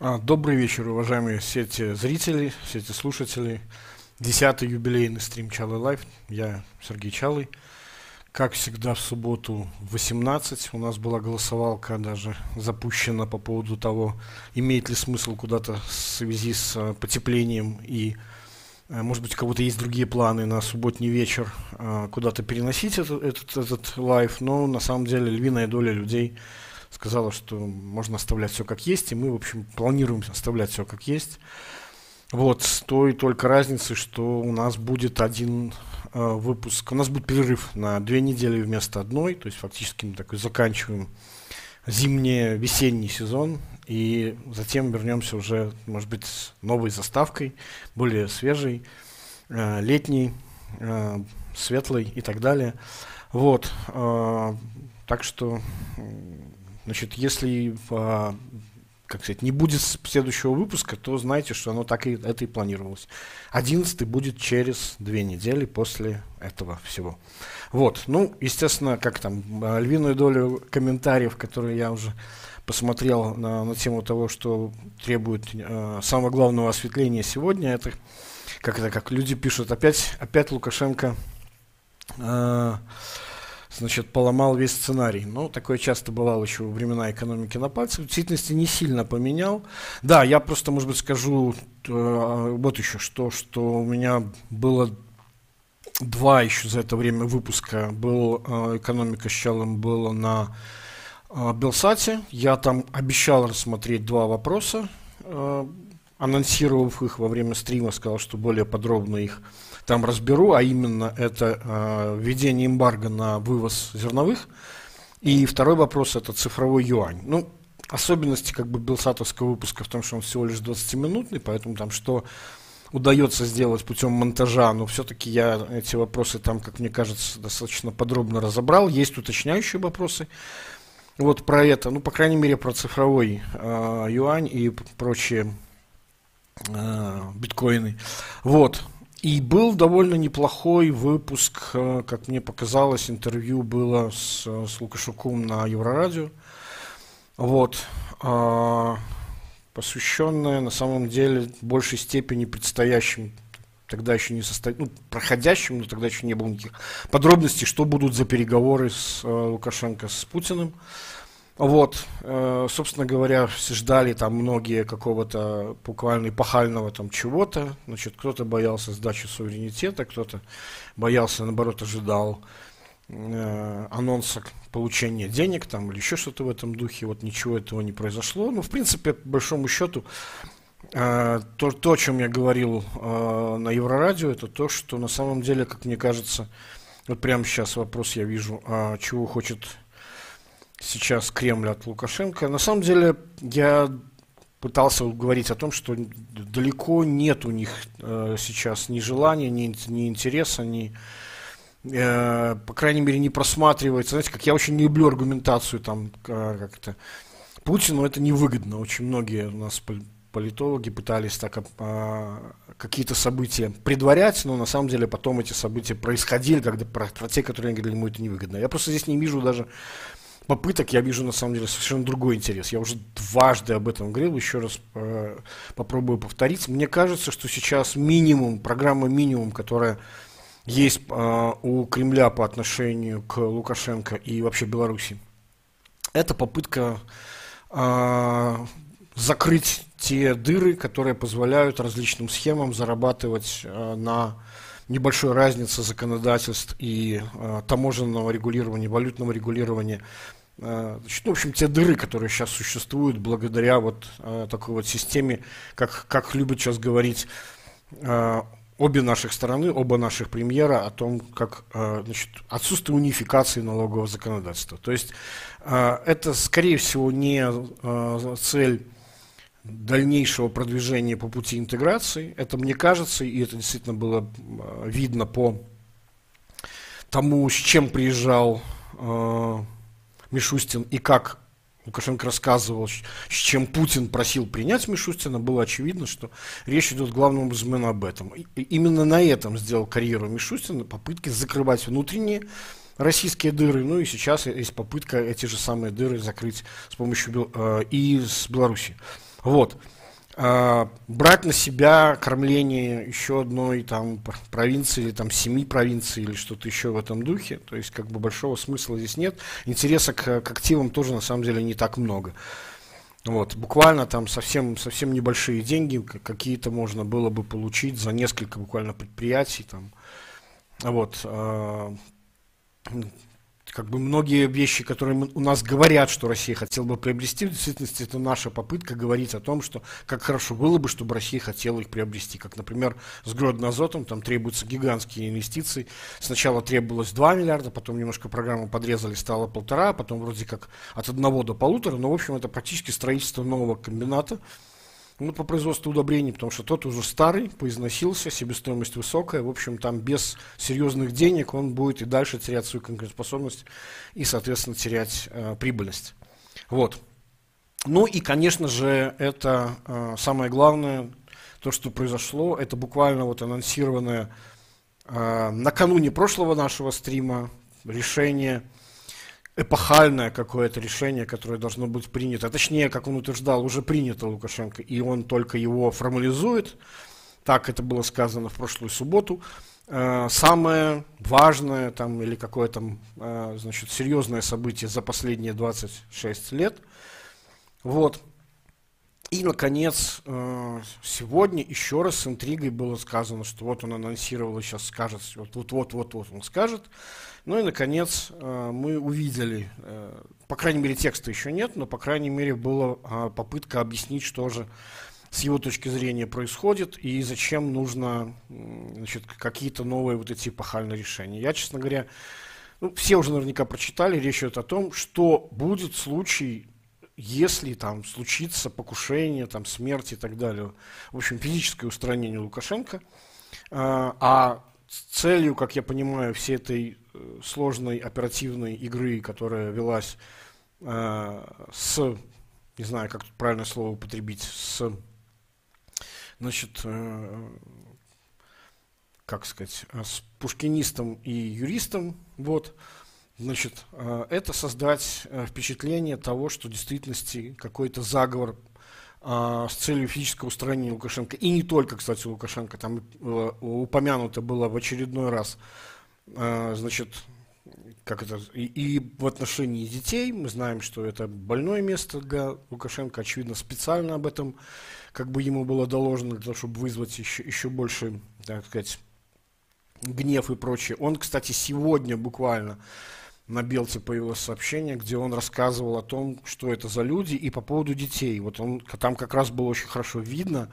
А, добрый вечер, уважаемые сетезрители, сетеслушатели. Десятый юбилейный стрим Чалый Live. Я Сергей Чалый. Как всегда, в субботу в 18 у нас была голосовалка даже запущена по поводу того, имеет ли смысл куда-то в связи с а, потеплением и, а, может быть, у кого-то есть другие планы на субботний вечер а, куда-то переносить этот, этот, этот live, но на самом деле львиная доля людей сказала, что можно оставлять все как есть, и мы, в общем, планируем оставлять все как есть. Вот, с той только разницей, что у нас будет один э, выпуск, у нас будет перерыв на две недели вместо одной, то есть фактически мы такой заканчиваем зимний-весенний сезон, и затем вернемся уже, может быть, с новой заставкой, более свежей, э, летней, э, светлой и так далее. Вот, э, так что Значит, если а, как сказать, не будет следующего выпуска, то знайте, что оно так и это и планировалось. Одиннадцатый будет через две недели после этого всего. Вот, ну, естественно, как там, а, львиную долю комментариев, которые я уже посмотрел на, на тему того, что требует э, самого главного осветления сегодня, это как это, как люди пишут, опять, опять Лукашенко э, значит, поломал весь сценарий. Ну, такое часто бывало еще во времена экономики на пальцах. В действительности не сильно поменял. Да, я просто, может быть, скажу э, вот еще что, что у меня было два еще за это время выпуска. Был э, «Экономика с Чалом» было на э, Белсате. Я там обещал рассмотреть два вопроса, э, анонсировав их во время стрима, сказал, что более подробно их там разберу, а именно это э, введение эмбарго на вывоз зерновых. И второй вопрос это цифровой юань. Ну, особенности как бы белсатовского выпуска в том, что он всего лишь 20-минутный, поэтому там что удается сделать путем монтажа, но все-таки я эти вопросы там, как мне кажется, достаточно подробно разобрал. Есть уточняющие вопросы. Вот про это, ну, по крайней мере, про цифровой э, юань и прочие э, биткоины. Вот. И был довольно неплохой выпуск, э, как мне показалось, интервью было с, с Лукашуком на Еврорадио. Вот. А, посвященное на самом деле в большей степени предстоящим тогда еще не состоит, ну, проходящим, но тогда еще не было никаких подробностей, что будут за переговоры с э, Лукашенко с Путиным. Вот, э, собственно говоря, ждали там многие какого-то буквально эпохального там чего-то. Значит, кто-то боялся сдачи суверенитета, кто-то боялся, наоборот, ожидал э, анонса получения денег там или еще что-то в этом духе. Вот ничего этого не произошло. Ну, в принципе, по большому счету, э, то, то, о чем я говорил на Еврорадио, это то, что на самом деле, как мне кажется, вот прямо сейчас вопрос я вижу, а чего хочет сейчас Кремль от Лукашенко. На самом деле я пытался говорить о том, что далеко нет у них э, сейчас ни желания, ни, ни интереса, ни, э, по крайней мере, не просматривается. Знаете, как я очень не люблю аргументацию там э, как-то. Путину это невыгодно. Очень многие у нас политологи пытались так а, какие-то события предварять, но на самом деле потом эти события происходили, когда про, про те, которые говорили, ему это невыгодно. Я просто здесь не вижу даже попыток я вижу на самом деле совершенно другой интерес. Я уже дважды об этом говорил, еще раз э, попробую повторить. Мне кажется, что сейчас минимум, программа минимум, которая есть э, у Кремля по отношению к Лукашенко и вообще Беларуси, это попытка э, закрыть те дыры, которые позволяют различным схемам зарабатывать э, на небольшой разнице законодательств и э, таможенного регулирования, валютного регулирования значит, ну, в общем, те дыры, которые сейчас существуют благодаря вот э, такой вот системе, как, как любят сейчас говорить э, обе наших стороны, оба наших премьера о том, как значит, отсутствие унификации налогового законодательства. То есть это, скорее всего, не цель дальнейшего продвижения по пути интеграции. Это, мне кажется, и это действительно было видно по тому, с чем приезжал Мишустин и как Лукашенко рассказывал, с чем Путин просил принять Мишустина, было очевидно, что речь идет главным образом об этом. И именно на этом сделал карьеру Мишустина, попытки закрывать внутренние российские дыры, ну и сейчас есть попытка эти же самые дыры закрыть с помощью э, и с Беларуси. Вот. А, брать на себя кормление еще одной там провинции или там семи провинций или что-то еще в этом духе, то есть как бы большого смысла здесь нет. Интереса к, к активам тоже на самом деле не так много. Вот, буквально там совсем, совсем небольшие деньги какие-то можно было бы получить за несколько буквально предприятий. Там. Вот, э, как бы многие вещи, которые у нас говорят, что Россия хотела бы приобрести, в действительности это наша попытка говорить о том, что как хорошо было бы, чтобы Россия хотела их приобрести. Как, например, с Гродно-Азотом, там требуются гигантские инвестиции. Сначала требовалось 2 миллиарда, потом немножко программу подрезали, стало полтора, потом вроде как от одного до полутора, но, в общем, это практически строительство нового комбината, ну, по производству удобрений, потому что тот уже старый, поизносился, себестоимость высокая. В общем, там без серьезных денег он будет и дальше терять свою конкурентоспособность и, соответственно, терять э, прибыльность. Вот. Ну и, конечно же, это э, самое главное, то, что произошло, это буквально вот анонсированное э, накануне прошлого нашего стрима решение – эпохальное какое-то решение, которое должно быть принято. А точнее, как он утверждал, уже принято Лукашенко, и он только его формализует. Так это было сказано в прошлую субботу. Э, самое важное там, или какое-то э, значит, серьезное событие за последние 26 лет. Вот. И, наконец, э, сегодня еще раз с интригой было сказано, что вот он анонсировал сейчас скажет, вот-вот-вот-вот он скажет. Ну и, наконец, э, мы увидели, э, по крайней мере, текста еще нет, но, по крайней мере, была а, попытка объяснить, что же с его точки зрения происходит и зачем нужно значит, какие-то новые вот эти эпохальные решения. Я, честно говоря, ну, все уже наверняка прочитали, речь идет о том, что будет в случае, если там случится покушение, там, смерть и так далее. В общем, физическое устранение Лукашенко. А, а целью, как я понимаю, всей этой сложной оперативной игры, которая велась э, с, не знаю, как тут правильное слово употребить, с, значит, э, как сказать, э, с пушкинистом и юристом, вот, значит, э, это создать э, впечатление того, что в действительности какой-то заговор а, с целью физического устранения Лукашенко. И не только, кстати, Лукашенко, там э, упомянуто было в очередной раз, значит, как это, и, и в отношении детей, мы знаем, что это больное место для Лукашенко, очевидно, специально об этом как бы ему было доложено, для того, чтобы вызвать еще, еще больше, так сказать, гнев и прочее. Он, кстати, сегодня буквально на Белте появилось сообщение, где он рассказывал о том, что это за люди, и по поводу детей. Вот он, там как раз было очень хорошо видно,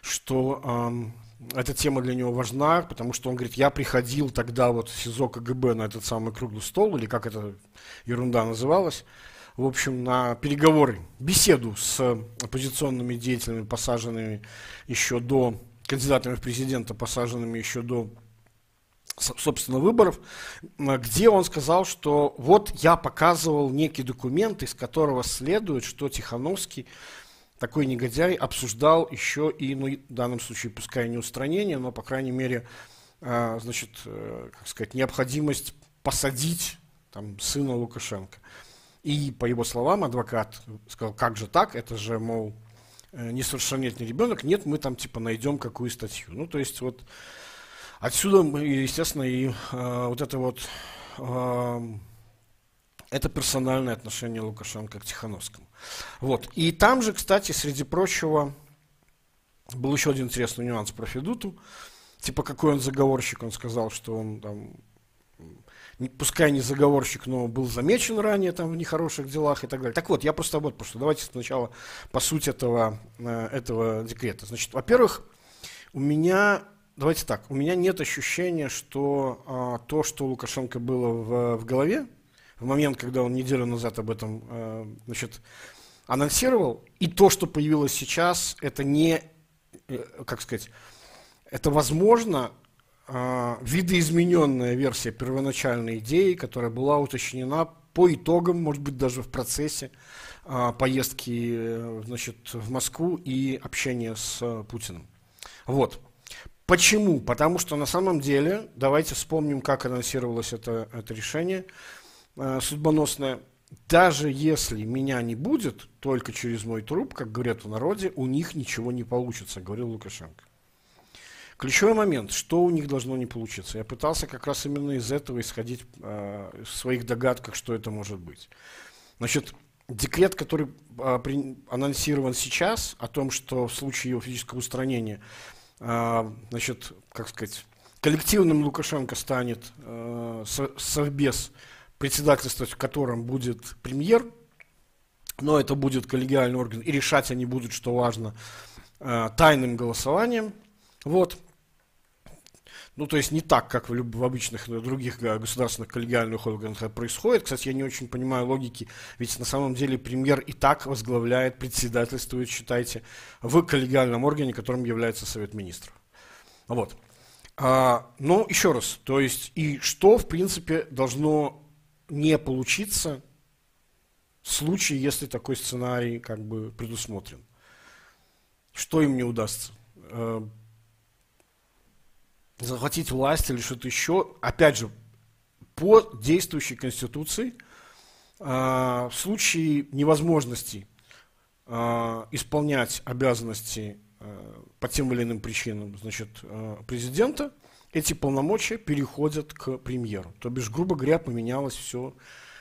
что эм, эта тема для него важна, потому что он говорит, я приходил тогда вот в СИЗО КГБ на этот самый круглый стол, или как эта ерунда называлась, в общем, на переговоры, беседу с оппозиционными деятелями, посаженными еще до, кандидатами в президента, посаженными еще до собственно, выборов, где он сказал, что вот я показывал некий документ, из которого следует, что Тихановский, такой негодяй, обсуждал еще и, ну, в данном случае, пускай не устранение, но, по крайней мере, а, значит, э, как сказать, необходимость посадить там, сына Лукашенко. И, по его словам, адвокат сказал, как же так, это же, мол, э, несовершеннолетний ребенок, нет, мы там, типа, найдем какую статью. Ну, то есть, вот, Отсюда, естественно, и э, вот это вот э, это персональное отношение Лукашенко к Тихановскому. Вот. И там же, кстати, среди прочего, был еще один интересный нюанс про Федуту. Типа, какой он заговорщик, он сказал, что он там, пускай не заговорщик, но был замечен ранее там в нехороших делах и так далее. Так вот, я просто вот, просто давайте сначала по сути этого, э, этого декрета. Значит, во-первых, у меня давайте так, у меня нет ощущения, что а, то, что у Лукашенко было в, в голове, в момент, когда он неделю назад об этом а, значит, анонсировал, и то, что появилось сейчас, это не, э, как сказать, это возможно а, видоизмененная версия первоначальной идеи, которая была уточнена по итогам, может быть, даже в процессе а, поездки э, значит, в Москву и общения с Путиным. Вот. Почему? Потому что на самом деле, давайте вспомним, как анонсировалось это, это решение э, судьбоносное. даже если меня не будет, только через мой труп, как говорят в народе, у них ничего не получится, говорил Лукашенко. Ключевой момент, что у них должно не получиться. Я пытался как раз именно из этого исходить э, в своих догадках, что это может быть. Значит, декрет, который э, при, анонсирован сейчас, о том, что в случае его физического устранения, э, значит, как сказать, коллективным Лукашенко станет э, совбез, председательствовать в котором будет премьер, но это будет коллегиальный орган, и решать они будут, что важно, э, тайным голосованием. Вот. Ну, то есть не так, как в, в обычных э, других государственных коллегиальных органах происходит. Кстати, я не очень понимаю логики, ведь на самом деле премьер и так возглавляет, председательствует, считайте, в коллегиальном органе, которым является Совет Министров. Вот. А, но еще раз, то есть и что, в принципе, должно не получиться в случае, если такой сценарий как бы предусмотрен. Что им не удастся? Э, захватить власть или что-то еще, опять же, по действующей Конституции, э, в случае невозможности э, исполнять обязанности по тем или иным причинам значит, президента, эти полномочия переходят к премьеру. То бишь, грубо говоря, поменялось все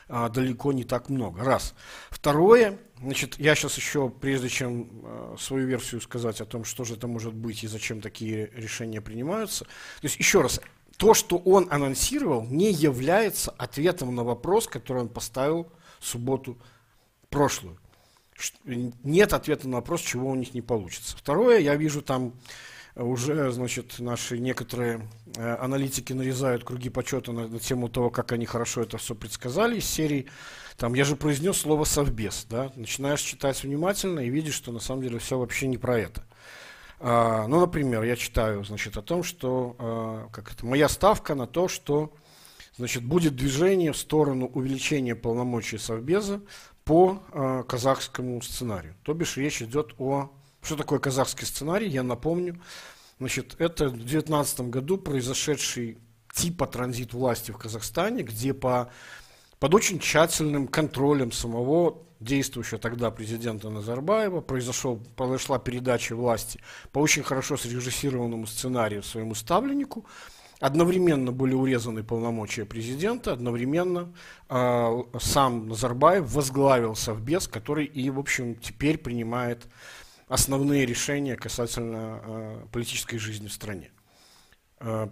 а, далеко не так много. Раз. Второе, значит, я сейчас еще, прежде чем а, свою версию сказать о том, что же это может быть и зачем такие решения принимаются, то есть еще раз, то, что он анонсировал, не является ответом на вопрос, который он поставил в субботу прошлую. Нет ответа на вопрос, чего у них не получится. Второе, я вижу там уже, значит, наши некоторые э, аналитики нарезают круги почета на, на тему того, как они хорошо это все предсказали из серии. Там, я же произнес слово «совбез», да, начинаешь читать внимательно и видишь, что на самом деле все вообще не про это. А, ну, например, я читаю, значит, о том, что, а, как это, моя ставка на то, что, значит, будет движение в сторону увеличения полномочий Совбеза по а, казахскому сценарию. То бишь речь идет о что такое казахский сценарий, я напомню. Значит, это в 2019 году произошедший типа транзит власти в Казахстане, где по, под очень тщательным контролем самого действующего тогда президента Назарбаева произошел, произошла передача власти по очень хорошо срежиссированному сценарию своему ставленнику. Одновременно были урезаны полномочия президента, одновременно э, сам Назарбаев возглавил Совбез, который и, в общем, теперь принимает основные решения касательно э, политической жизни в стране. Э,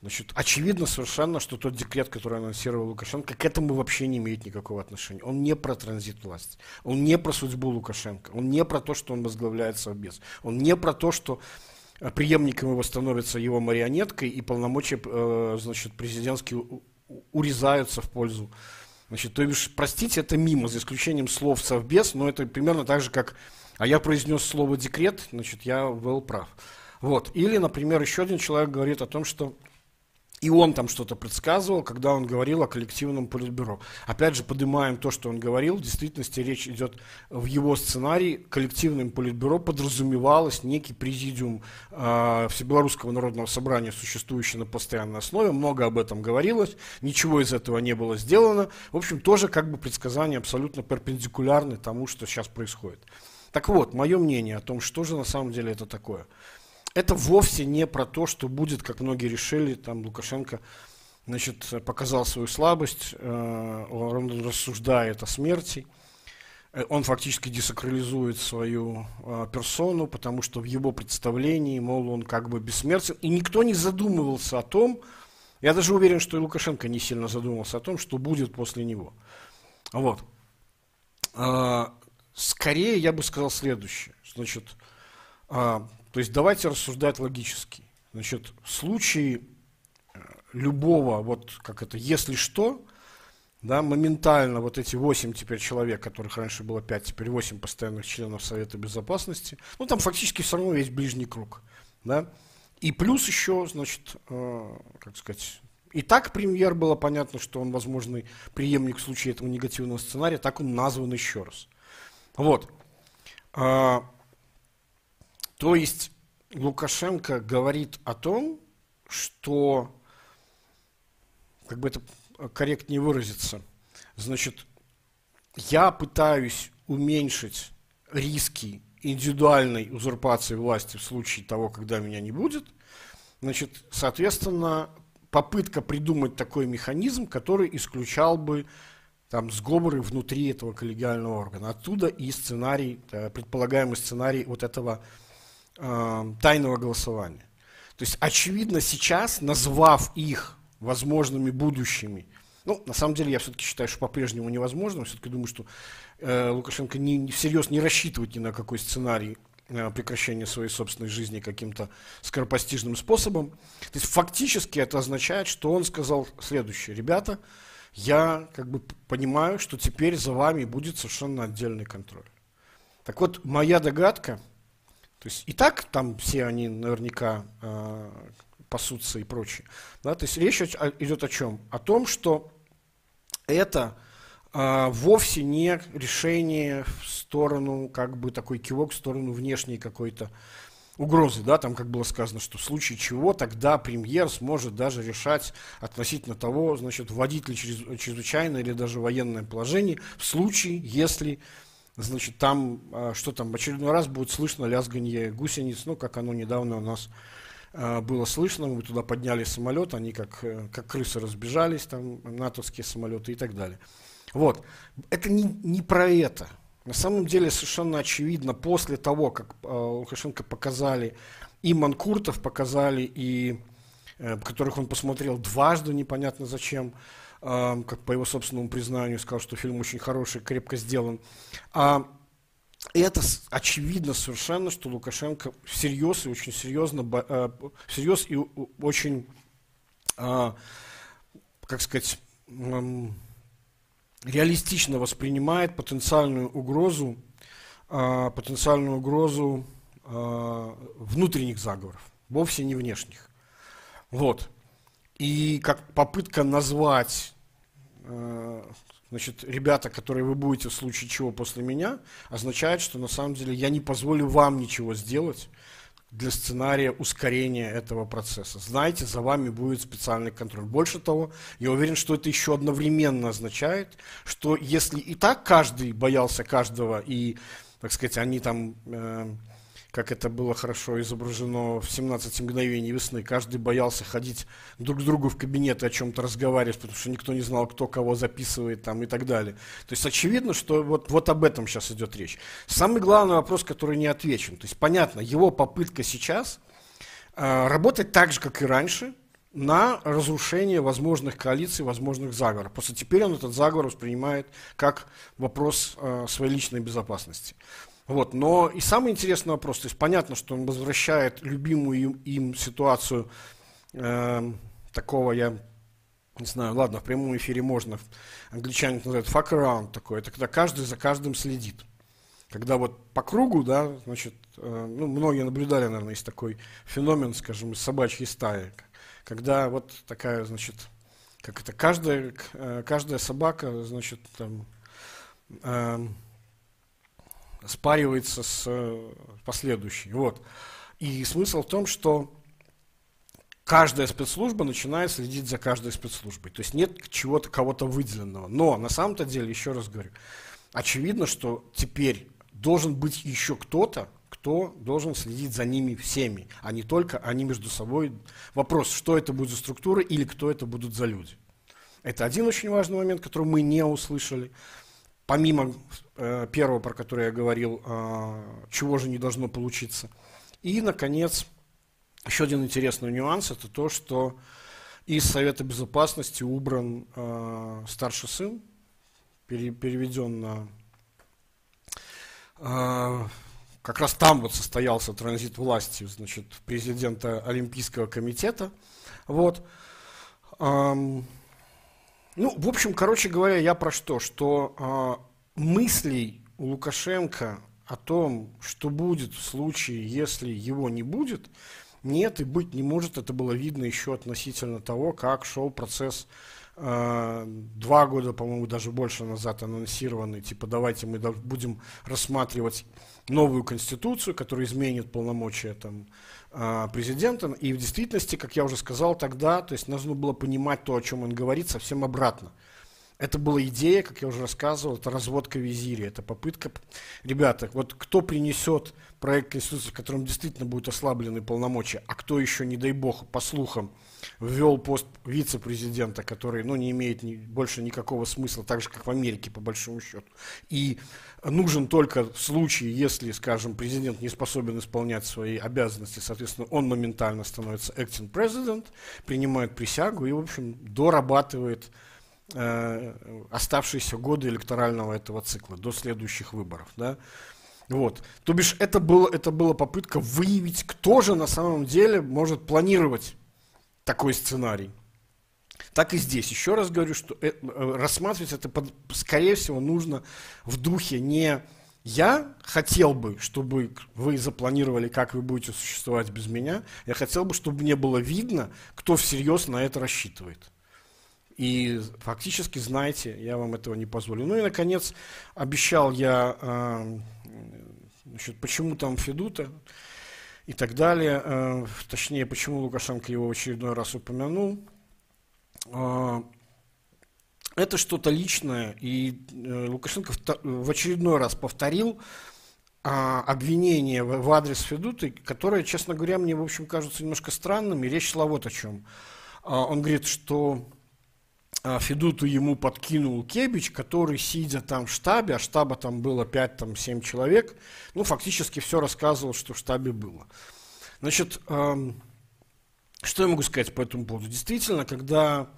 значит, очевидно совершенно, что тот декрет, который анонсировал Лукашенко, к этому вообще не имеет никакого отношения. Он не про транзит власти, он не про судьбу Лукашенко, он не про то, что он возглавляет Совбез, он не про то, что э, преемником его становится его марионеткой и полномочия э, значит, президентские урезаются в пользу Значит, то есть, простите, это мимо, за исключением слов Совбез, но это примерно так же, как а я произнес слово декрет, значит, я был прав. Вот. Или, например, еще один человек говорит о том, что и он там что-то предсказывал, когда он говорил о коллективном политбюро. Опять же, поднимаем то, что он говорил. В действительности речь идет в его сценарии. Коллективным политбюро подразумевалось некий президиум э, Всебелорусского народного собрания, существующий на постоянной основе. Много об этом говорилось. Ничего из этого не было сделано. В общем, тоже как бы предсказания абсолютно перпендикулярны тому, что сейчас происходит. Так вот, мое мнение о том, что же на самом деле это такое. Это вовсе не про то, что будет, как многие решили, там Лукашенко значит, показал свою слабость, э, он рассуждает о смерти, э, он фактически десакрализует свою э, персону, потому что в его представлении, мол, он как бы бессмертен, и никто не задумывался о том, я даже уверен, что и Лукашенко не сильно задумался о том, что будет после него. Вот. Скорее я бы сказал следующее. Значит, а, то есть давайте рассуждать логически. Значит, в случае э, любого, вот как это, если что, да, моментально вот эти 8 теперь человек, которых раньше было 5, теперь 8 постоянных членов Совета Безопасности, ну там фактически все равно есть ближний круг, да, и плюс еще, значит, э, как сказать, и так премьер было понятно, что он возможный преемник в случае этого негативного сценария, так он назван еще раз. Вот. А, то есть Лукашенко говорит о том, что, как бы это корректнее выразиться, значит, я пытаюсь уменьшить риски индивидуальной узурпации власти в случае того, когда меня не будет, значит, соответственно, попытка придумать такой механизм, который исключал бы там сговоры внутри этого коллегиального органа. Оттуда и сценарий, э, предполагаемый сценарий вот этого э, тайного голосования. То есть, очевидно, сейчас, назвав их возможными будущими, ну, на самом деле, я все-таки считаю, что по-прежнему невозможно, все-таки думаю, что э, Лукашенко не, не всерьез не рассчитывает ни на какой сценарий э, прекращения своей собственной жизни каким-то скоропостижным способом. То есть, фактически это означает, что он сказал следующее. Ребята, я как бы понимаю, что теперь за вами будет совершенно отдельный контроль. Так вот, моя догадка – то есть и так там все они наверняка э, пасутся и прочее. Да? То есть речь идет о чем? О том, что это э, вовсе не решение в сторону, как бы такой кивок в сторону внешней какой-то угрозы, да, там как было сказано, что в случае чего тогда премьер сможет даже решать относительно того, значит, вводить ли чрезвычайное или даже военное положение в случае, если Значит, там, а, что там, очередной раз будет слышно лязганье гусениц, ну, как оно недавно у нас а, было слышно, мы туда подняли самолет, они как, э, как крысы разбежались, там, натовские самолеты и так далее. Вот, это не, не про это. На самом деле совершенно очевидно, после того, как э, Лукашенко показали, и Манкуртов показали, и э, которых он посмотрел дважды, непонятно зачем, как по его собственному признанию сказал, что фильм очень хороший, крепко сделан. А это очевидно совершенно, что Лукашенко всерьез и очень серьезно, э, всерьез и очень, а, как сказать, реалистично воспринимает потенциальную угрозу, а, потенциальную угрозу а, внутренних заговоров, вовсе не внешних. Вот. И как попытка назвать Э, значит, ребята, которые вы будете в случае чего после меня, означает, что на самом деле я не позволю вам ничего сделать для сценария ускорения этого процесса. Знаете, за вами будет специальный контроль. Больше того, я уверен, что это еще одновременно означает, что если и так каждый боялся каждого, и, так сказать, они там... Э, как это было хорошо изображено в 17 мгновений весны. Каждый боялся ходить друг к другу в кабинет и о чем-то разговаривать, потому что никто не знал, кто кого записывает там и так далее. То есть очевидно, что вот, вот об этом сейчас идет речь. Самый главный вопрос, который не отвечен. То есть понятно, его попытка сейчас э, работать так же, как и раньше, на разрушение возможных коалиций, возможных заговоров. Просто теперь он этот заговор воспринимает как вопрос э, своей личной безопасности. Вот, но и самый интересный вопрос, то есть понятно, что он возвращает любимую им, им ситуацию э, такого, я не знаю, ладно, в прямом эфире можно, англичане называют fuck around такое, это когда каждый за каждым следит. Когда вот по кругу, да, значит, э, ну, многие наблюдали, наверное, есть такой феномен, скажем, из собачьей стаи, когда вот такая, значит, как это, каждая, э, каждая собака, значит, там, э, спаривается с э, последующей. Вот. И смысл в том, что каждая спецслужба начинает следить за каждой спецслужбой. То есть нет чего-то, кого-то выделенного. Но на самом-то деле, еще раз говорю, очевидно, что теперь должен быть еще кто-то, кто должен следить за ними всеми, а не только они между собой. Вопрос, что это будет за структура или кто это будут за люди. Это один очень важный момент, который мы не услышали помимо э, первого, про который я говорил, э, чего же не должно получиться. И, наконец, еще один интересный нюанс, это то, что из Совета Безопасности убран э, старший сын, пере, переведен на... Э, как раз там вот состоялся транзит власти, значит, президента Олимпийского комитета. Вот. Эм, ну, в общем, короче говоря, я про что? Что э, мыслей у Лукашенко о том, что будет в случае, если его не будет, нет и быть не может. Это было видно еще относительно того, как шел процесс два года, по-моему, даже больше назад анонсированный. Типа, давайте мы будем рассматривать новую конституцию, которая изменит полномочия там, а, президентом. И в действительности, как я уже сказал тогда, то есть нужно было понимать то, о чем он говорит, совсем обратно. Это была идея, как я уже рассказывал, это разводка визиря, это попытка... Ребята, вот кто принесет проект Конституции, в котором действительно будут ослаблены полномочия, а кто еще, не дай бог, по слухам, ввел пост вице-президента, который ну, не имеет ни, больше никакого смысла, так же, как в Америке, по большому счету, и нужен только в случае, если, скажем, президент не способен исполнять свои обязанности, соответственно, он моментально становится acting president, принимает присягу и, в общем, дорабатывает э, оставшиеся годы электорального этого цикла до следующих выборов. Да? Вот. То бишь, это, было, это была попытка выявить, кто же на самом деле может планировать такой сценарий. Так и здесь. Еще раз говорю, что э, э, рассматривать это, под, скорее всего, нужно в духе не я хотел бы, чтобы вы запланировали, как вы будете существовать без меня. Я хотел бы, чтобы мне было видно, кто всерьез на это рассчитывает. И фактически, знаете, я вам этого не позволю. Ну и, наконец, обещал я, э, значит, почему там Федута и так далее. Э, точнее, почему Лукашенко его в очередной раз упомянул. Э, это что-то личное, и э, Лукашенко в очередной раз повторил а, обвинение в адрес Федуты, которое, честно говоря, мне, в общем, кажется немножко странным, и речь шла вот о чем. Он говорит, что Федуту ему подкинул Кебич, который, сидя там в штабе, а штаба там было 5-7 человек, ну, фактически все рассказывал, что в штабе было. Значит, эм, что я могу сказать по этому поводу? Действительно, когда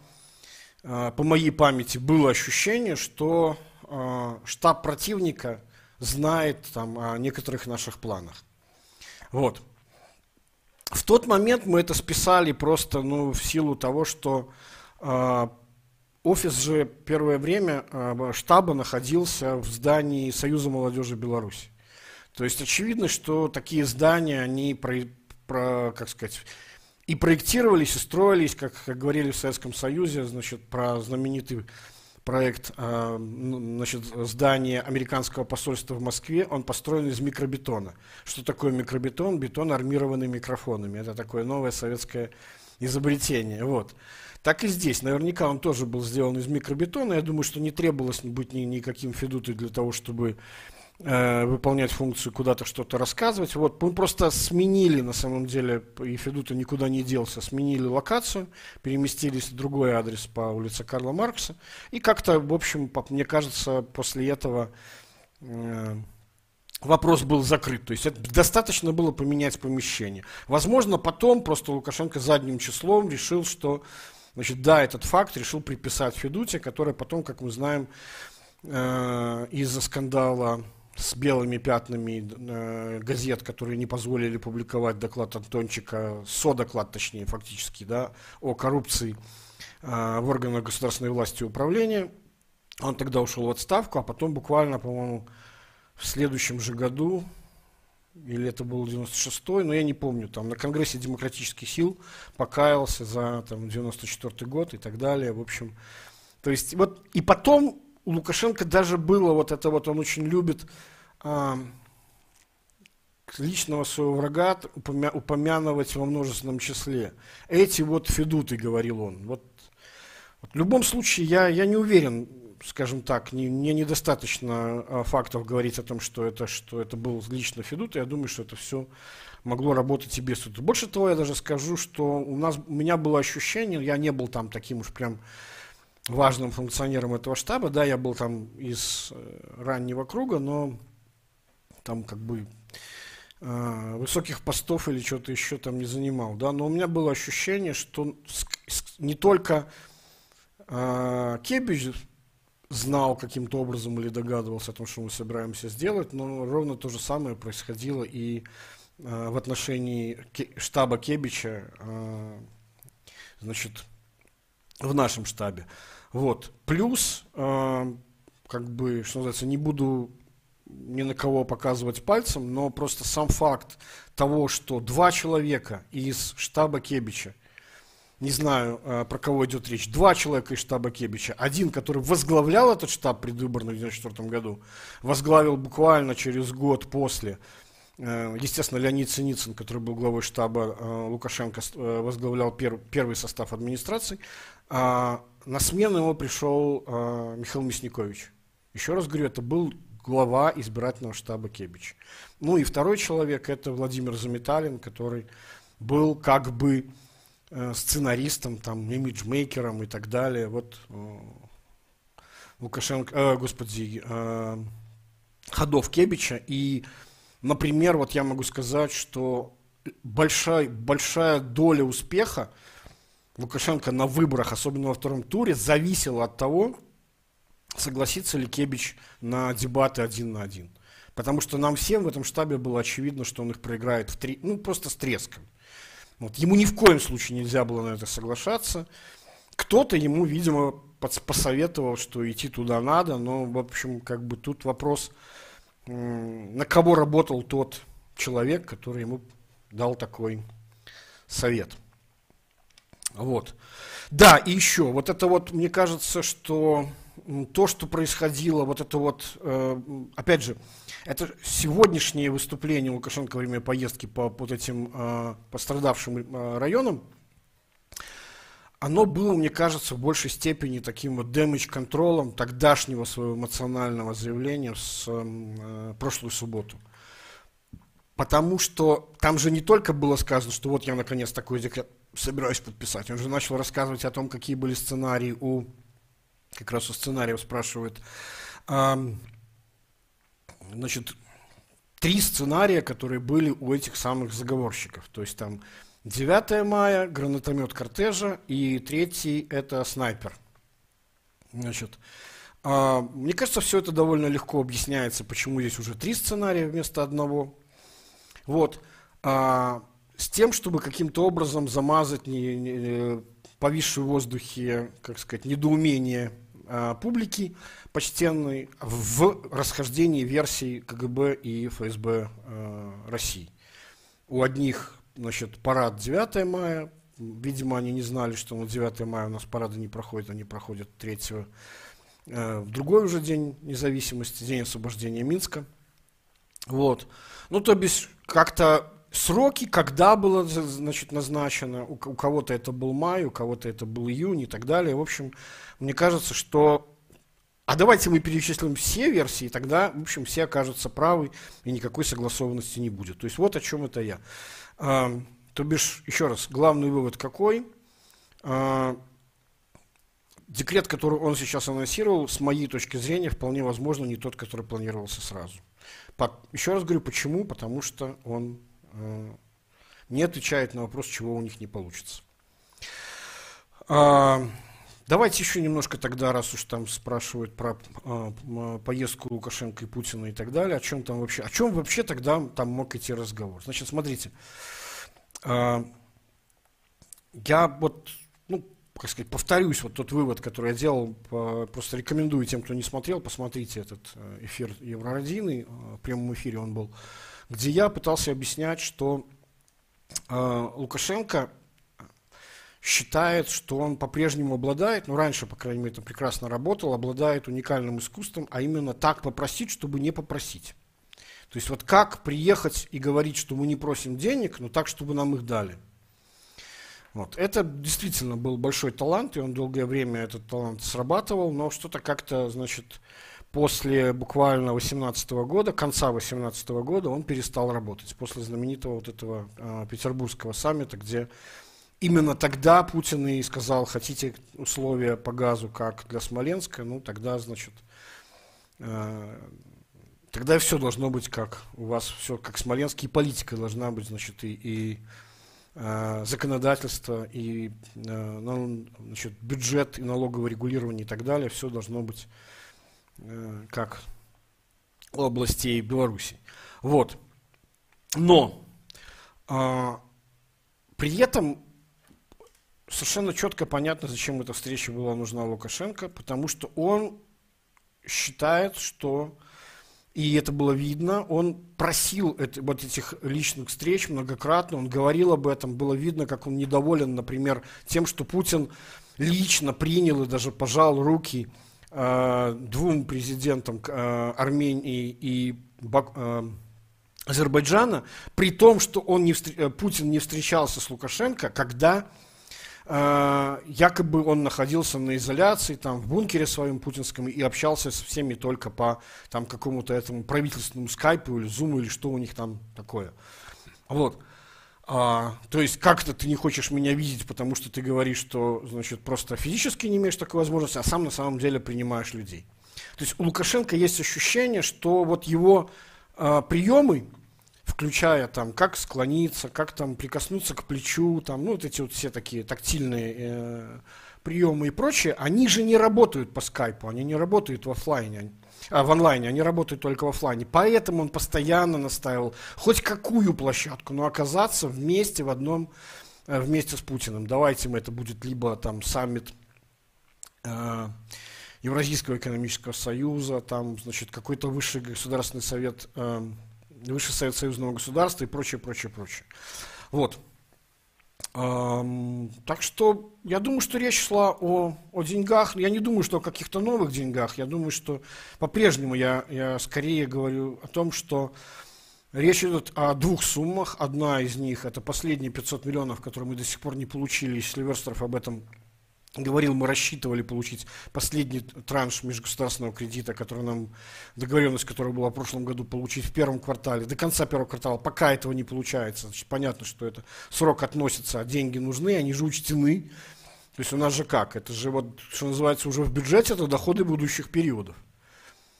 э, по моей памяти было ощущение, что э, штаб противника знает там, о некоторых наших планах. Вот. В тот момент мы это списали просто ну, в силу того, что э, Офис же первое время э, штаба находился в здании Союза молодежи Беларуси. То есть очевидно, что такие здания, они, про, про, как сказать, и проектировались, и строились, как, как говорили в Советском Союзе, значит, про знаменитый проект э, значит, здания американского посольства в Москве, он построен из микробетона. Что такое микробетон? Бетон, армированный микрофонами. Это такое новое советское изобретение. Вот. Так и здесь. Наверняка он тоже был сделан из микробетона. Я думаю, что не требовалось быть ни, никаким федутой для того, чтобы э, выполнять функцию куда-то что-то рассказывать. Вот, мы просто сменили, на самом деле, и Федута никуда не делся, сменили локацию, переместились в другой адрес по улице Карла Маркса. И как-то, в общем, мне кажется, после этого э, вопрос был закрыт. То есть это достаточно было поменять помещение. Возможно, потом просто Лукашенко задним числом решил, что Значит, да, этот факт решил приписать Федуте, который потом, как мы знаем, э, из-за скандала с белыми пятнами э, газет, которые не позволили публиковать доклад Антончика, со-доклад, точнее, фактически, да, о коррупции э, в органах государственной власти и управления. Он тогда ушел в отставку, а потом буквально, по-моему, в следующем же году, или это был 96-й, но я не помню, там на Конгрессе демократических сил покаялся за там, 94 год и так далее, в общем. То есть вот и потом у Лукашенко даже было вот это вот, он очень любит а, личного своего врага упомя, упомянывать во множественном числе. Эти вот федуты, говорил он. Вот, вот в любом случае я, я не уверен, скажем так, не, мне недостаточно а, фактов говорить о том, что это, что это был лично Федут, я думаю, что это все могло работать и без Федута. Больше того, я даже скажу, что у, нас, у меня было ощущение, я не был там таким уж прям важным функционером этого штаба, да, я был там из э, раннего круга, но там как бы э, высоких постов или что-то еще там не занимал, да, но у меня было ощущение, что не только э, Кебич знал каким-то образом или догадывался о том, что мы собираемся сделать, но ровно то же самое происходило и э, в отношении штаба Кебича, э, значит, в нашем штабе. Вот. Плюс, э, как бы, что называется, не буду ни на кого показывать пальцем, но просто сам факт того, что два человека из штаба Кебича – не знаю, э, про кого идет речь, два человека из штаба Кебича. Один, который возглавлял этот штаб предвыборный в 1994 году, возглавил буквально через год после Э, естественно, Леонид Синицын, который был главой штаба э, Лукашенко, возглавлял пер, первый состав администрации. А на смену ему пришел Михаил Мясникович. Еще раз говорю, это был глава избирательного штаба Кебич. Ну и второй человек – это Владимир Заметалин, который был как бы сценаристом, там, имиджмейкером и так далее. Вот Лукашенко, э, господи, э, ходов Кебича. И Например, вот я могу сказать, что большая, большая доля успеха Лукашенко на выборах, особенно во втором туре, зависела от того, согласится ли Кебич на дебаты один на один. Потому что нам всем в этом штабе было очевидно, что он их проиграет в три, ну просто с треском. Вот. Ему ни в коем случае нельзя было на это соглашаться. Кто-то ему, видимо, посоветовал, что идти туда надо, но, в общем, как бы тут вопрос на кого работал тот человек, который ему дал такой совет. Вот. Да, и еще, вот это вот, мне кажется, что то, что происходило, вот это вот, э, опять же, это сегодняшнее выступление Лукашенко во время поездки по вот этим э, пострадавшим э, районам, оно было, мне кажется, в большей степени таким вот damage-контролом тогдашнего своего эмоционального заявления с э, прошлую субботу. Потому что там же не только было сказано, что вот я наконец такой декрет собираюсь подписать, он же начал рассказывать о том, какие были сценарии у, как раз у сценариев спрашивают, э, значит, три сценария, которые были у этих самых заговорщиков. То есть там 9 мая, гранатомет кортежа, и третий – это снайпер. Значит, э, мне кажется, все это довольно легко объясняется, почему здесь уже три сценария вместо одного. Вот. Э, с тем, чтобы каким-то образом замазать не, не, повисшее в воздухе, как сказать, недоумение э, публики почтенной в расхождении версий КГБ и ФСБ э, России. У одних значит, парад 9 мая. Видимо, они не знали, что на 9 мая у нас парады не проходят, они проходят 3 э, в другой уже день независимости, день освобождения Минска. Вот. Ну, то бишь, как-то сроки, когда было значит, назначено, у, кого-то это был май, у кого-то это был июнь и так далее. В общем, мне кажется, что... А давайте мы перечислим все версии, тогда, в общем, все окажутся правы, и никакой согласованности не будет. То есть вот о чем это я. А, то бишь, еще раз, главный вывод какой? А, декрет, который он сейчас анонсировал, с моей точки зрения, вполне возможно не тот, который планировался сразу. Еще раз говорю, почему? Потому что он не отвечает на вопрос, чего у них не получится. А, давайте еще немножко тогда, раз уж там спрашивают про а, поездку Лукашенко и Путина и так далее, о чем там вообще, о чем вообще тогда там мог идти разговор. Значит, смотрите, а, я вот, ну, как сказать, повторюсь, вот тот вывод, который я делал, просто рекомендую тем, кто не смотрел, посмотрите этот э, эфир Еврородины, э, в прямом эфире он был, где я пытался объяснять, что э, Лукашенко считает, что он по-прежнему обладает, ну раньше, по крайней мере, это прекрасно работал, обладает уникальным искусством, а именно так попросить, чтобы не попросить. То есть вот как приехать и говорить, что мы не просим денег, но так, чтобы нам их дали. Вот. Это действительно был большой талант, и он долгое время этот талант срабатывал, но что-то как-то, значит, после буквально 18 года, конца 18 года он перестал работать, после знаменитого вот этого э, петербургского саммита, где именно тогда Путин и сказал, хотите условия по газу, как для Смоленска, ну тогда, значит, э, Тогда все должно быть как у вас все как смоленский, политика должна быть, значит, и, и э, законодательство, и э, значит, бюджет, и налоговое регулирование и так далее, все должно быть как у областей Беларуси. Вот. Но э, при этом совершенно четко понятно, зачем эта встреча была нужна Лукашенко, потому что он считает, что и это было видно. Он просил это, вот этих личных встреч многократно, он говорил об этом, было видно, как он недоволен, например, тем, что Путин лично принял и даже пожал руки э, двум президентам э, Армении и э, Азербайджана, при том, что он не встр... Путин не встречался с Лукашенко, когда э, якобы он находился на изоляции, там, в бункере своем путинском, и общался со всеми только по там, какому-то этому правительственному скайпу или зуму, или что у них там такое. Вот. А, то есть как-то ты не хочешь меня видеть, потому что ты говоришь, что значит, просто физически не имеешь такой возможности, а сам на самом деле принимаешь людей. То есть у Лукашенко есть ощущение, что вот его а, приемы, включая там, как склониться, как там прикоснуться к плечу, там, ну, вот эти вот все такие тактильные э, приемы и прочее, они же не работают по скайпу, они не работают в офлайне, а, в онлайне, они работают только в офлайне. Поэтому он постоянно настаивал хоть какую площадку, но оказаться вместе в одном, э, вместе с Путиным. Давайте мы, это будет либо там саммит э, Евразийского экономического союза, там, значит, какой-то высший государственный совет, э, высший совет союзного государства и прочее, прочее, прочее. Вот. Так что я думаю, что речь шла о, о деньгах. Я не думаю, что о каких-то новых деньгах. Я думаю, что по-прежнему я, я скорее говорю о том, что речь идет о двух суммах. Одна из них это последние 500 миллионов, которые мы до сих пор не получили. Если Верстеров об этом говорил, мы рассчитывали получить последний транш межгосударственного кредита, который нам, договоренность которого была в прошлом году, получить в первом квартале, до конца первого квартала, пока этого не получается. Значит, понятно, что это срок относится, а деньги нужны, они же учтены. То есть у нас же как? Это же вот, что называется, уже в бюджете, это доходы будущих периодов.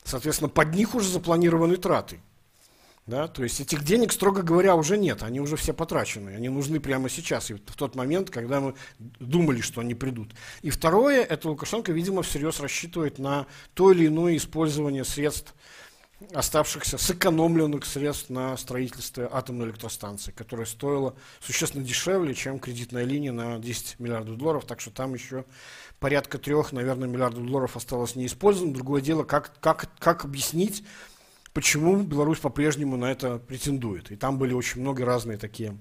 Соответственно, под них уже запланированы траты. Да? То есть этих денег, строго говоря, уже нет, они уже все потрачены, они нужны прямо сейчас, в тот момент, когда мы думали, что они придут. И второе, это Лукашенко, видимо, всерьез рассчитывает на то или иное использование средств, оставшихся сэкономленных средств на строительство атомной электростанции, которая стоила существенно дешевле, чем кредитная линия на 10 миллиардов долларов, так что там еще порядка трех, наверное, миллиардов долларов осталось неиспользованным. Другое дело, как, как, как объяснить почему Беларусь по-прежнему на это претендует. И там были очень много разные такие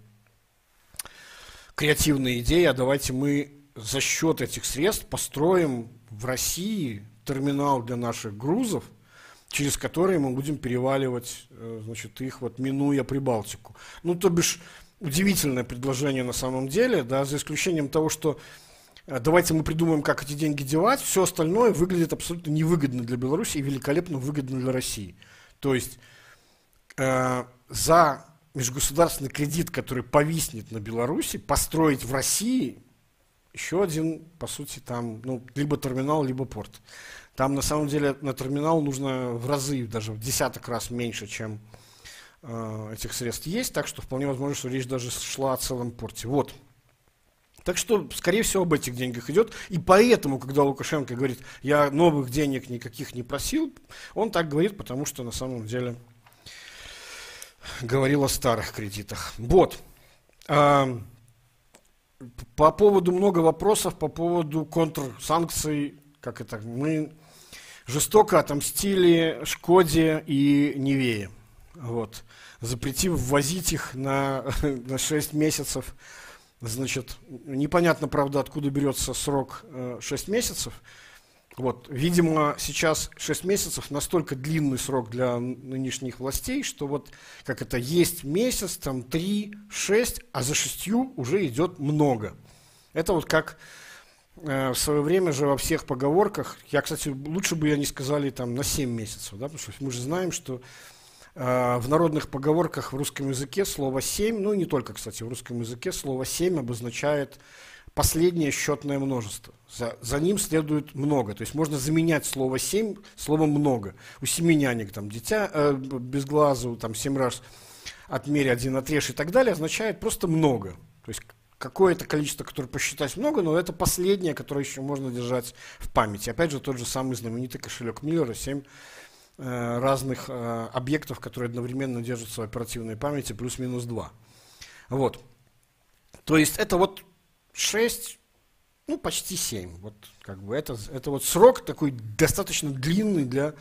креативные идеи, а давайте мы за счет этих средств построим в России терминал для наших грузов, через которые мы будем переваливать э, значит, их, вот, минуя Прибалтику. Ну, то бишь, удивительное предложение на самом деле, да, за исключением того, что э, давайте мы придумаем, как эти деньги девать, все остальное выглядит абсолютно невыгодно для Беларуси и великолепно выгодно для России. То есть э, за межгосударственный кредит, который повиснет на Беларуси, построить в России еще один, по сути, там, ну, либо терминал, либо порт. Там, на самом деле, на терминал нужно в разы, даже в десяток раз меньше, чем э, этих средств есть, так что вполне возможно, что речь даже шла о целом порте. Вот. Так что, скорее всего, об этих деньгах идет. И поэтому, когда Лукашенко говорит, я новых денег никаких не просил, он так говорит, потому что на самом деле говорил о старых кредитах. Вот. А, по поводу много вопросов, по поводу контрсанкций, как это, мы жестоко отомстили Шкоде и Невее. Вот. Запретив ввозить их на, на 6 месяцев Значит, непонятно, правда, откуда берется срок э, 6 месяцев. Вот, видимо, сейчас 6 месяцев настолько длинный срок для нынешних властей, что вот как это есть месяц, там 3, 6, а за шестью уже идет много. Это вот как э, в свое время же во всех поговорках, я, кстати, лучше бы я не сказали там на 7 месяцев, да, потому что мы же знаем, что Э, в народных поговорках в русском языке слово «семь», ну не только, кстати, в русском языке слово «семь» обозначает последнее счетное множество. За, за ним следует много. То есть можно заменять слово «семь» словом «много». У семи нянек там дитя э, без глазу, там семь раз отмерь, один отрежь и так далее, означает просто много. То есть какое-то количество, которое посчитать много, но это последнее, которое еще можно держать в памяти. Опять же, тот же самый знаменитый кошелек Миллера, 7 Э, разных э, объектов, которые одновременно держатся в оперативной памяти, плюс-минус 2. Вот. То есть это вот 6, ну почти 7. Вот как бы это, это вот срок такой достаточно длинный для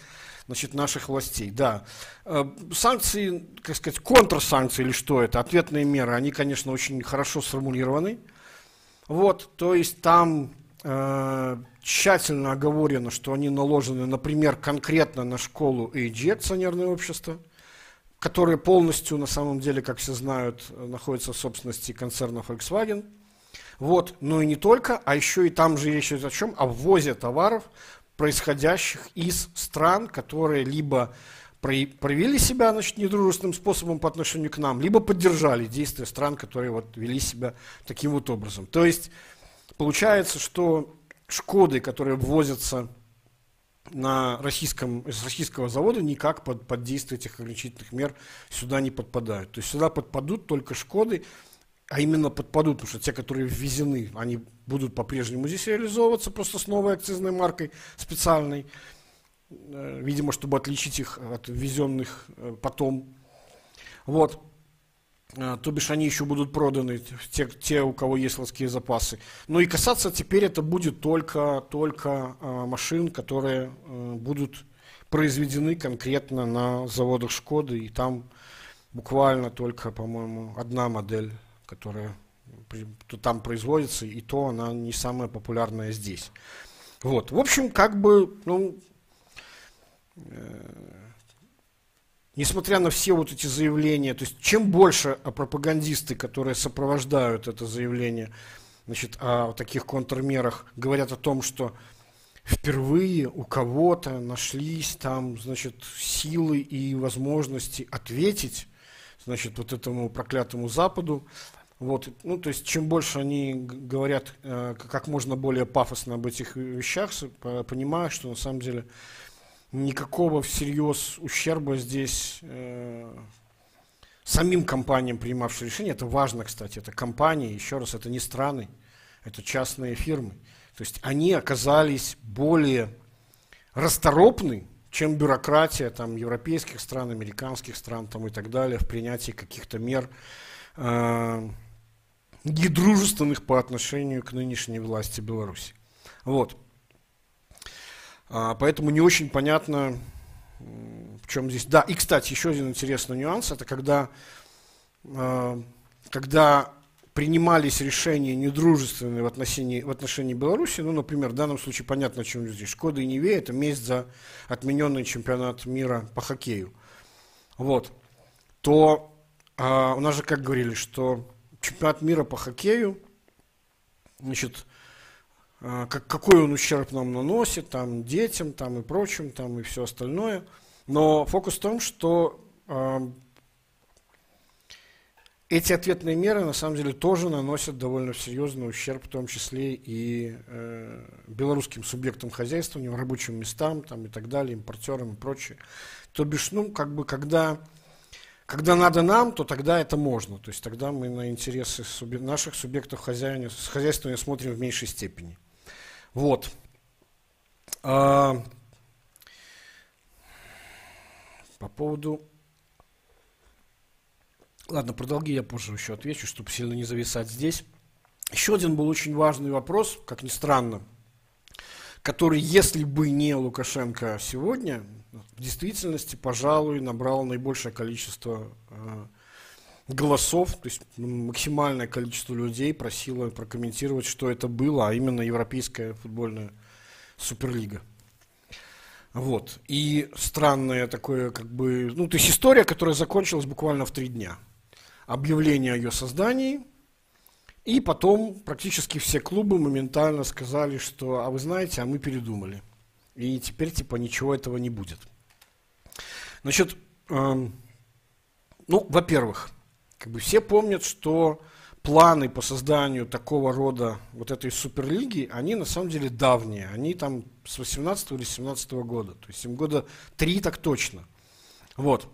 значит, наших властей. Да. Э, санкции, как сказать, контрсанкции или что это, ответные меры, они, конечно, очень хорошо сформулированы. Вот, то есть там э, тщательно оговорено, что они наложены, например, конкретно на школу AG, акционерное общество, которые полностью, на самом деле, как все знают, находятся в собственности концерна Volkswagen. Вот, но и не только, а еще и там же речь идет о чем? О ввозе товаров, происходящих из стран, которые либо проявили себя значит, недружественным способом по отношению к нам, либо поддержали действия стран, которые вот вели себя таким вот образом. То есть получается, что Шкоды, которые ввозятся на российском, из российского завода, никак под, под действие этих ограничительных мер сюда не подпадают. То есть сюда подпадут только Шкоды, а именно подпадут, потому что те, которые ввезены, они будут по-прежнему здесь реализовываться просто с новой акцизной маркой специальной, э, видимо, чтобы отличить их от ввезенных э, потом. Вот. А, то бишь они еще будут проданы, те, те, у кого есть складские запасы. Ну и касаться теперь это будет только, только а, машин, которые а, будут произведены конкретно на заводах Шкоды, и там буквально только, по-моему, одна модель, которая там производится, и то она не самая популярная здесь. Вот. В общем, как бы, ну, э, несмотря на все вот эти заявления, то есть чем больше пропагандисты, которые сопровождают это заявление, значит, о таких контрмерах, говорят о том, что впервые у кого-то нашлись там, значит, силы и возможности ответить, значит, вот этому проклятому Западу, вот, ну, то есть, чем больше они говорят э, как можно более пафосно об этих вещах, понимая, что на самом деле никакого всерьез ущерба здесь э, самим компаниям, принимавшим решения. Это важно, кстати, это компании, еще раз, это не страны, это частные фирмы. То есть они оказались более расторопны, чем бюрократия там, европейских стран, американских стран там, и так далее в принятии каких-то мер э, недружественных по отношению к нынешней власти Беларуси. Вот. А, поэтому не очень понятно, в чем здесь... Да, и, кстати, еще один интересный нюанс, это когда, а, когда принимались решения недружественные в отношении, в отношении Беларуси, ну, например, в данном случае понятно, о чем здесь. Шкода и Неве – это месть за отмененный чемпионат мира по хоккею. Вот. То а, у нас же как говорили, что чемпионат мира по хоккею, значит, как, какой он ущерб нам наносит, там, детям, там, и прочим, там, и все остальное. Но фокус в том, что э, эти ответные меры, на самом деле, тоже наносят довольно серьезный ущерб, в том числе и э, белорусским субъектам хозяйствования, рабочим местам, там, и так далее, импортерам и прочее. То бишь, ну, как бы, когда когда надо нам, то тогда это можно. То есть тогда мы на интересы субъ... наших субъектов хозяйствования смотрим в меньшей степени. Вот. А, по поводу... Ладно, про долги я позже еще отвечу, чтобы сильно не зависать здесь. Еще один был очень важный вопрос, как ни странно, который, если бы не Лукашенко сегодня, в действительности, пожалуй, набрал наибольшее количество э, голосов, то есть максимальное количество людей просило прокомментировать, что это было, а именно Европейская футбольная суперлига. Вот. И странное такое, как бы, ну, то есть история, которая закончилась буквально в три дня. Объявление о ее создании, и потом практически все клубы моментально сказали, что, а вы знаете, а мы передумали. И теперь, типа, ничего этого не будет. Значит, эм, ну, во-первых, как бы все помнят, что планы по созданию такого рода вот этой суперлиги, они на самом деле давние. Они там с 18 или 17 года. То есть им года три так точно. Вот.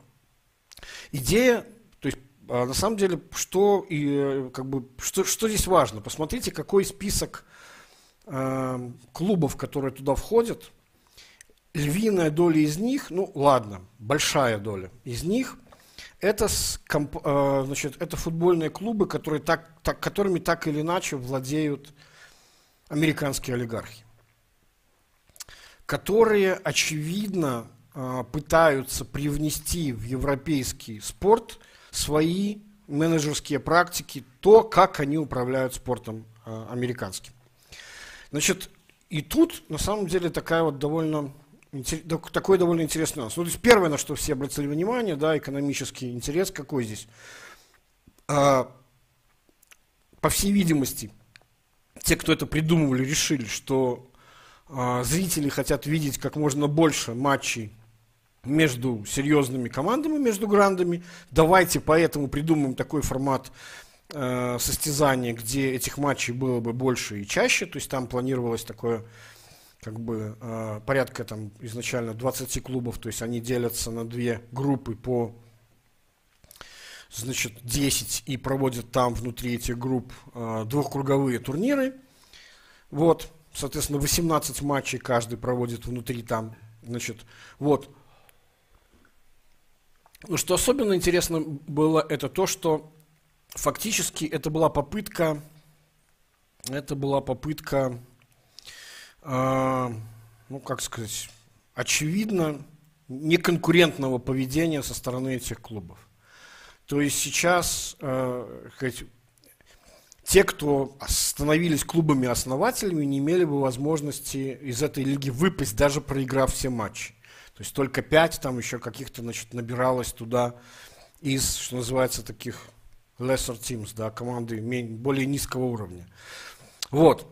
Идея, то есть а на самом деле, что, и, как бы, что, что здесь важно? Посмотрите, какой список э, клубов, которые туда входят. Львиная доля из них, ну ладно, большая доля из них – это, э, значит, это футбольные клубы, которые так, так, которыми так или иначе владеют американские олигархи, которые, очевидно, э, пытаются привнести в европейский спорт свои менеджерские практики, то, как они управляют спортом э, американским. Значит, и тут, на самом деле, такая вот довольно такой довольно интересный нюанс. Ну, то есть первое, на что все обратили внимание, да, экономический интерес какой здесь. А, по всей видимости, те, кто это придумывали, решили, что а, зрители хотят видеть как можно больше матчей между серьезными командами, между грандами. Давайте поэтому придумаем такой формат э, состязания, где этих матчей было бы больше и чаще. То есть там планировалось такое как бы э, порядка там изначально 20 клубов, то есть они делятся на две группы по значит, 10 и проводят там внутри этих групп э, двухкруговые турниры. Вот, соответственно, 18 матчей каждый проводит внутри там, значит, вот. Но что особенно интересно было, это то, что фактически это была попытка, это была попытка, ну, как сказать, очевидно, неконкурентного поведения со стороны этих клубов. То есть сейчас э, сказать, те, кто становились клубами-основателями, не имели бы возможности из этой лиги выпасть, даже проиграв все матчи. То есть только пять там еще каких-то значит, набиралось туда из, что называется, таких lesser teams, да, команды более низкого уровня. Вот.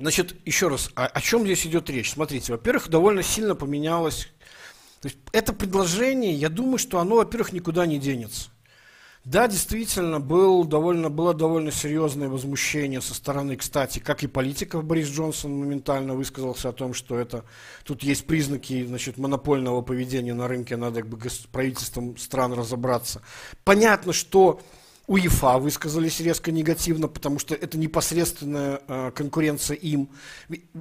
Значит, еще раз, о, о чем здесь идет речь? Смотрите, во-первых, довольно сильно поменялось. То есть это предложение, я думаю, что оно, во-первых, никуда не денется. Да, действительно, был довольно, было довольно серьезное возмущение со стороны, кстати, как и политиков. Борис Джонсон моментально высказался о том, что это, тут есть признаки значит, монопольного поведения на рынке, надо как бы правительством стран разобраться. Понятно, что УЕФА высказались резко негативно, потому что это непосредственная э, конкуренция им.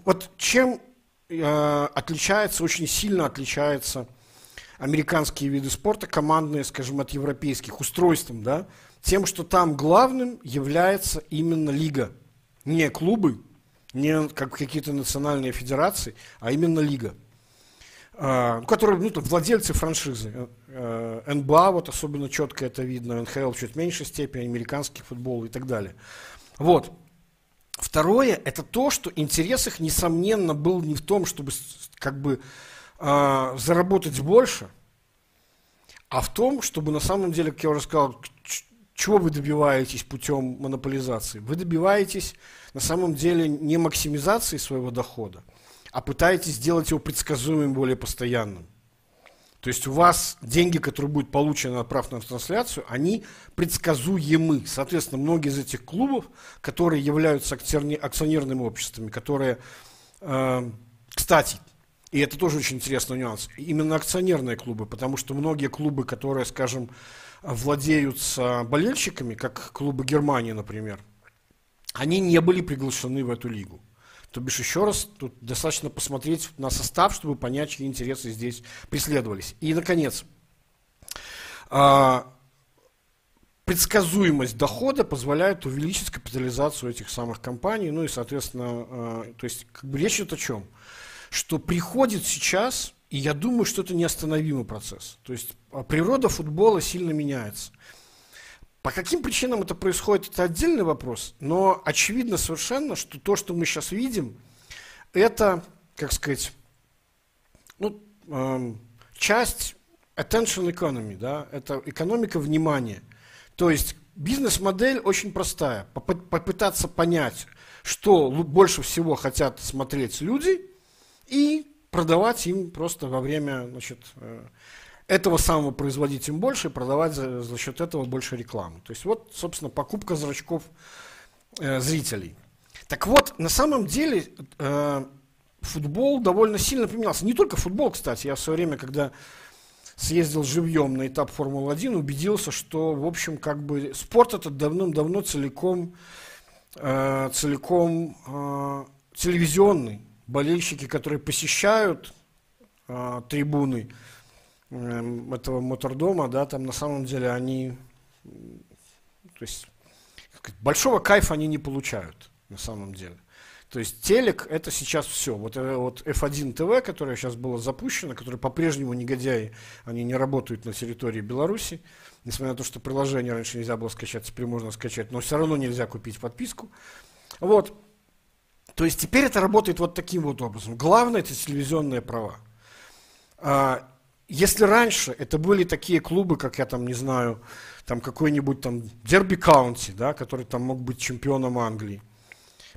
Вот чем э, отличается, очень сильно отличается американские виды спорта, командные, скажем, от европейских, устройством, да, тем, что там главным является именно лига. Не клубы, не как какие-то национальные федерации, а именно лига. Uh, которые, ну, владельцы франшизы. Э, НБА, вот особенно четко это видно, НХЛ в чуть меньшей степени, американский футбол и так далее. Вот. Второе, это то, что интерес их, несомненно, был не в том, чтобы как бы э, заработать больше, а в том, чтобы на самом деле, как я уже сказал, чего вы добиваетесь путем монополизации? Вы добиваетесь на самом деле не максимизации своего дохода, а пытаетесь сделать его предсказуемым, более постоянным. То есть у вас деньги, которые будут получены от прав на трансляцию, они предсказуемы. Соответственно, многие из этих клубов, которые являются акционерными обществами, которые, э, кстати, и это тоже очень интересный нюанс. Именно акционерные клубы, потому что многие клубы, которые, скажем, владеются болельщиками, как клубы Германии, например, они не были приглашены в эту лигу. То бишь, еще раз, тут достаточно посмотреть на состав, чтобы понять, чьи интересы здесь преследовались. И, наконец, а, предсказуемость дохода позволяет увеличить капитализацию этих самых компаний, ну и, соответственно, а, то есть, как бы речь идет о чем? что приходит сейчас, и я думаю, что это неостановимый процесс. То есть а, природа футбола сильно меняется. По каким причинам это происходит, это отдельный вопрос, но очевидно совершенно, что то, что мы сейчас видим, это, как сказать, ну, э, часть attention economy, да, это экономика внимания. То есть бизнес-модель очень простая. Попытаться понять, что больше всего хотят смотреть люди, и продавать им просто во время значит, э, этого самого производить им больше и продавать за, за счет этого больше рекламы. То есть вот, собственно, покупка зрачков э, зрителей. Так вот, на самом деле э, футбол довольно сильно поменялся. Не только футбол, кстати. Я в свое время, когда съездил живьем на этап Формулы-1, убедился, что, в общем, как бы спорт этот давным-давно целиком, э, целиком э, телевизионный болельщики, которые посещают э, трибуны этого мотордома, да, там на самом деле они, то есть большого кайфа они не получают на самом деле. То есть телек это сейчас все. Вот, э, вот F1 TV, которое сейчас было запущено, которое по-прежнему негодяи, они не работают на территории Беларуси, несмотря на то, что приложение раньше нельзя было скачать, теперь можно скачать, но все равно нельзя купить подписку. Вот. То есть теперь это работает вот таким вот образом. Главное это телевизионные права. А, если раньше это были такие клубы, как я там, не знаю, там какой-нибудь там Дерби Каунти, да, который там мог быть чемпионом Англии,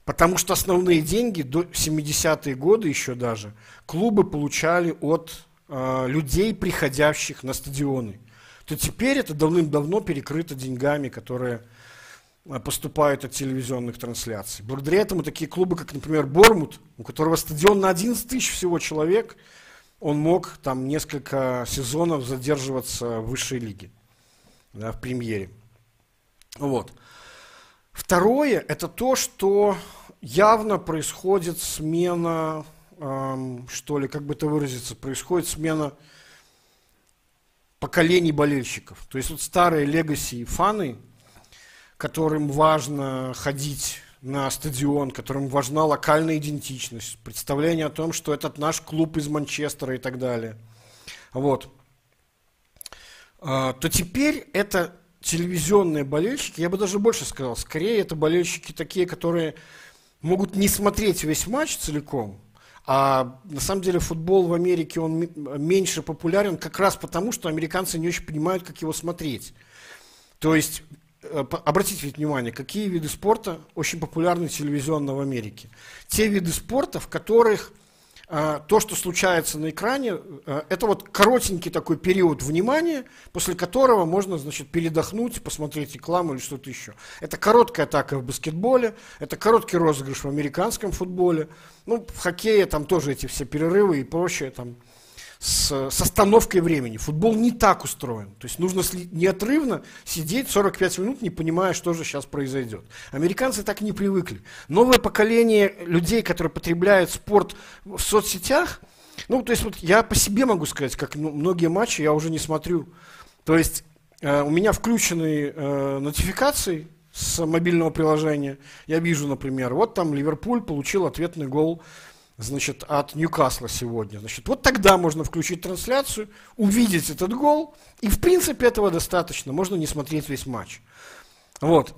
потому что основные деньги до 70-е годы еще даже клубы получали от э, людей, приходящих на стадионы, то теперь это давным-давно перекрыто деньгами, которые а, поступают от телевизионных трансляций. Благодаря этому такие клубы, как, например, Бормут, у которого стадион на 11 тысяч всего человек, он мог там несколько сезонов задерживаться в высшей лиге, да, в премьере. Вот. Второе, это то, что явно происходит смена, эм, что ли, как бы это выразиться, происходит смена поколений болельщиков. То есть вот старые легаси и фаны, которым важно ходить на стадион, которым важна локальная идентичность, представление о том, что этот наш клуб из Манчестера и так далее. Вот. А, то теперь это телевизионные болельщики, я бы даже больше сказал, скорее это болельщики такие, которые могут не смотреть весь матч целиком, а на самом деле футбол в Америке он меньше популярен как раз потому, что американцы не очень понимают, как его смотреть. То есть обратите внимание, какие виды спорта очень популярны телевизионно в Америке. Те виды спорта, в которых э, то, что случается на экране, э, это вот коротенький такой период внимания, после которого можно, значит, передохнуть, посмотреть рекламу или что-то еще. Это короткая атака в баскетболе, это короткий розыгрыш в американском футболе, ну, в хоккее там тоже эти все перерывы и прочее там с, с остановкой времени. Футбол не так устроен. То есть нужно неотрывно сидеть 45 минут, не понимая, что же сейчас произойдет. Американцы так не привыкли. Новое поколение людей, которые потребляют спорт в соцсетях, ну, то есть вот я по себе могу сказать, как ну, многие матчи я уже не смотрю. То есть э, у меня включены э, нотификации с мобильного приложения. Я вижу, например, вот там Ливерпуль получил ответный гол значит, от Ньюкасла сегодня. Значит, вот тогда можно включить трансляцию, увидеть этот гол, и в принципе этого достаточно, можно не смотреть весь матч. Вот.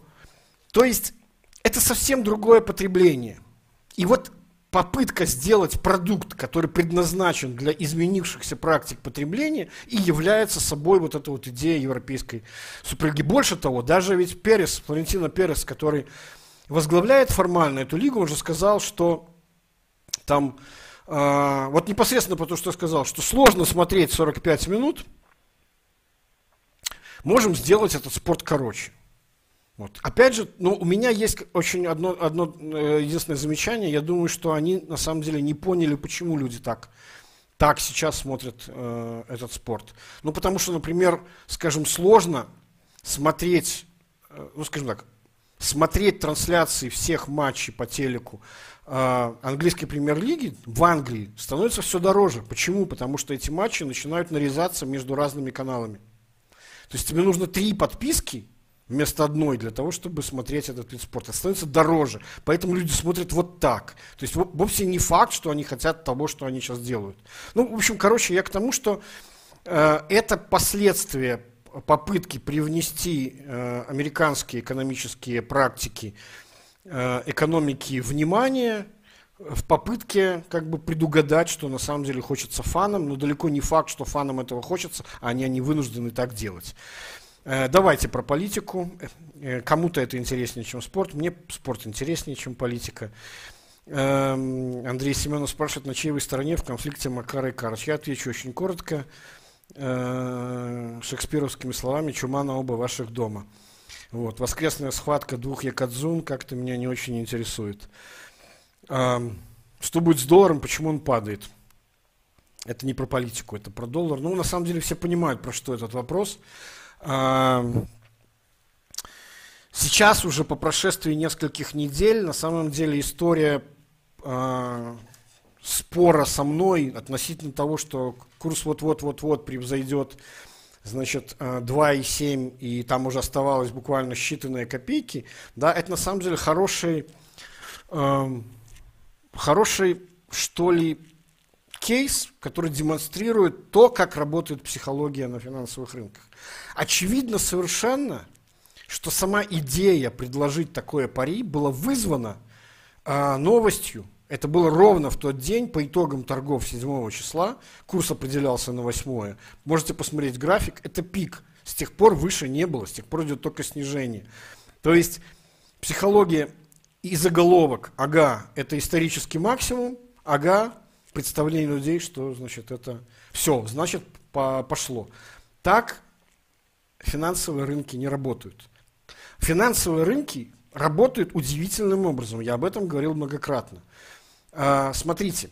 То есть это совсем другое потребление. И вот попытка сделать продукт, который предназначен для изменившихся практик потребления, и является собой вот эта вот идея европейской суперлиги. Больше того, даже ведь Перес, Флорентино Перес, который возглавляет формально эту лигу, он же сказал, что там, э, вот непосредственно потому, что я сказал, что сложно смотреть 45 минут, можем сделать этот спорт короче. Вот. Опять же, ну, у меня есть очень одно, одно э, единственное замечание. Я думаю, что они на самом деле не поняли, почему люди так, так сейчас смотрят э, этот спорт. Ну, потому что, например, скажем, сложно смотреть, э, ну, скажем так, смотреть трансляции всех матчей по телеку английской премьер-лиги в Англии становится все дороже. Почему? Потому что эти матчи начинают нарезаться между разными каналами. То есть тебе нужно три подписки вместо одной для того, чтобы смотреть этот вид спорта. Становится дороже. Поэтому люди смотрят вот так. То есть вовсе не факт, что они хотят того, что они сейчас делают. Ну, в общем, короче, я к тому, что э, это последствия попытки привнести э, американские экономические практики экономики внимания в попытке как бы предугадать, что на самом деле хочется фанам, но далеко не факт, что фанам этого хочется, а они, они вынуждены так делать. Э, давайте про политику. Э, кому-то это интереснее, чем спорт. Мне спорт интереснее, чем политика. Эм, Андрей Семенов спрашивает, на чьей вы стороне в конфликте Макара и Карыч. Я отвечу очень коротко. Э, шекспировскими словами «Чума на оба ваших дома». Вот. Воскресная схватка двух якадзун как-то меня не очень интересует. А, что будет с долларом, почему он падает? Это не про политику, это про доллар. Ну, на самом деле все понимают, про что этот вопрос. А, сейчас уже по прошествии нескольких недель, на самом деле история а, спора со мной относительно того, что курс вот-вот-вот-вот превзойдет значит, 2,7, э, и там уже оставалось буквально считанные копейки, да, это на самом деле хороший, э, хороший, что ли, кейс, который демонстрирует то, как работает психология на финансовых рынках. Очевидно совершенно, что сама идея предложить такое пари была вызвана э, новостью, Это было ровно в тот день, по итогам торгов 7 числа, курс определялся на 8. Можете посмотреть график, это пик. С тех пор выше не было, с тех пор идет только снижение. То есть психология и заголовок, ага, это исторический максимум, ага, представление людей, что значит это все, значит по пошло. Так финансовые рынки не работают. Финансовые рынки работают удивительным образом. Я об этом говорил многократно. А, смотрите,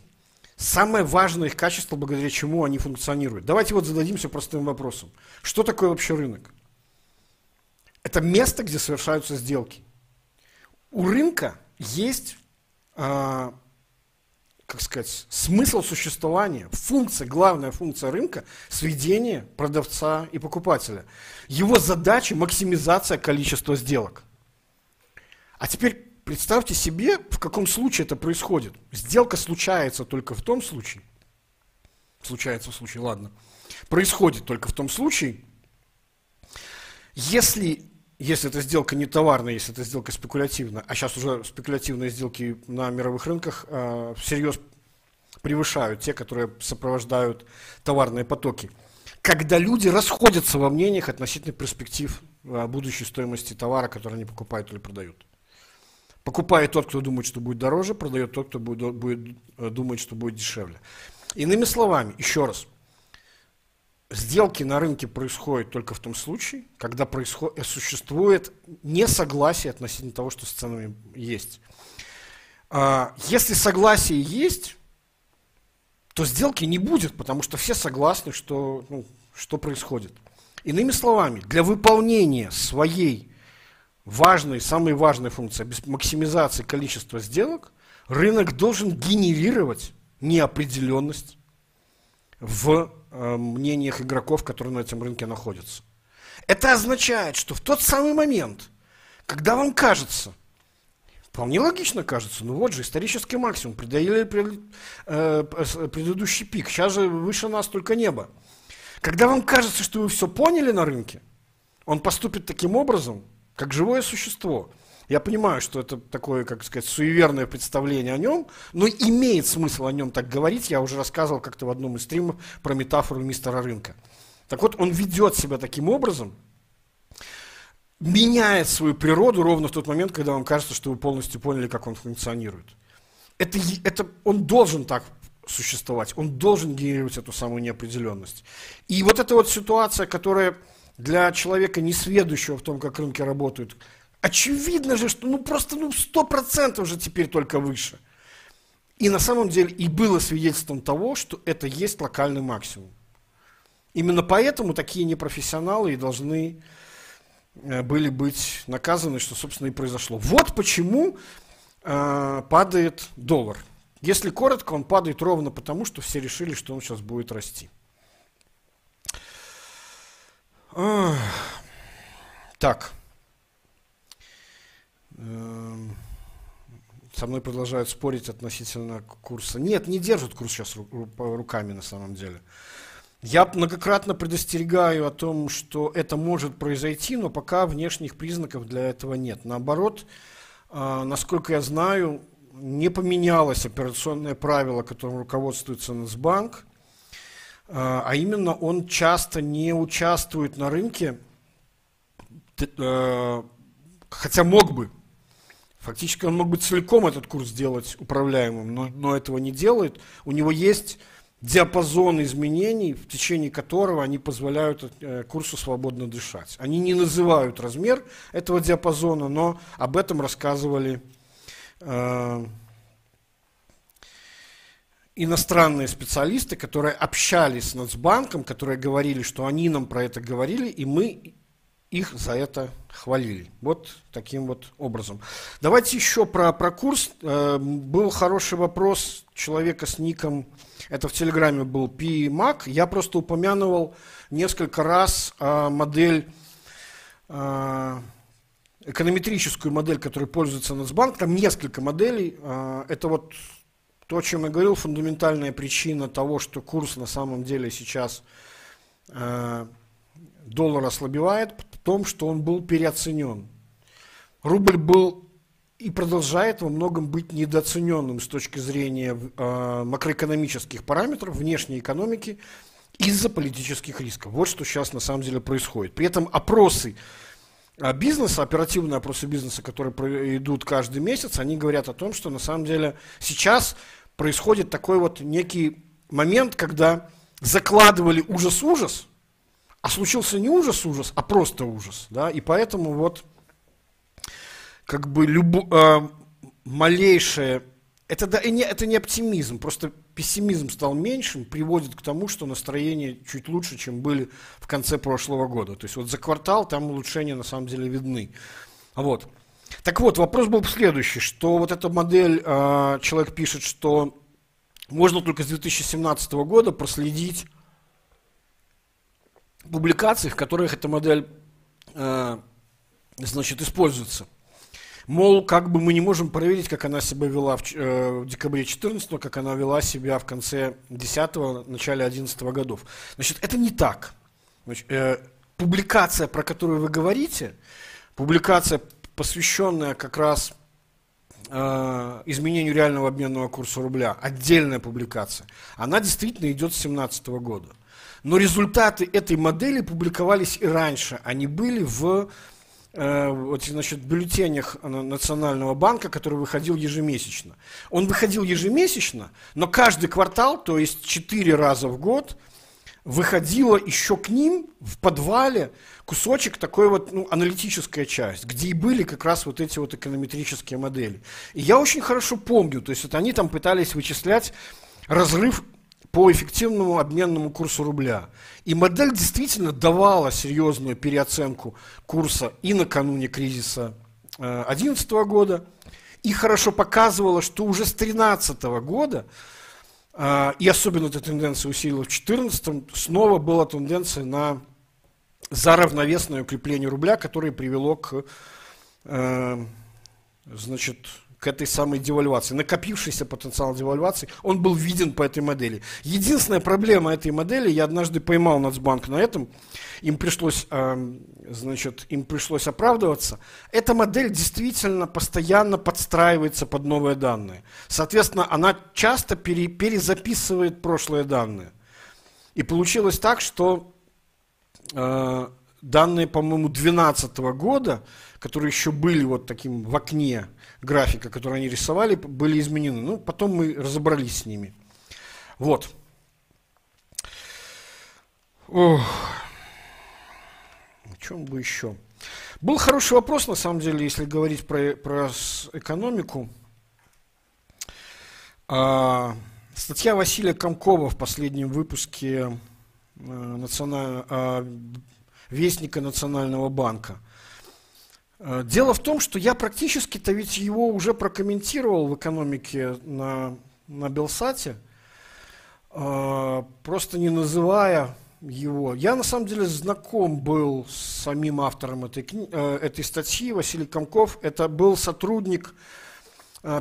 самое важное их качество, благодаря чему они функционируют. Давайте вот зададимся простым вопросом. Что такое вообще рынок? Это место, где совершаются сделки. У рынка есть, а, как сказать, смысл существования, функция, главная функция рынка – сведение продавца и покупателя. Его задача – максимизация количества сделок – а теперь представьте себе, в каком случае это происходит. Сделка случается только в том случае, случается в случае, ладно, происходит только в том случае, если, если эта сделка не товарная, если эта сделка спекулятивная, а сейчас уже спекулятивные сделки на мировых рынках э, всерьез превышают те, которые сопровождают товарные потоки. Когда люди расходятся во мнениях относительно перспектив э, будущей стоимости товара, который они покупают или продают. Покупает тот, кто думает, что будет дороже, продает тот, кто будет, будет э, думать, что будет дешевле. Иными словами, еще раз, сделки на рынке происходят только в том случае, когда происходит, существует несогласие относительно того, что с ценами есть. А, если согласие есть, то сделки не будет, потому что все согласны, что, ну, что происходит. Иными словами, для выполнения своей важной, самой важной функции, максимизации количества сделок, рынок должен генерировать неопределенность в э, мнениях игроков, которые на этом рынке находятся. Это означает, что в тот самый момент, когда вам кажется, вполне логично кажется, ну вот же исторический максимум, преодолели пред, э, предыдущий пик, сейчас же выше нас только небо. Когда вам кажется, что вы все поняли на рынке, он поступит таким образом, как живое существо. Я понимаю, что это такое, как сказать, суеверное представление о нем, но имеет смысл о нем так говорить. Я уже рассказывал как-то в одном из стримов про метафору мистера рынка. Так вот, он ведет себя таким образом, меняет свою природу ровно в тот момент, когда вам кажется, что вы полностью поняли, как он функционирует. Это, это, он должен так существовать, он должен генерировать эту самую неопределенность. И вот эта вот ситуация, которая для человека, не сведущего в том, как рынки работают, очевидно же, что ну просто ну, 100% же теперь только выше. И на самом деле и было свидетельством того, что это есть локальный максимум. Именно поэтому такие непрофессионалы и должны э, были быть наказаны, что, собственно, и произошло. Вот почему э, падает доллар. Если коротко, он падает ровно потому, что все решили, что он сейчас будет расти. Так. Эм, со мной продолжают спорить относительно курса. Нет, не держат курс сейчас руками на самом деле. Я многократно предостерегаю о том, что это может произойти, но пока внешних признаков для этого нет. Наоборот, а, насколько я знаю, не поменялось операционное правило, которым руководствуется Нацбанк. А, а именно он часто не участвует на рынке, э, хотя мог бы. Фактически он мог бы целиком этот курс сделать управляемым, но, но этого не делает. У него есть диапазон изменений, в течение которого они позволяют э, курсу свободно дышать. Они не называют размер этого диапазона, но об этом рассказывали э, иностранные специалисты, которые общались с Нацбанком, которые говорили, что они нам про это говорили, и мы их за это хвалили. Вот таким вот образом. Давайте еще про, про курс. Э, был хороший вопрос человека с ником, это в Телеграме был PMAC. Я просто упомянул несколько раз э, модель, э, эконометрическую модель, которой пользуется Нацбанк. Там несколько моделей. Это вот то, о чем я говорил, фундаментальная причина того, что курс на самом деле сейчас э, доллар ослабевает, в том, что он был переоценен. Рубль был и продолжает во многом быть недооцененным с точки зрения э, макроэкономических параметров внешней экономики из-за политических рисков. Вот что сейчас на самом деле происходит. При этом опросы а, бизнеса, оперативные опросы бизнеса, которые идут каждый месяц, они говорят о том, что на самом деле сейчас происходит такой вот некий момент, когда закладывали ужас-ужас, а случился не ужас-ужас, а просто ужас. Да? И поэтому вот как бы любо, э, малейшее, это, да, не, это не оптимизм, просто пессимизм стал меньшим, приводит к тому, что настроения чуть лучше, чем были в конце прошлого года. То есть вот за квартал там улучшения на самом деле видны. Вот. Так вот, вопрос был следующий, что вот эта модель, э, человек пишет, что можно только с 2017 года проследить публикации, в которых эта модель э, значит, используется. Мол, как бы мы не можем проверить, как она себя вела в, э, в декабре 14 как она вела себя в конце 10 начале 11 годов. Значит, это не так. Значит, э, публикация, про которую вы говорите, публикация, посвященная как раз э, изменению реального обменного курса рубля, отдельная публикация, она действительно идет с 2017 года. Но результаты этой модели публиковались и раньше. Они были в э, вот, значит, бюллетенях Национального банка, который выходил ежемесячно. Он выходил ежемесячно, но каждый квартал, то есть четыре раза в год, выходила еще к ним в подвале кусочек такой вот ну, аналитическая часть, где и были как раз вот эти вот эконометрические модели. И я очень хорошо помню, то есть вот они там пытались вычислять разрыв по эффективному обменному курсу рубля. И модель действительно давала серьезную переоценку курса и накануне кризиса 2011 э, года, и хорошо показывала, что уже с 2013 года, и особенно эта тенденция усилилась в 2014, снова была тенденция на за равновесное укрепление рубля, которое привело к э, значит, к этой самой девальвации. Накопившийся потенциал девальвации, он был виден по этой модели. Единственная проблема этой модели, я однажды поймал Нацбанк на этом, им пришлось, э, значит, им пришлось оправдываться. Эта модель действительно постоянно подстраивается под новые данные. Соответственно, она часто пере, перезаписывает прошлые данные. И получилось так, что э, данные, по-моему, 2012 года, которые еще были вот таким в окне, графика, который они рисовали, были изменены. Ну, потом мы разобрались с ними. Вот. Ох. Чем бы еще? Был хороший вопрос, на самом деле, если говорить про, про экономику. А, статья Василия Комкова в последнем выпуске а, националь... а, Вестника Национального банка – Э, дело в том, что я практически-то ведь его уже прокомментировал в экономике на, на Белсате, э, просто не называя его. Я на самом деле знаком был с самим автором этой, э, этой статьи, Василий Комков. Это был сотрудник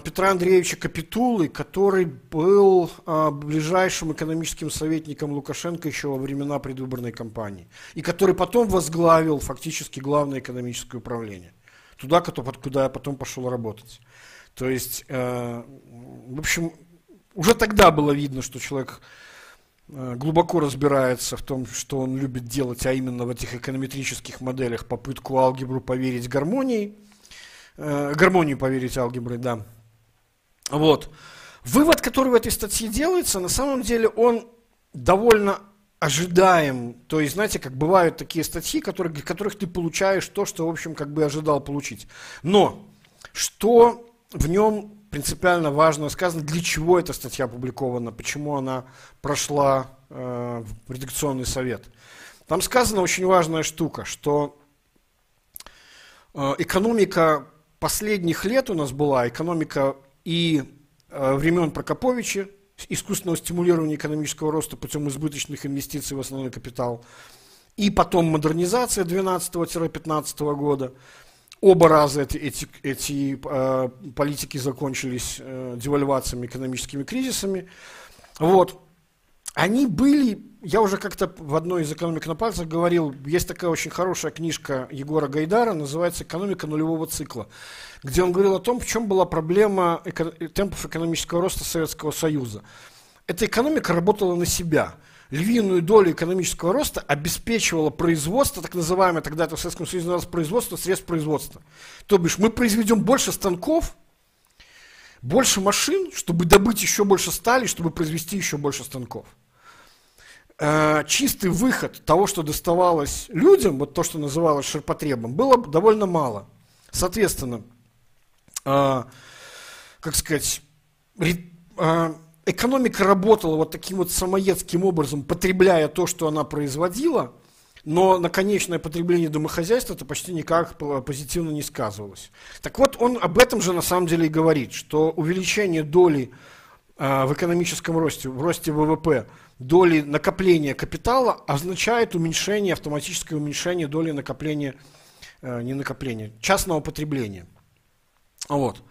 Петра Андреевича Капитулы, который был ближайшим экономическим советником Лукашенко еще во времена предвыборной кампании, и который потом возглавил фактически главное экономическое управление, туда, куда я потом пошел работать. То есть, э, в общем, уже тогда было видно, что человек э, глубоко разбирается в том, что он любит делать, а именно в этих эконометрических моделях попытку алгебру поверить гармонии, э, гармонию поверить алгеброй, да. Вот. Вывод, который в этой статье делается, на самом деле он довольно ожидаем. То есть, знаете, как бывают такие статьи, которые, которых ты получаешь то, что, в общем, как бы ожидал получить. Но что в нем принципиально важно сказано, для чего эта статья опубликована, почему она прошла э, в редакционный совет. Там сказана очень важная штука, что э, экономика последних лет у нас была, экономика и э, времен Прокоповича, искусственного стимулирования экономического роста путем избыточных инвестиций в основной капитал, и потом модернизация 12-15 года. Оба раза эти, эти, эти э, политики закончились э, девальвациями, экономическими кризисами. Вот. они были, я уже как-то в одной из экономик на пальцах говорил, есть такая очень хорошая книжка Егора Гайдара, называется «Экономика нулевого цикла», где он говорил о том, в чем была проблема эко- темпов экономического роста Советского Союза. Эта экономика работала на себя. Львиную долю экономического роста обеспечивало производство, так называемое тогда это в Советском Союзе называлось производство средств производства. То бишь мы произведем больше станков, больше машин, чтобы добыть еще больше стали, чтобы произвести еще больше станков. Э, чистый выход того, что доставалось людям, вот то, что называлось ширпотребом, было довольно мало. Соответственно, э, как сказать, э, экономика работала вот таким вот самоедским образом, потребляя то, что она производила, но на конечное потребление домохозяйства это почти никак позитивно не сказывалось. Так вот, он об этом же на самом деле и говорит, что увеличение доли в экономическом росте, в росте ВВП – доли накопления капитала означает уменьшение, автоматическое уменьшение доли накопления, э, не накопления, частного потребления. Вот.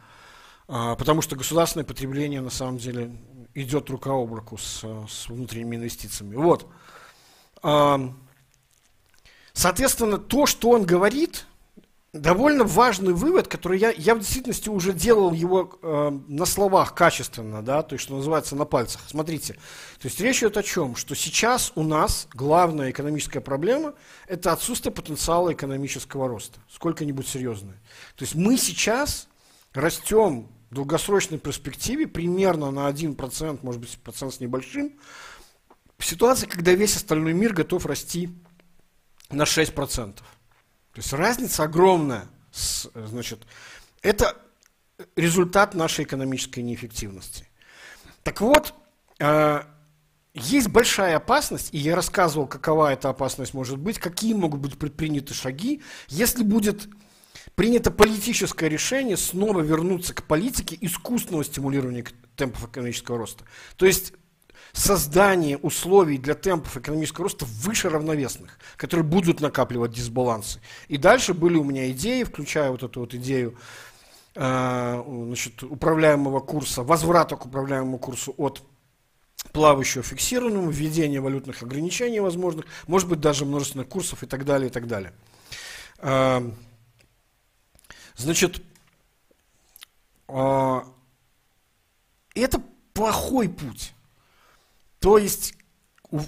А, потому что государственное потребление на самом деле идет рука об руку с, с внутренними инвестициями. Вот. Соответственно, то, что он говорит, довольно важный вывод, который я, я в действительности уже делал его на словах качественно, да, то есть, что называется, на пальцах. Смотрите, то есть речь идет о чем? Что сейчас у нас главная экономическая проблема – это отсутствие потенциала экономического роста, сколько-нибудь серьезное. То есть мы сейчас растем в долгосрочной перспективе примерно на 1%, может быть, процент с небольшим, ситуации, когда весь остальной мир готов расти на 6%. То есть разница огромная. Значит, это результат нашей экономической неэффективности. Так вот, э, есть большая опасность, и я рассказывал, какова эта опасность может быть, какие могут быть предприняты шаги, если будет принято политическое решение снова вернуться к политике искусственного стимулирования темпов экономического роста. То есть создание условий для темпов экономического роста выше равновесных, которые будут накапливать дисбалансы. И дальше были у меня идеи, включая вот эту вот идею э, значит, управляемого курса, возврата к управляемому курсу от плавающего фиксированному, введение валютных ограничений возможных, может быть даже множественных курсов и так далее, и так далее. Значит, э, это плохой путь. То есть,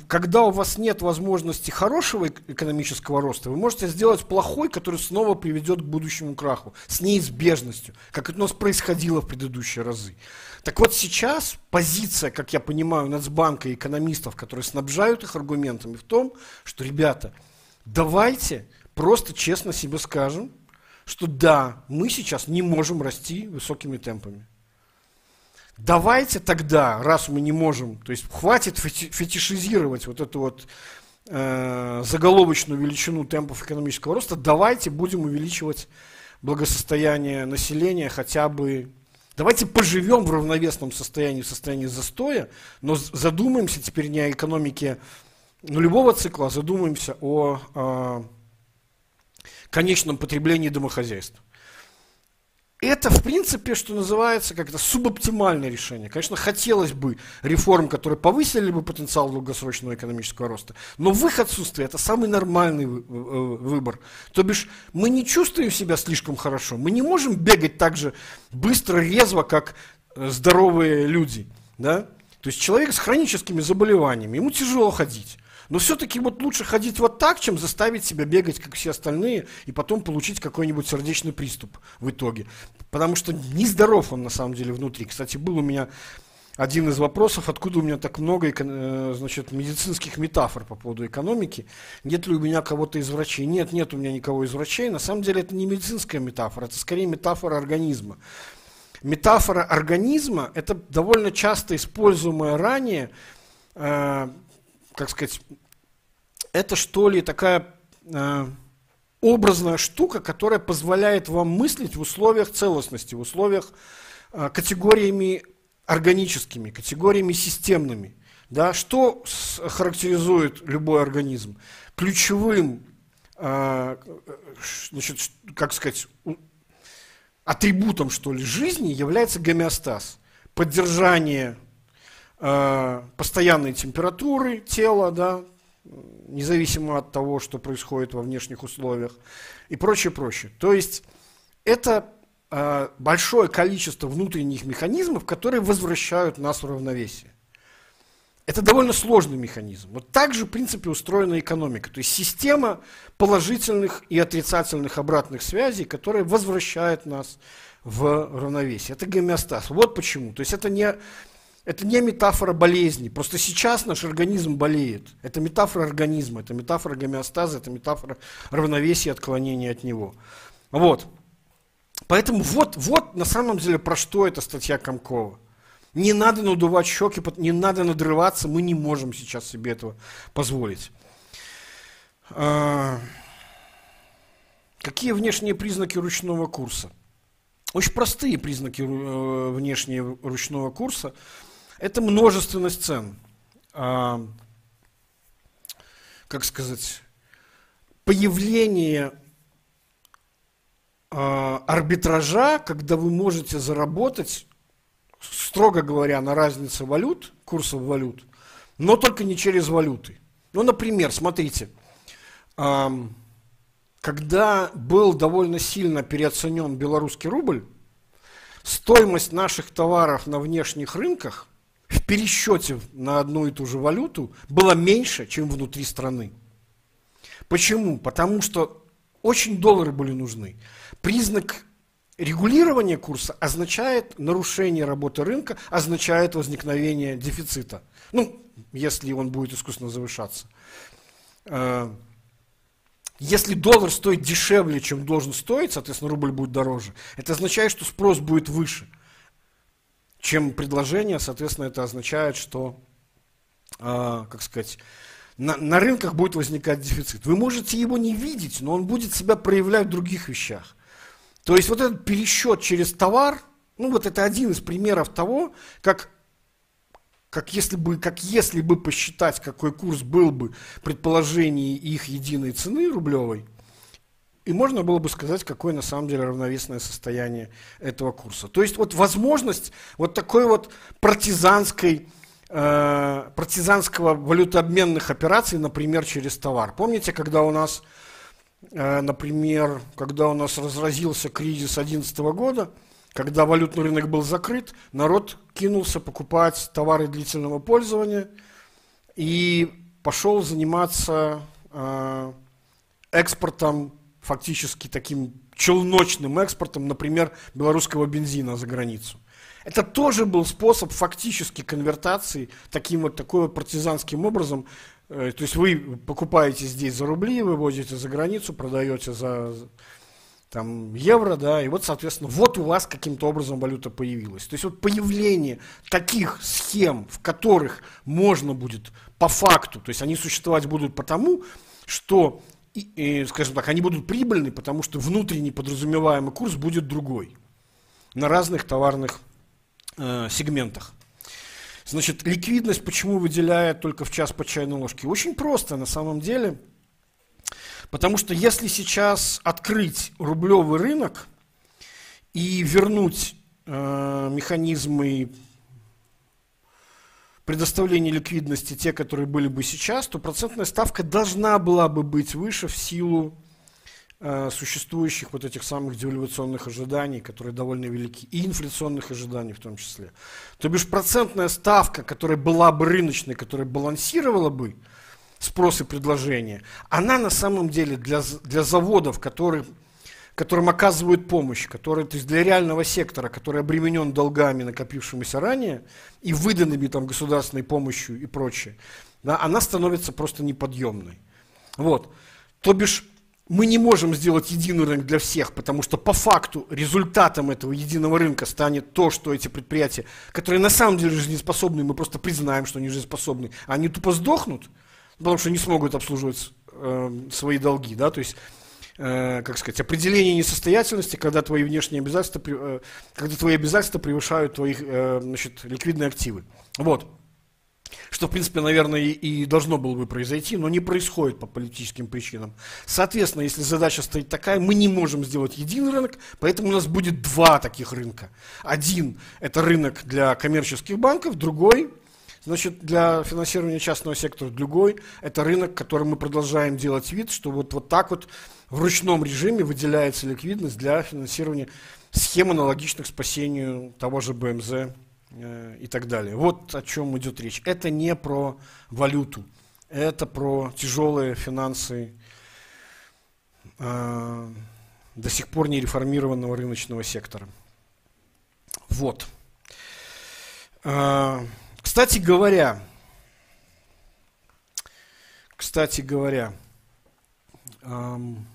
когда у вас нет возможности хорошего экономического роста, вы можете сделать плохой, который снова приведет к будущему краху, с неизбежностью, как это у нас происходило в предыдущие разы. Так вот сейчас позиция, как я понимаю, Нацбанка и экономистов, которые снабжают их аргументами, в том, что, ребята, давайте просто честно себе скажем, что да, мы сейчас не можем расти высокими темпами. Давайте тогда, раз мы не можем, то есть хватит фетишизировать вот эту вот э, заголовочную величину темпов экономического роста, давайте будем увеличивать благосостояние населения хотя бы Давайте поживем в равновесном состоянии, в состоянии застоя, но задумаемся теперь не о экономике нулевого цикла, а задумаемся о, о э, конечном потреблении домохозяйств. Это, в принципе, что называется, как-то субоптимальное решение. Конечно, хотелось бы реформ, которые повысили бы потенциал долгосрочного экономического роста, но в их отсутствии это самый нормальный выбор. То бишь, мы не чувствуем себя слишком хорошо, мы не можем бегать так же быстро, резво, как э, здоровые люди. Да? То есть человек с хроническими заболеваниями, ему тяжело ходить. Но все-таки вот лучше ходить вот так, чем заставить себя бегать, как все остальные, и потом получить какой-нибудь сердечный приступ в итоге. Потому что нездоров он на самом деле внутри. Кстати, был у меня один из вопросов, откуда у меня так много э, значит, медицинских метафор по поводу экономики. Нет ли у меня кого-то из врачей? Нет, нет у меня никого из врачей. На самом деле это не медицинская метафора, это скорее метафора организма. Метафора организма – это довольно часто используемая ранее э, как сказать, это что ли такая э, образная штука, которая позволяет вам мыслить в условиях целостности, в условиях э, категориями органическими, категориями системными. Да, что характеризует любой организм? Ключевым, э, значит, как сказать, атрибутом, что ли, жизни является гомеостаз. Поддержание э, постоянные температуры тела, да, независимо от того, что происходит во внешних условиях и прочее, прочее. То есть это э, большое количество внутренних механизмов, которые возвращают нас в равновесие. Это довольно сложный механизм. Вот так же, в принципе, устроена экономика. То есть система положительных и отрицательных обратных связей, которая возвращает нас в равновесие. Это гомеостаз. Вот почему. То есть это не, это не метафора болезни. Просто сейчас наш организм болеет. Это метафора организма, это метафора гомеостаза, это метафора равновесия отклонения от него. Вот. Поэтому вот, вот на самом деле про что эта статья Комкова. Не надо надувать щеки, не надо надрываться, мы не можем сейчас себе этого позволить. А, какие внешние признаки ручного курса? Очень простые признаки э, внешнего ручного курса. Это множественность цен. А, как сказать, появление а, арбитража, когда вы можете заработать строго говоря, на разнице валют, курсов валют, но только не через валюты. Ну, например, смотрите, когда был довольно сильно переоценен белорусский рубль, стоимость наших товаров на внешних рынках в пересчете на одну и ту же валюту была меньше, чем внутри страны. Почему? Потому что очень доллары были нужны. Признак Регулирование курса означает нарушение работы рынка, означает возникновение дефицита. Ну, если он будет искусственно завышаться. Э, если доллар стоит дешевле, чем должен стоить, соответственно, рубль будет дороже, это означает, что спрос будет выше, чем предложение, соответственно, это означает, что, э, как сказать, на, на рынках будет возникать дефицит. Вы можете его не видеть, но он будет себя проявлять в других вещах. То есть вот этот пересчет через товар, ну вот это один из примеров того, как, как, если, бы, как если бы посчитать, какой курс был бы предположений их единой цены рублевой, и можно было бы сказать, какое на самом деле равновесное состояние этого курса. То есть вот возможность вот такой вот партизанской, э, партизанского валютообменных операций, например, через товар. Помните, когда у нас Э, например, когда у нас разразился кризис 2011 года, когда валютный рынок был закрыт, народ кинулся покупать товары длительного пользования и пошел заниматься э, экспортом, фактически таким челночным экспортом, например, белорусского бензина за границу. Это тоже был способ фактически конвертации таким вот, такой вот партизанским образом Э, то есть вы покупаете здесь за рубли, вывозите за границу, продаете за там, евро, да, и вот, соответственно, вот у вас каким-то образом валюта появилась. То есть вот появление таких схем, в которых можно будет по факту, то есть они существовать будут потому, что, и, и, скажем так, они будут прибыльны, потому что внутренний подразумеваемый курс будет другой на разных товарных э, сегментах. Значит, ликвидность почему выделяет только в час по чайной ложке? Очень просто на самом деле. Потому что если сейчас открыть рублевый рынок и вернуть э, механизмы предоставления ликвидности, те, которые были бы сейчас, то процентная ставка должна была бы быть выше в силу Э, существующих вот этих самых девальвационных ожиданий, которые довольно велики, и инфляционных ожиданий в том числе. То бишь процентная ставка, которая была бы рыночной, которая балансировала бы спрос и предложение, она на самом деле для, для заводов, которые, которым оказывают помощь, которые, то есть для реального сектора, который обременен долгами, накопившимися ранее, и выданными там государственной помощью и прочее, да, она становится просто неподъемной. Вот. То бишь мы не можем сделать единый рынок для всех, потому что по факту результатом этого единого рынка станет то, что эти предприятия, которые на самом деле жизнеспособны, мы просто признаем, что они жизнеспособны, они тупо сдохнут, потому что не смогут обслуживать э, свои долги, да, то есть э, как сказать, определение несостоятельности, когда твои внешние обязательства, э, когда твои обязательства превышают твои э, значит, ликвидные активы. Вот. Что, в принципе, наверное, и должно было бы произойти, но не происходит по политическим причинам. Соответственно, если задача стоит такая, мы не можем сделать единый рынок, поэтому у нас будет два таких рынка. Один – это рынок для коммерческих банков, другой Значит, для финансирования частного сектора другой – это рынок, который мы продолжаем делать вид, что вот, вот так вот в ручном режиме выделяется ликвидность для финансирования схем, аналогичных спасению того же БМЗ э, и так далее. Вот о чем идет речь. Это не про валюту, это про тяжелые финансы э, до сих пор не реформированного рыночного сектора. Вот. Э, кстати говоря, кстати говоря, эм,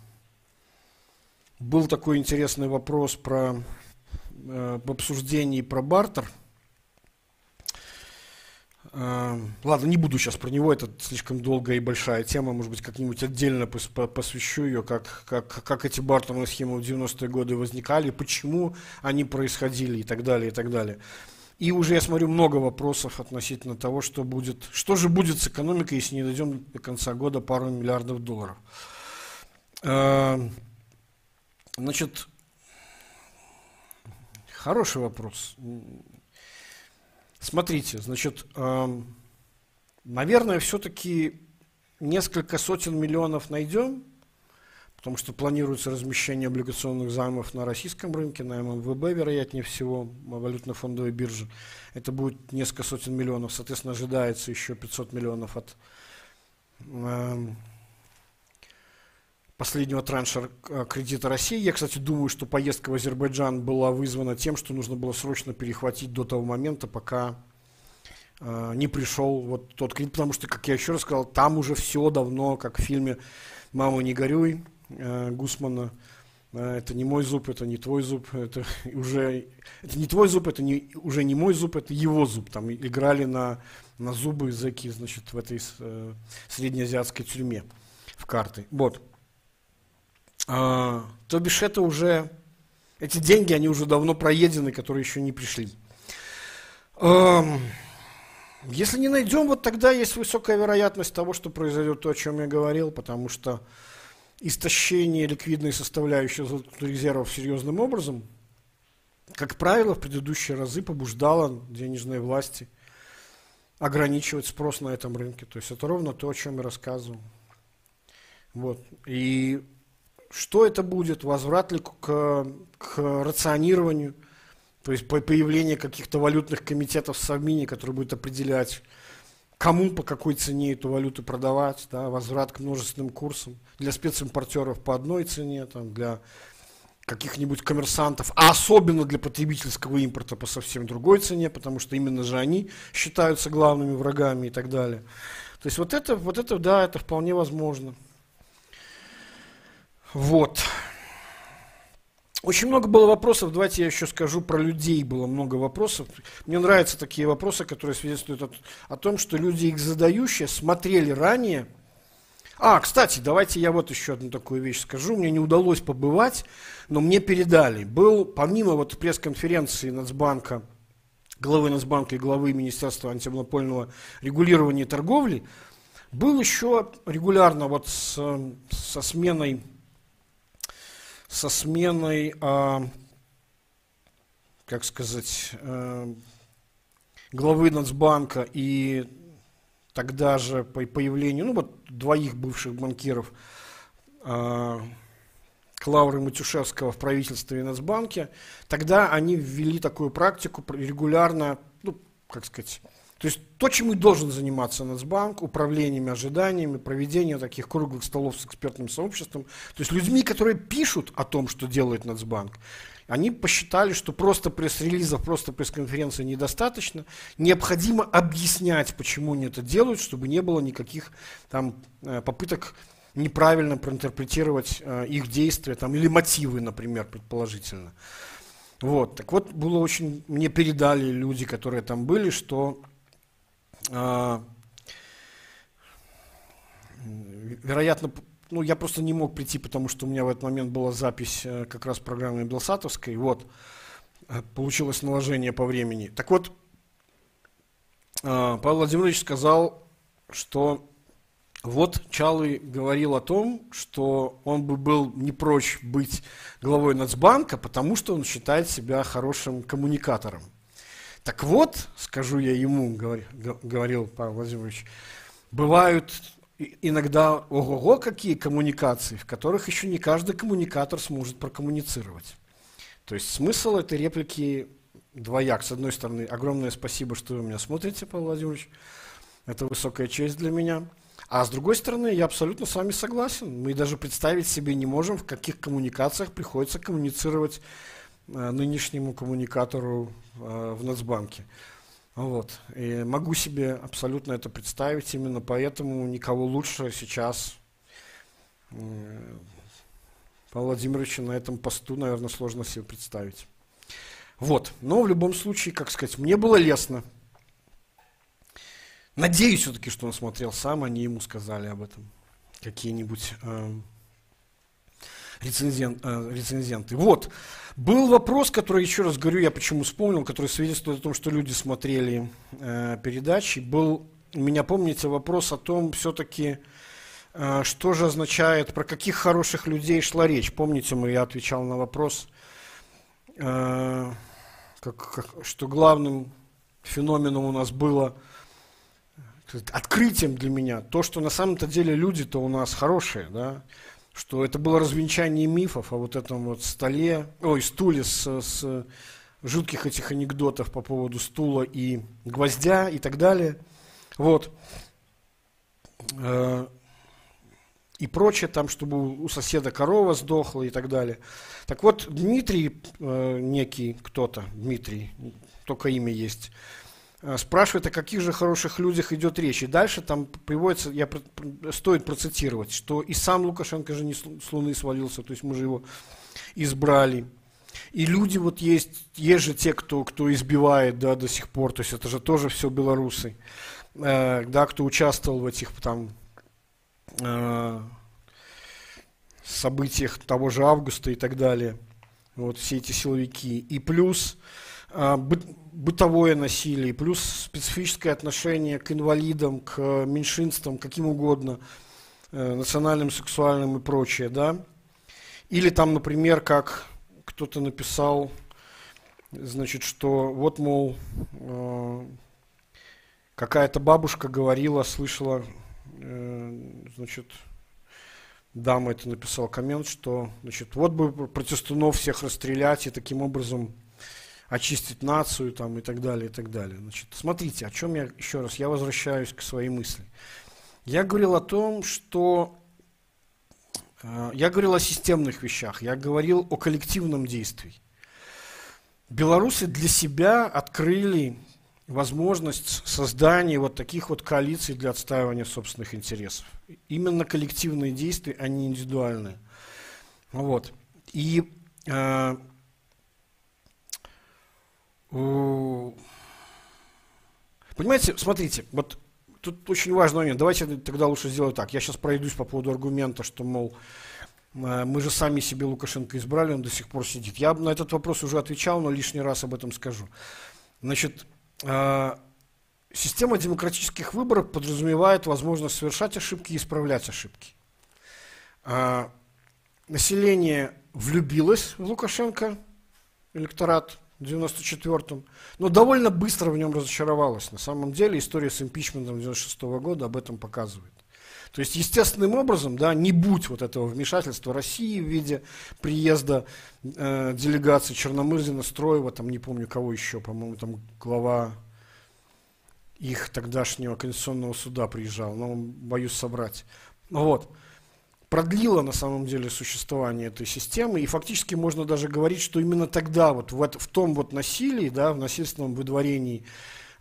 был такой интересный вопрос про э, в обсуждении про бартер. Э, ладно, не буду сейчас про него, это слишком долгая и большая тема, может быть, как-нибудь отдельно посвящу ее, как, как, как эти бартерные схемы в 90-е годы возникали, почему они происходили и так далее, и так далее. И уже я смотрю много вопросов относительно того, что будет, что же будет с экономикой, если не дойдем до конца года пару миллиардов долларов. Значит, хороший вопрос. Смотрите, значит, э, наверное, все-таки несколько сотен миллионов найдем, потому что планируется размещение облигационных займов на российском рынке, на ММВБ, вероятнее всего, валютно-фондовой бирже. Это будет несколько сотен миллионов, соответственно, ожидается еще 500 миллионов от э, последнего транша э, кредита России. Я, кстати, думаю, что поездка в Азербайджан была вызвана тем, что нужно было срочно перехватить до того момента, пока э, не пришел вот тот кредит, потому что, как я еще раз сказал, там уже все давно, как в фильме «Мама, не горюй», э, Гусмана. Это не мой зуб, это не твой зуб, это уже это не твой зуб, это не, уже не мой зуб, это его зуб. Там играли на, на зубы зэки, значит, в этой э, среднеазиатской тюрьме в карты. Вот. А, то бишь это уже, эти деньги, они уже давно проедены, которые еще не пришли. Если не найдем, вот тогда есть высокая вероятность того, что произойдет то, о чем я говорил, потому что истощение ликвидной составляющей резервов серьезным образом, как правило, в предыдущие разы побуждало денежные власти ограничивать спрос на этом рынке. То есть это ровно то, о чем я рассказывал. Вот. И что это будет? Возврат ли к, к рационированию? То есть появление каких-то валютных комитетов в Совмине, которые будут определять кому по какой цене эту валюту продавать, да, возврат к множественным курсам, для специмпортеров по одной цене, там, для каких-нибудь коммерсантов, а особенно для потребительского импорта по совсем другой цене, потому что именно же они считаются главными врагами и так далее. То есть вот это, вот это, да, это вполне возможно. Вот. Очень много было вопросов, давайте я еще скажу про людей, было много вопросов. Мне нравятся такие вопросы, которые свидетельствуют о, о том, что люди их задающие смотрели ранее. А, кстати, давайте я вот еще одну такую вещь скажу. Мне не удалось побывать, но мне передали. Был, помимо вот пресс-конференции Нацбанка, главы Нацбанка и главы Министерства антимонопольного регулирования торговли, был еще регулярно вот с, со сменой со сменой, а, как сказать, а, главы Нацбанка и тогда же по появлению, ну вот двоих бывших банкиров, а, Клауры Матюшевского в правительстве и Нацбанке, тогда они ввели такую практику регулярно, ну, как сказать, то есть то, чем и должен заниматься Нацбанк, управлениями ожиданиями, проведением таких круглых столов с экспертным сообществом, то есть людьми, которые пишут о том, что делает Нацбанк, они посчитали, что просто пресс-релизов, просто пресс-конференции недостаточно. Необходимо объяснять, почему они это делают, чтобы не было никаких там э, попыток неправильно проинтерпретировать э, их действия там, или мотивы, например, предположительно. Вот, так вот, было очень, мне передали люди, которые там были, что вероятно, ну, я просто не мог прийти, потому что у меня в этот момент была запись э, как раз программы Белсатовской, вот, э, получилось наложение по времени. Так вот, а, Павел Владимирович сказал, что вот Чалый говорил о том, что он бы был не прочь быть главой Нацбанка, потому что он считает себя хорошим коммуникатором. Так вот, скажу я ему, говорил Павел Владимирович, бывают иногда ого-го какие коммуникации, в которых еще не каждый коммуникатор сможет прокоммуницировать. То есть смысл этой реплики двояк. С одной стороны, огромное спасибо, что вы меня смотрите, Павел Владимирович. Это высокая честь для меня. А с другой стороны, я абсолютно с вами согласен. Мы даже представить себе не можем, в каких коммуникациях приходится коммуницировать нынешнему коммуникатору э, в Нацбанке. Вот. И могу себе абсолютно это представить, именно поэтому никого лучше сейчас э, Павла Владимировича на этом посту, наверное, сложно себе представить. Вот. Но в любом случае, как сказать, мне было лестно. Надеюсь все-таки, что он смотрел сам, они ему сказали об этом. Какие-нибудь э, рецензент, э, рецензенты. Вот. Был вопрос, который, еще раз говорю, я почему вспомнил, который свидетельствует о том, что люди смотрели э, передачи. Был, у меня, помните, вопрос о том, все-таки, э, что же означает, про каких хороших людей шла речь. Помните, мы, я отвечал на вопрос, э, как, как, что главным феноменом у нас было открытием для меня то, что на самом-то деле люди-то у нас хорошие, да, что это было развенчание мифов о вот этом вот столе, ой, стуле с, с жутких этих анекдотов по поводу стула и гвоздя и так далее. Вот. Э, и прочее, там, чтобы у соседа корова сдохла и так далее. Так вот, Дмитрий, э, некий кто-то, Дмитрий, только имя есть, спрашивает, о каких же хороших людях идет речь. И дальше там приводится, я, стоит процитировать, что и сам Лукашенко же не с Луны свалился, то есть мы же его избрали. И люди вот есть, есть же те, кто, кто избивает да, до сих пор, то есть это же тоже все белорусы, э, да, кто участвовал в этих там э, событиях того же августа и так далее. Вот все эти силовики. И плюс э, бытовое насилие, плюс специфическое отношение к инвалидам, к меньшинствам, каким угодно, э, национальным, сексуальным и прочее, да. Или там, например, как кто-то написал, значит, что вот, мол, э, какая-то бабушка говорила, слышала, Э, значит, дама это написал коммент, что, значит, вот бы протестунов всех расстрелять и таким образом очистить нацию там и так далее, и так далее. Значит, смотрите, о чем я, еще раз, я возвращаюсь к своей мысли. Я говорил о том, что э, я говорил о системных вещах, я говорил о коллективном действии. Белорусы для себя открыли возможность создания вот таких вот коалиций для отстаивания собственных интересов. Именно коллективные действия, а не индивидуальные. Вот. И э, понимаете, смотрите, вот тут очень важный момент. Давайте тогда лучше сделать так. Я сейчас пройдусь по поводу аргумента, что, мол, э, мы же сами себе Лукашенко избрали, он до сих пор сидит. Я на этот вопрос уже отвечал, но лишний раз об этом скажу. Значит, а, система демократических выборов подразумевает возможность совершать ошибки и исправлять ошибки. А, население влюбилось в Лукашенко, электорат 94-м, но довольно быстро в нем разочаровалось. На самом деле история с импичментом 96 -го года об этом показывает. То есть естественным образом, да, не будь вот этого вмешательства России в виде приезда э, делегации Черномырдина, Строева, там не помню кого еще, по-моему, там глава их тогдашнего конституционного суда приезжал, но боюсь собрать. Вот. Продлило на самом деле существование этой системы, и фактически можно даже говорить, что именно тогда, вот в, в том вот насилии, да, в насильственном выдворении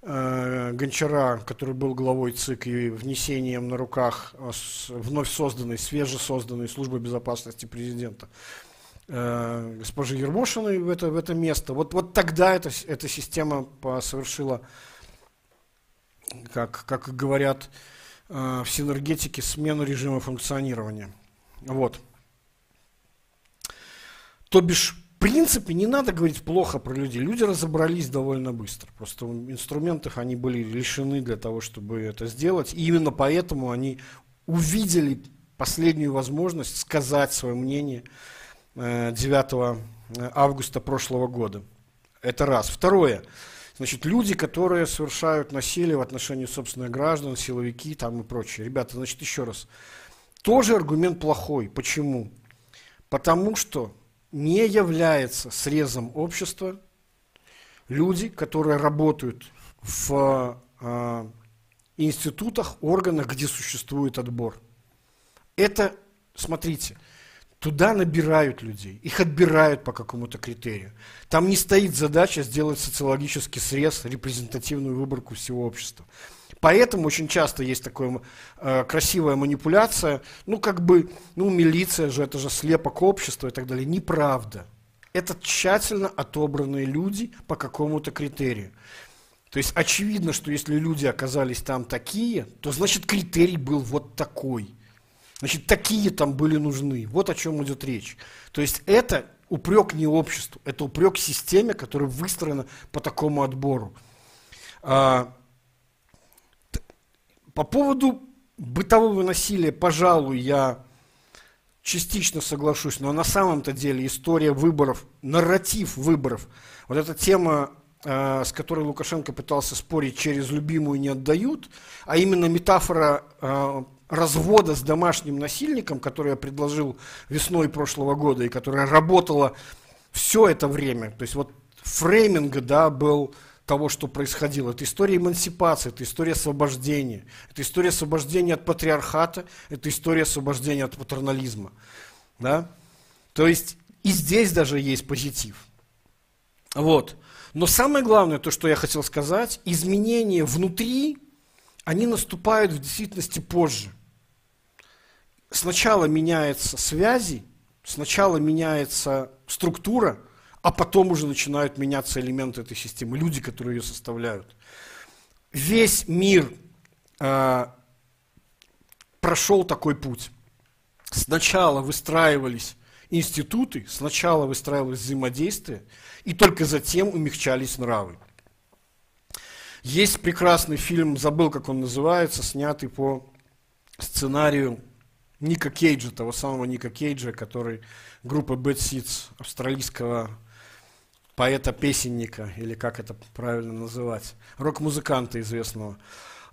э, Гончара, который был главой ЦИК, и внесением на руках э, вновь созданной, свежесозданной службы безопасности президента э, госпожи Ермошиной в это, в это место. Вот, вот тогда эта, эта система совершила, как, как говорят в синергетике, смену режима функционирования. Вот. То бишь, в принципе, не надо говорить плохо про людей. Люди разобрались довольно быстро. Просто инструментов они были лишены для того, чтобы это сделать. И именно поэтому они увидели последнюю возможность сказать свое мнение 9 э, августа прошлого года. Это раз. Второе. Значит, люди, которые совершают насилие в отношении собственных граждан, силовики там и прочее. Ребята, значит, еще раз. Тоже аргумент плохой. Почему? Потому что не является срезом общества люди, которые работают в э, институтах, органах, где существует отбор. Это, смотрите, Туда набирают людей, их отбирают по какому-то критерию. Там не стоит задача сделать социологический срез, репрезентативную выборку всего общества. Поэтому очень часто есть такая э, красивая манипуляция, ну как бы, ну милиция же, это же слепок общества и так далее. Неправда. Это тщательно отобранные люди по какому-то критерию. То есть очевидно, что если люди оказались там такие, то значит критерий был вот такой. Значит, такие там были нужны. Вот о чем идет речь. То есть это упрек не обществу, это упрек системе, которая выстроена по такому отбору. А, по поводу бытового насилия, пожалуй, я частично соглашусь, но на самом-то деле история выборов, нарратив выборов, вот эта тема, э, с которой Лукашенко пытался спорить через любимую не отдают, а именно метафора э, развода с домашним насильником, который я предложил весной прошлого года и которая работала все это время, то есть вот фрейминг да, был того, что происходило. Это история эмансипации, это история освобождения, это история освобождения от патриархата, это история освобождения от патернализма. Да? То есть и здесь даже есть позитив. Вот. Но самое главное, то, что я хотел сказать, изменения внутри, они наступают в действительности позже сначала меняются связи, сначала меняется структура, а потом уже начинают меняться элементы этой системы, люди, которые ее составляют. Весь мир э, прошел такой путь. Сначала выстраивались институты, сначала выстраивалось взаимодействие, и только затем умягчались нравы. Есть прекрасный фильм, забыл, как он называется, снятый по сценарию Ника Кейджа, того самого Ника Кейджа, который группа Bad Seeds, австралийского поэта-песенника, или как это правильно называть, рок-музыканта известного.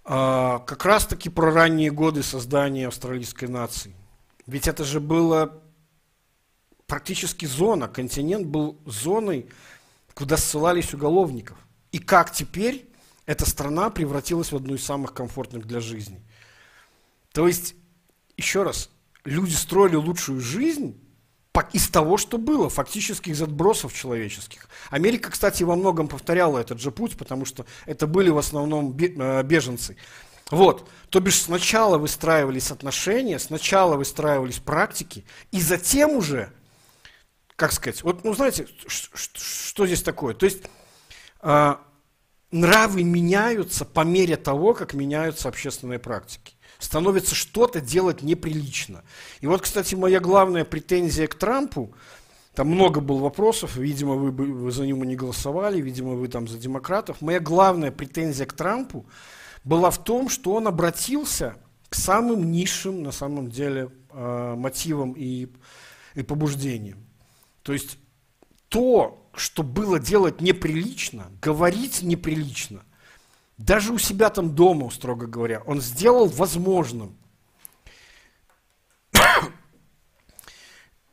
А, как раз-таки про ранние годы создания австралийской нации. Ведь это же было практически зона, континент был зоной, куда ссылались уголовников. И как теперь эта страна превратилась в одну из самых комфортных для жизни. То есть еще раз, люди строили лучшую жизнь из того, что было, фактически из отбросов человеческих. Америка, кстати, во многом повторяла этот же путь, потому что это были в основном э, беженцы. Вот, то бишь сначала выстраивались отношения, сначала выстраивались практики, и затем уже, как сказать, вот, ну знаете, что здесь такое? То есть э, нравы меняются по мере того, как меняются общественные практики становится что-то делать неприлично. И вот, кстати, моя главная претензия к Трампу, там много было вопросов, видимо, вы, вы за него не голосовали, видимо, вы там за демократов. Моя главная претензия к Трампу была в том, что он обратился к самым низшим, на самом деле, э, мотивам и, и побуждениям. То есть то, что было делать неприлично, говорить неприлично – даже у себя там дома, строго говоря, он сделал возможным.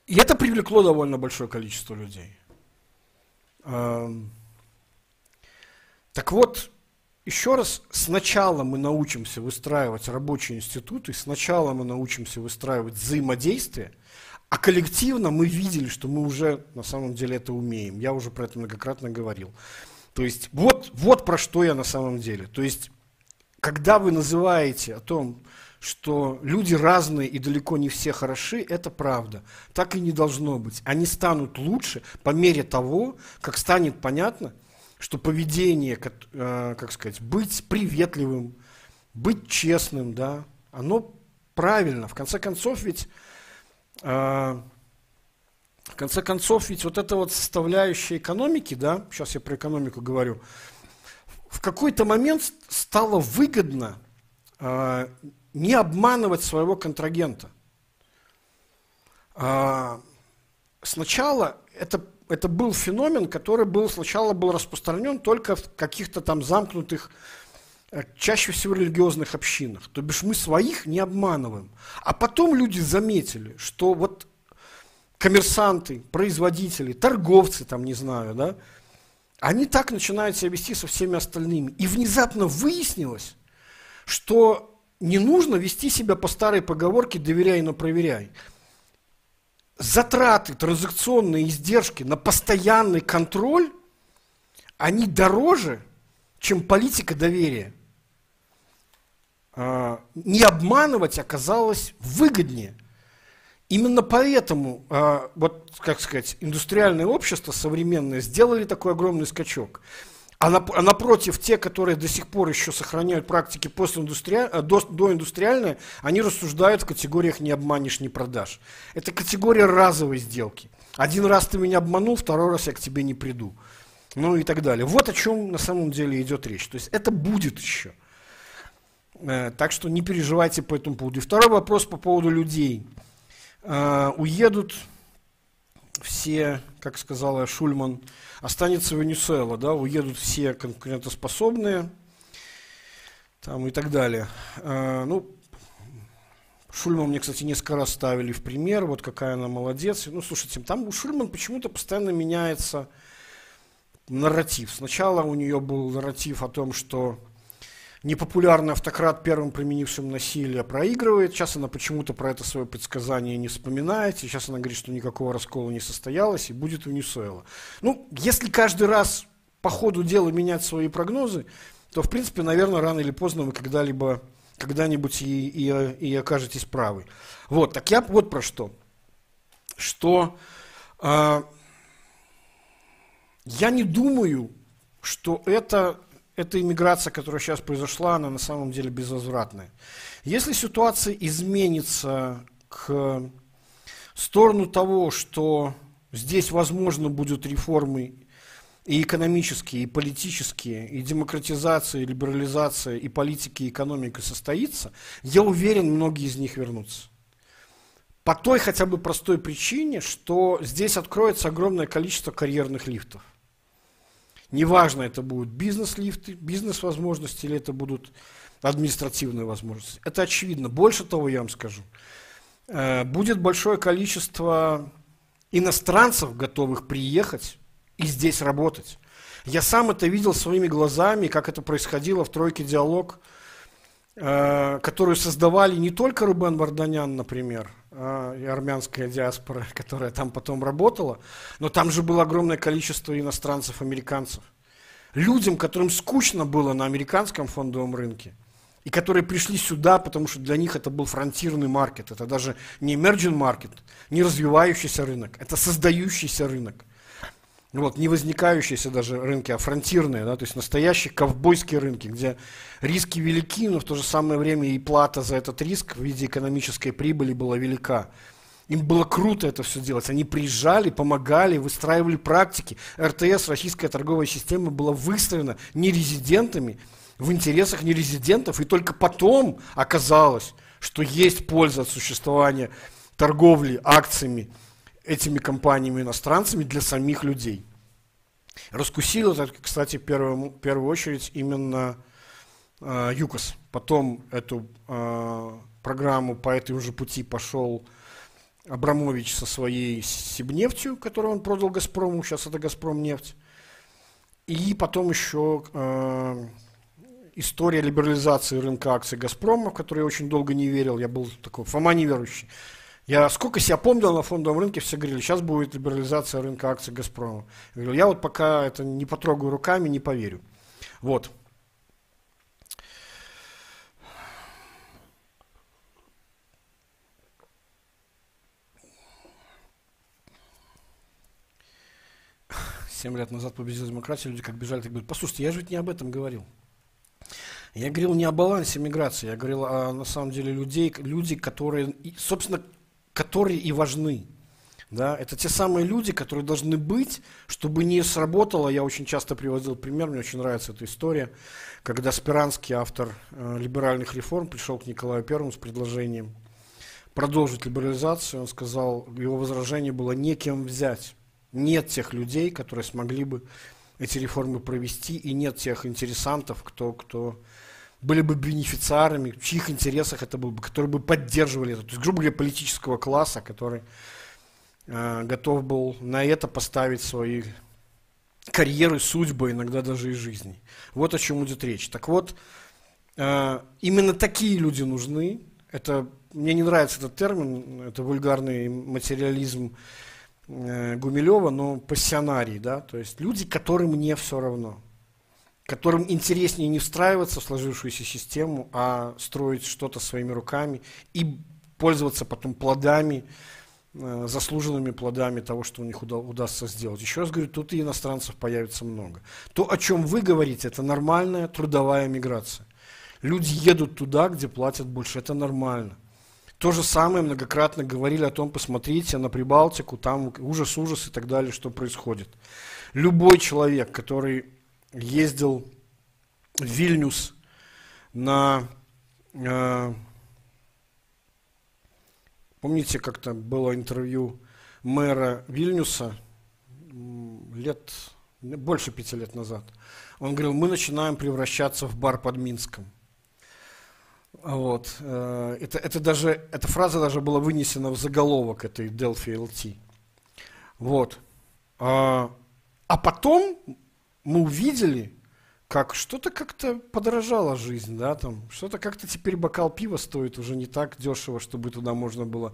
И это привлекло довольно большое количество людей. Так вот, еще раз, сначала мы научимся выстраивать рабочие институты, сначала мы научимся выстраивать взаимодействие, а коллективно мы видели, что мы уже на самом деле это умеем. Я уже про это многократно говорил. То есть вот, вот про что я на самом деле. То есть, когда вы называете о том, что люди разные и далеко не все хороши, это правда. Так и не должно быть. Они станут лучше по мере того, как станет понятно, что поведение, как, э, как сказать, быть приветливым, быть честным, да, оно правильно. В конце концов, ведь э, в конце концов, ведь вот эта вот составляющая экономики, да, сейчас я про экономику говорю, в какой-то момент стало выгодно э, не обманывать своего контрагента. Э, сначала это это был феномен, который был сначала был распространен только в каких-то там замкнутых, э, чаще всего религиозных общинах. То бишь мы своих не обманываем. А потом люди заметили, что вот коммерсанты, производители, торговцы, там, не знаю, да, они так начинают себя вести со всеми остальными. И внезапно выяснилось, что не нужно вести себя по старой поговорке «доверяй, но проверяй». Затраты, транзакционные издержки на постоянный контроль, они дороже, чем политика доверия. А, не обманывать оказалось выгоднее. Именно поэтому, а, вот, как сказать, индустриальное общество современное сделали такой огромный скачок. А, а напротив, те, которые до сих пор еще сохраняют практики постиндустриаль... Э, до... доиндустриальные, они рассуждают в категориях «не обманешь, не продашь». Это категория разовой сделки. Один раз ты меня обманул, второй раз я к тебе не приду. Ну и так далее. Вот о чем на самом деле идет речь. То есть это будет еще. Э, так что не переживайте по этому поводу. И второй вопрос по поводу людей. Э, уедут все, как сказала Шульман, останется Венесуэла, да, уедут все конкурентоспособные, там и так далее. А, ну, Шульман мне, кстати, несколько раз ставили в пример, вот какая она молодец. Ну, слушайте, там у Шульман почему-то постоянно меняется нарратив. Сначала у нее был нарратив о том, что непопулярный автократ, первым применившим насилие, проигрывает. Сейчас она почему-то про это свое предсказание не вспоминает. Сейчас она говорит, что никакого раскола не состоялось и будет Венесуэла. Ну, если каждый раз по ходу дела менять свои прогнозы, то, в принципе, наверное, рано или поздно вы когда-либо, когда-нибудь и, и, и окажетесь правы. Вот, так я вот про что. Что э, я не думаю, что это эта иммиграция, которая сейчас произошла, она на самом деле безвозвратная. Если ситуация изменится к сторону того, что здесь возможно будут реформы и экономические, и политические, и демократизация, и либерализация, и политики, и экономика состоится, я уверен, многие из них вернутся. По той хотя бы простой причине, что здесь откроется огромное количество карьерных лифтов. Неважно, это будут бизнес-лифты, бизнес-возможности или это будут административные возможности. Это очевидно. Больше того, я вам скажу. Э, будет большое количество иностранцев, готовых приехать и здесь работать. Я сам это видел своими глазами, как это происходило в «Тройке диалог», э, которую создавали не только Рубен Варданян, например, и армянская диаспора, которая там потом работала, но там же было огромное количество иностранцев, американцев. Людям, которым скучно было на американском фондовом рынке, и которые пришли сюда, потому что для них это был фронтирный маркет, это даже не emerging маркет, не развивающийся рынок, это создающийся рынок. Вот, не возникающиеся даже рынки, а фронтирные, да, то есть настоящие ковбойские рынки, где риски велики, но в то же самое время и плата за этот риск в виде экономической прибыли была велика. Им было круто это все делать. Они приезжали, помогали, выстраивали практики. РТС, российская торговая система, была выстроена нерезидентами в интересах нерезидентов. И только потом оказалось, что есть польза от существования торговли акциями этими компаниями иностранцами для самих людей. Раскусил это, кстати, в первую, в очередь именно э, ЮКОС. Потом эту э, программу по этому же пути пошел Абрамович со своей Сибнефтью, которую он продал Газпрому, сейчас это Газпром нефть. И потом еще э, история либерализации рынка акций Газпрома, в которой я очень долго не верил. Я был такой Фома неверующий. Я сколько себя помнил на фондовом рынке, все говорили, сейчас будет либерализация рынка акций Газпрома. Я говорю, я вот пока это не потрогаю руками, не поверю. Вот. Семь лет назад победила демократия, люди как бежали, так говорят, послушайте, я же ведь не об этом говорил. Я говорил не о балансе миграции, я говорил о, на самом деле, людей, люди, которые, собственно, которые и важны. Да, это те самые люди, которые должны быть, чтобы не сработало. Я очень часто приводил пример, мне очень нравится эта история, когда Спиранский, автор э, либеральных реформ, пришел к Николаю Первому с предложением продолжить либерализацию. Он сказал, его возражение было некем взять. Нет тех людей, которые смогли бы эти реформы провести, и нет тех интересантов, кто, кто были бы бенефициарами, в чьих интересах это было бы, которые бы поддерживали это. То есть, грубо говоря, политического класса, который э, готов был на это поставить свои карьеры, судьбы, иногда даже и жизни. Вот о чем идет речь. Так вот, э, именно такие люди нужны. Это, мне не нравится этот термин, это вульгарный материализм э, Гумилева, но пассионарий, да, то есть люди, которым не все равно которым интереснее не встраиваться в сложившуюся систему, а строить что-то своими руками и пользоваться потом плодами, э, заслуженными плодами того, что у них уда- удастся сделать. Еще раз говорю, тут и иностранцев появится много. То, о чем вы говорите, это нормальная трудовая миграция. Люди едут туда, где платят больше, это нормально. То же самое многократно говорили о том, посмотрите на Прибалтику, там ужас, ужас и так далее, что происходит. Любой человек, который ездил в Вильнюс на... Э, помните, как-то было интервью мэра Вильнюса лет, больше пяти лет назад. Он говорил, мы начинаем превращаться в бар под Минском. Вот. Э, это, это даже, эта фраза даже была вынесена в заголовок этой Delphi LT. Вот. А, а потом мы увидели, как что-то как-то подорожала жизнь, да, там, что-то как-то теперь бокал пива стоит уже не так дешево, чтобы туда можно было,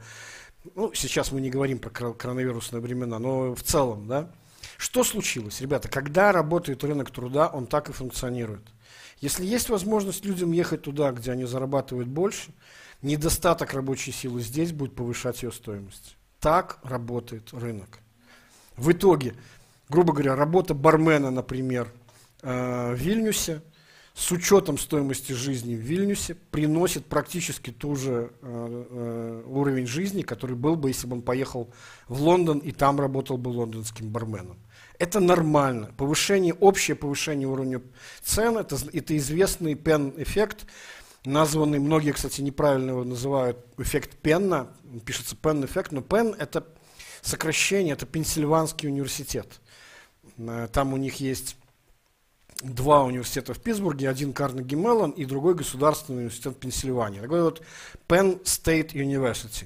ну, сейчас мы не говорим про коронавирусные времена, но в целом, да. Что случилось, ребята, когда работает рынок труда, он так и функционирует. Если есть возможность людям ехать туда, где они зарабатывают больше, недостаток рабочей силы здесь будет повышать ее стоимость. Так работает рынок. В итоге грубо говоря, работа бармена, например, э, в Вильнюсе, с учетом стоимости жизни в Вильнюсе, приносит практически ту же э, э, уровень жизни, который был бы, если бы он поехал в Лондон и там работал бы лондонским барменом. Это нормально. Повышение, общее повышение уровня цен, это, это известный пен-эффект, названный, многие, кстати, неправильно его называют эффект Пенна, пишется пен-эффект, но пен – это сокращение, это Пенсильванский университет. Э, там у них есть два университета в Питтсбурге, один Карнеги Меллон и другой государственный университет Пенсильвании. Такой вот Penn State University.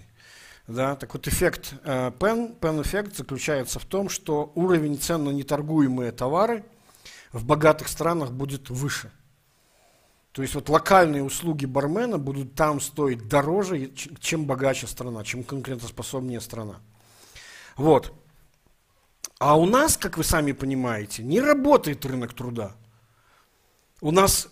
Да, так вот эффект э, Penn, Penn эффект заключается в том, что уровень цен на неторгуемые товары в богатых странах будет выше. То есть вот локальные услуги бармена будут там стоить дороже, чем богаче страна, чем конкурентоспособнее страна. Вот. А у нас, как вы сами понимаете, не работает рынок труда. У нас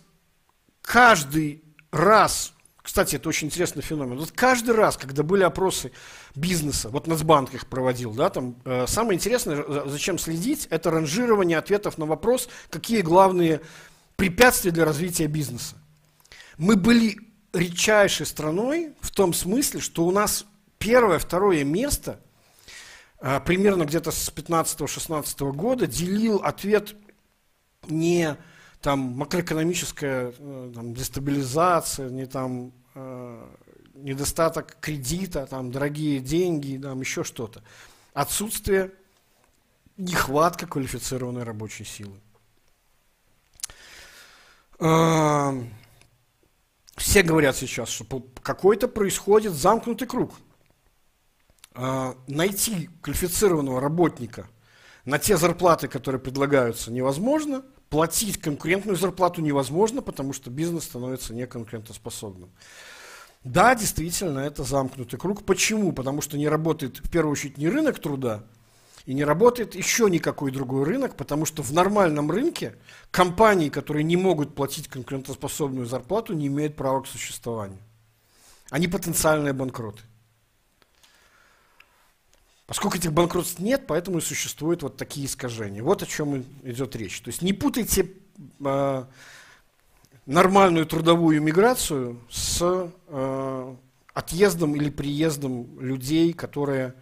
каждый раз, кстати, это очень интересный феномен, вот каждый раз, когда были опросы бизнеса, вот Нацбанк их проводил, да, там, э, самое интересное, зачем следить, это ранжирование ответов на вопрос, какие главные препятствия для развития бизнеса. Мы были редчайшей страной в том смысле, что у нас первое, второе место – примерно где-то с 15-16 года делил ответ не там макроэкономическая э, там, дестабилизация, не там э, недостаток кредита, там дорогие деньги, там еще что-то. Отсутствие, нехватка квалифицированной рабочей силы. Э, все говорят сейчас, что какой-то происходит замкнутый круг – а, найти квалифицированного работника на те зарплаты, которые предлагаются, невозможно. Платить конкурентную зарплату невозможно, потому что бизнес становится неконкурентоспособным. Да, действительно, это замкнутый круг. Почему? Потому что не работает в первую очередь не рынок труда, и не работает еще никакой другой рынок, потому что в нормальном рынке компании, которые не могут платить конкурентоспособную зарплату, не имеют права к существованию. Они потенциальные банкроты. Поскольку этих банкротств нет, поэтому и существуют вот такие искажения. Вот о чем идет речь. То есть не путайте э, нормальную трудовую миграцию с э, отъездом или приездом людей, которые,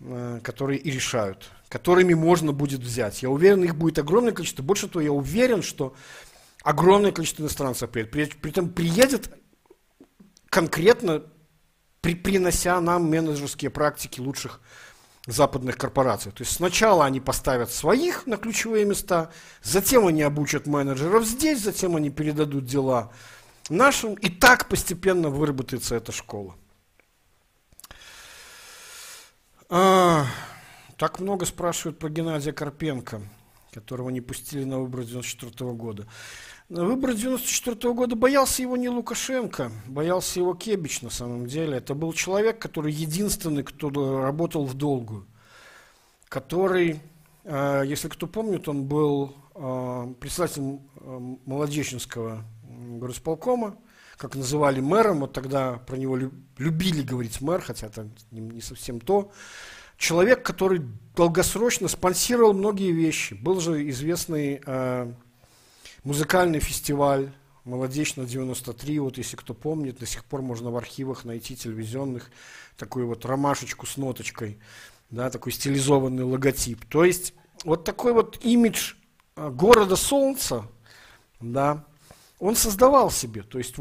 э, которые и решают, которыми можно будет взять. Я уверен, их будет огромное количество. Больше того, я уверен, что огромное количество иностранцев приедет. При, при этом приедет конкретно при, принося нам менеджерские практики лучших западных корпораций. То есть сначала они поставят своих на ключевые места, затем они обучат менеджеров здесь, затем они передадут дела нашим, и так постепенно выработается эта школа. А, так много спрашивают про Геннадия Карпенко, которого не пустили на выборы 94 года. На выборы 94 года боялся его не Лукашенко, боялся его Кебич на самом деле. Это был человек, который единственный, кто работал в долгую. Который, а, если кто помнит, он был а, председателем а, Молодеченского горосполкома, как называли мэром, вот тогда про него любили говорить мэр, хотя это не совсем то. Человек, который долгосрочно спонсировал многие вещи. Был же известный э, музыкальный фестиваль «Молодечно 93», вот если кто помнит, до сих пор можно в архивах найти телевизионных такую вот ромашечку с ноточкой, да, такой стилизованный логотип. То есть вот такой вот имидж э, города солнца, да, он создавал себе, то есть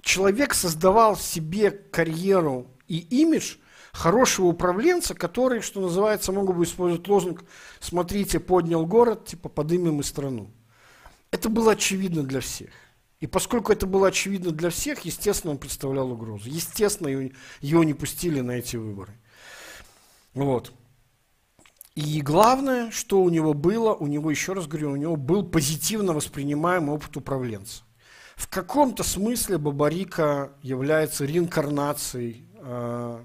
человек создавал себе карьеру и имидж хорошего управленца, который, что называется, могут бы использовать лозунг «Смотрите, поднял город, типа подымем и страну». Это было очевидно для всех. И поскольку это было очевидно для всех, естественно, он представлял угрозу. Естественно, его не пустили на эти выборы. Вот. И главное, что у него было, у него, еще раз говорю, у него был позитивно воспринимаемый опыт управленца. В каком-то смысле Бабарика является реинкарнацией э,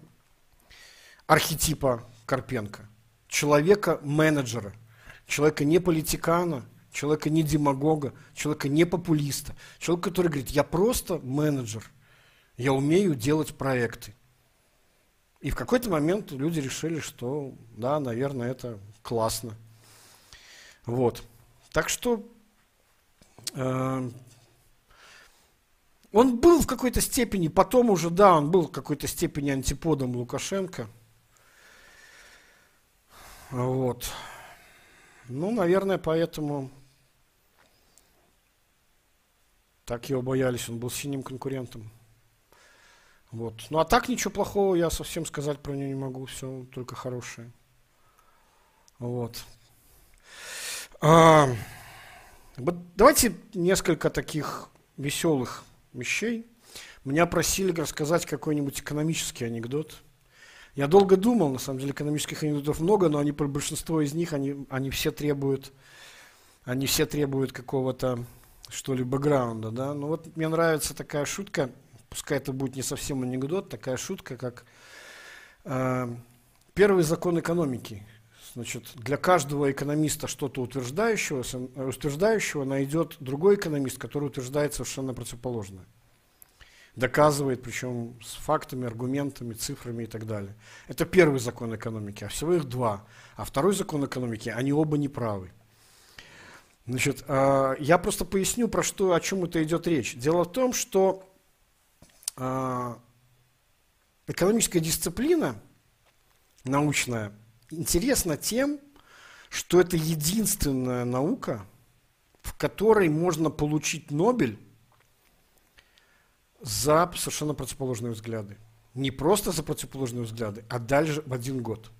архетипа Карпенко. Человека-менеджера, человека не политикана, человека не демагога, человека не популиста, человека, который говорит, я просто менеджер, я умею делать проекты. И в какой-то момент люди решили, что да, наверное, это классно. Вот. Так что э, он был в какой-то степени, потом уже, да, он был в какой-то степени антиподом Лукашенко. Вот. Ну, наверное, поэтому так его боялись, он был синим конкурентом. Вот. Ну а так ничего плохого я совсем сказать про нее не могу, все только хорошее. Вот. А, давайте несколько таких веселых вещей. Меня просили рассказать какой-нибудь экономический анекдот. Я долго думал, на самом деле экономических анекдотов много, но они большинство из них, они, они все требуют, они все требуют какого-то, что ли, бэкграунда, да. Ну вот мне нравится такая шутка, пускай это будет не совсем анекдот, такая шутка, как э, первый закон экономики. Значит, для каждого экономиста что-то утверждающего, утверждающего найдет другой экономист, который утверждает совершенно противоположное. Доказывает, причем с фактами, аргументами, цифрами и так далее. Это первый закон экономики, а всего их два. А второй закон экономики, они оба неправы. Значит, э, я просто поясню, про что, о чем это идет речь. Дело в том, что а, экономическая дисциплина научная интересна тем, что это единственная наука, в которой можно получить Нобель за совершенно противоположные взгляды. Не просто за противоположные взгляды, а дальше в один год.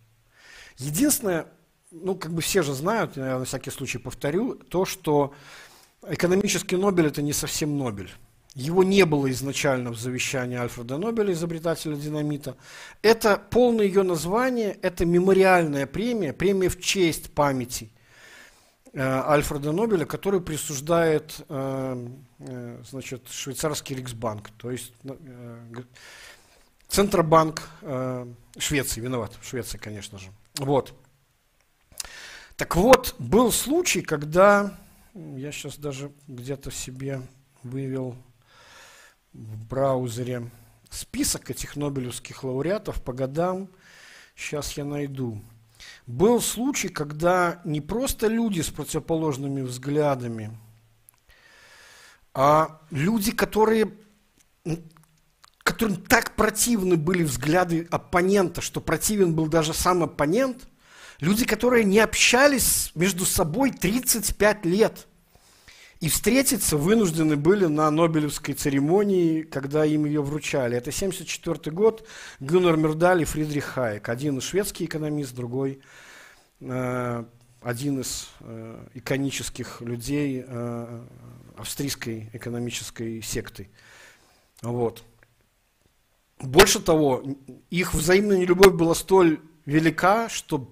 Единственное, ну, как бы все же знают, я на всякий случай повторю, то, что экономический Нобель – это не совсем Нобель. Его не было изначально в завещании Альфреда Нобеля, изобретателя динамита. Это полное ее название, это мемориальная премия, премия в честь памяти э, Альфреда Нобеля, который присуждает э, э, значит, швейцарский Риксбанк, то есть Центробанк Швеции, виноват, Швеции, конечно же. Вот. Так вот, был случай, когда, я сейчас даже где-то себе вывел в браузере список этих нобелевских лауреатов по годам. Сейчас я найду. Был случай, когда не просто люди с противоположными взглядами, а люди, которые, которым так противны были взгляды оппонента, что противен был даже сам оппонент, люди, которые не общались между собой 35 лет – И встретиться вынуждены были на Нобелевской церемонии, когда им ее вручали. Это 1974 год, Гюннер Мюрдаль и Фридрих Хайек. Один шведский экономист, другой э, один из э, иконических людей э, австрийской экономической секты. Вот. Больше того, их взаимная нелюбовь была столь велика, что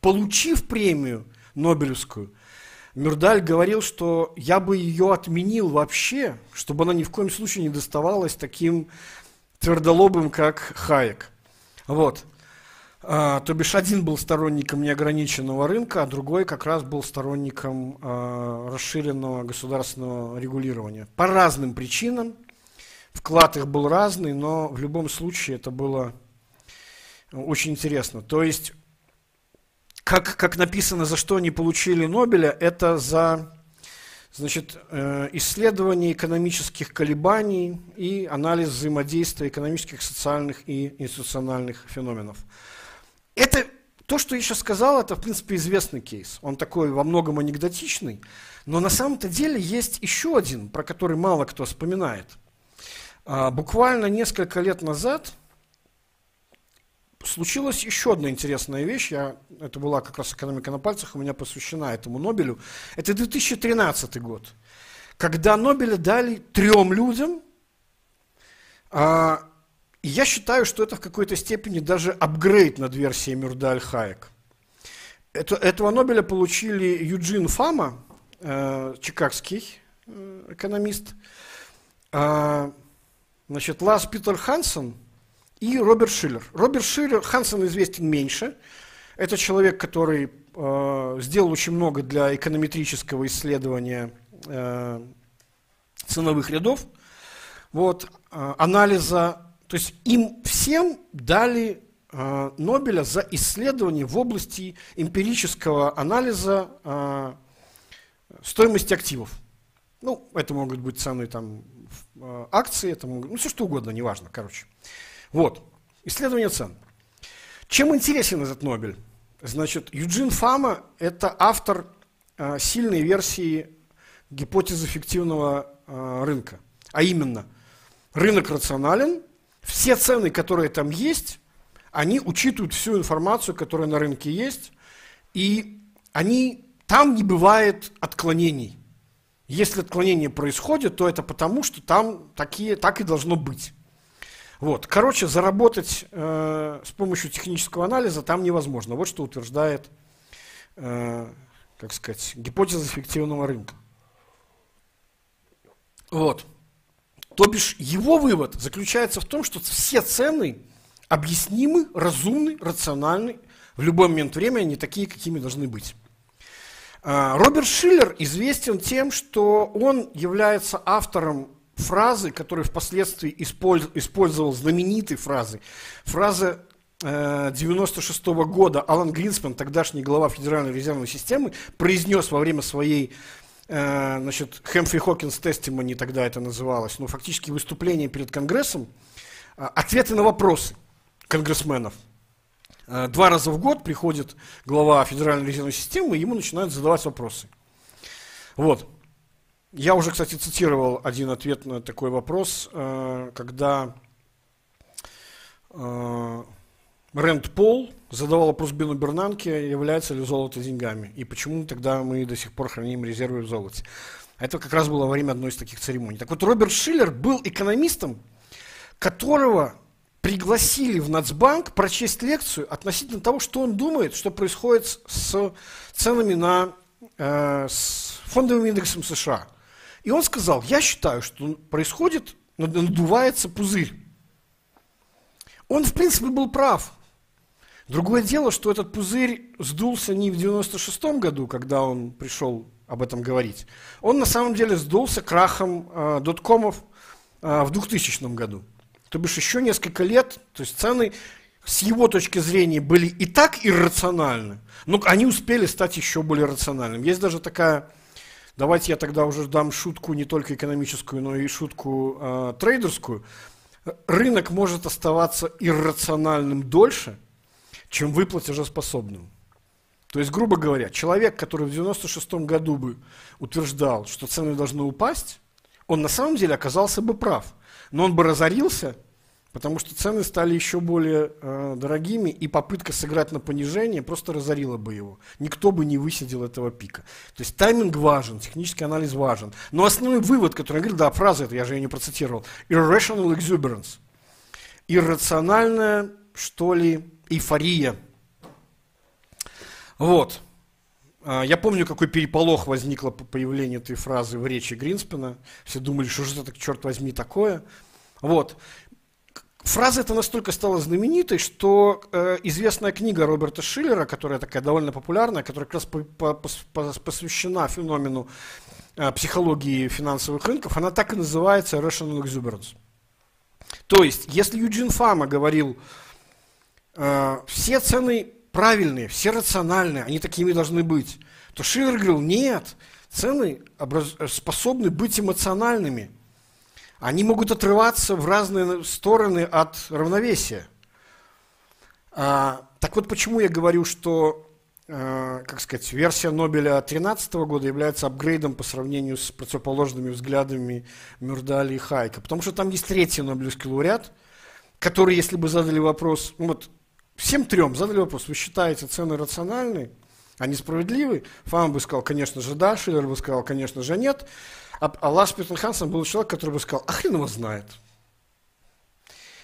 получив премию Нобелевскую, Мюрдаль говорил, что я бы ее отменил вообще, чтобы она ни в коем случае не доставалась таким твердолобым, как Хайек. Вот. А, то бишь один был сторонником неограниченного рынка, а другой как раз был сторонником а, расширенного государственного регулирования. По разным причинам. Вклад их был разный, но в любом случае это было очень интересно. То есть как, как написано, за что они получили Нобеля, это за значит, э, исследование экономических колебаний и анализ взаимодействия экономических, социальных и институциональных феноменов. Это то, что я сейчас сказал, это, в принципе, известный кейс. Он такой во многом анекдотичный, но на самом-то деле есть еще один, про который мало кто вспоминает. А, буквально несколько лет назад случилась еще одна интересная вещь. Я, это была как раз экономика на пальцах, у меня посвящена этому Нобелю. Это 2013 год, когда Нобеля дали трем людям. А, я считаю, что это в какой-то степени даже апгрейд над версией Мюрдаль Хайек. Это, этого Нобеля получили Юджин Фама, э, чикагский э, экономист, э, значит, Лас Питер Хансен – и Роберт Шиллер. Роберт Шиллер, Хансен известен меньше. Это человек, который э, сделал очень много для эконометрического исследования э, ценовых рядов, вот, э, анализа. То есть им всем дали э, Нобеля за исследование в области эмпирического анализа э, стоимости активов. Ну, это могут быть цены там, э, акции, это могут, ну, все что угодно, неважно, короче. Вот, исследование цен. Чем интересен этот Нобель? Значит, Юджин Фама – это автор э, сильной версии гипотезы фиктивного э, рынка. А именно, рынок рационален, все цены, которые там есть, они учитывают всю информацию, которая на рынке есть, и они, там не бывает отклонений. Если отклонение происходит, то это потому, что там такие, так и должно быть. Вот. Короче, заработать э, с помощью технического анализа там невозможно. Вот что утверждает, э, как сказать, гипотеза эффективного рынка. Вот. То бишь, его вывод заключается в том, что все цены объяснимы, разумны, рациональны. В любой момент времени они такие, какими должны быть. Э, Роберт Шиллер известен тем, что он является автором фразы, которые впоследствии использовал, знаменитые фразы. Фраза 96 -го года Алан Гринспен, тогдашний глава Федеральной резервной системы, произнес во время своей э, значит, Хэмфри Хокинс Тестимони тогда это называлось, ну, фактически выступление перед Конгрессом, э, ответы на вопросы конгрессменов. Э, два раза в год приходит глава Федеральной резервной системы, и ему начинают задавать вопросы. Вот. Я уже, кстати, цитировал один ответ на такой вопрос, э, когда э, Рэнд Пол задавал вопрос Бену Бернанке, является ли золото деньгами, и почему тогда мы до сих пор храним резервы в золоте. Это как раз было во время одной из таких церемоний. Так вот, Роберт Шиллер был экономистом, которого пригласили в Нацбанк прочесть лекцию относительно того, что он думает, что происходит с ценами на э, с фондовым индексом США – и он сказал, я считаю, что происходит, надувается пузырь. Он, в принципе, был прав. Другое дело, что этот пузырь сдулся не в 96 году, когда он пришел об этом говорить. Он на самом деле сдулся крахом э, доткомов э, в 2000 году. То бишь еще несколько лет, то есть цены с его точки зрения были и так иррациональны, но они успели стать еще более рациональными. Есть даже такая Давайте я тогда уже дам шутку не только экономическую, но и шутку э, трейдерскую. Рынок может оставаться иррациональным дольше, чем вы платежеспособным. То есть, грубо говоря, человек, который в 96 году бы утверждал, что цены должны упасть, он на самом деле оказался бы прав. Но он бы разорился, потому что цены стали еще более э, дорогими, и попытка сыграть на понижение просто разорила бы его. Никто бы не высидел этого пика. То есть тайминг важен, технический анализ важен. Но основной вывод, который я говорил, да, фраза это, я же ее не процитировал, irrational exuberance. Иррациональная, что ли, эйфория – вот. А, я помню, какой переполох возникло по появлению этой фразы в речи Гринспена. Все думали, что же это, черт возьми, такое. Вот. Фраза эта настолько стала знаменитой, что э, известная книга Роберта Шиллера, которая такая довольно популярная, которая как раз по, по, по, посвящена феномену э, психологии финансовых рынков, она так и называется Rational Exuberance. То есть, если Юджин Фама говорил, э, все цены правильные, все рациональные, они такими должны быть, то Шиллер говорил, нет, цены способны быть эмоциональными. Они могут отрываться в разные стороны от равновесия. А, так вот, почему я говорю, что, а, как сказать, версия Нобеля 2013 года является апгрейдом по сравнению с противоположными взглядами Мюрдали и Хайка. Потому что там есть третий Нобелевский лауреат, который, если бы задали вопрос, ну вот Всем трем задали вопрос, вы считаете цены рациональные, они справедливы? Фам бы сказал, конечно же, да, Шиллер бы сказал, конечно же, нет. А, а Лаш Петтенхансен был человек, который бы сказал, а хрен его знает.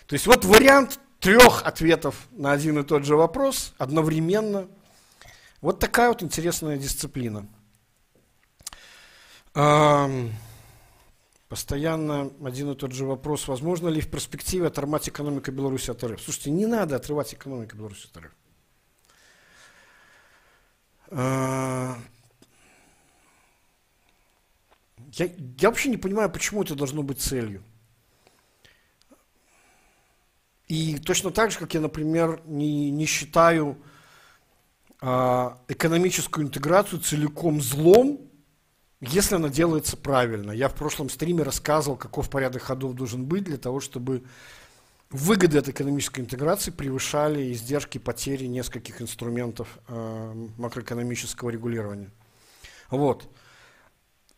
То есть вот вариант трех ответов на один и тот же вопрос одновременно. Вот такая вот интересная дисциплина. Постоянно один и тот же вопрос, возможно ли в перспективе оторвать экономику Беларуси от РФ. Слушайте, не надо отрывать экономику Беларуси от РФ. А, я, я вообще не понимаю, почему это должно быть целью. И точно так же, как я, например, не, не считаю а, экономическую интеграцию целиком злом, если она делается правильно. Я в прошлом стриме рассказывал, каков порядок ходов должен быть для того, чтобы выгоды от экономической интеграции превышали издержки потери нескольких инструментов э, макроэкономического регулирования. Вот.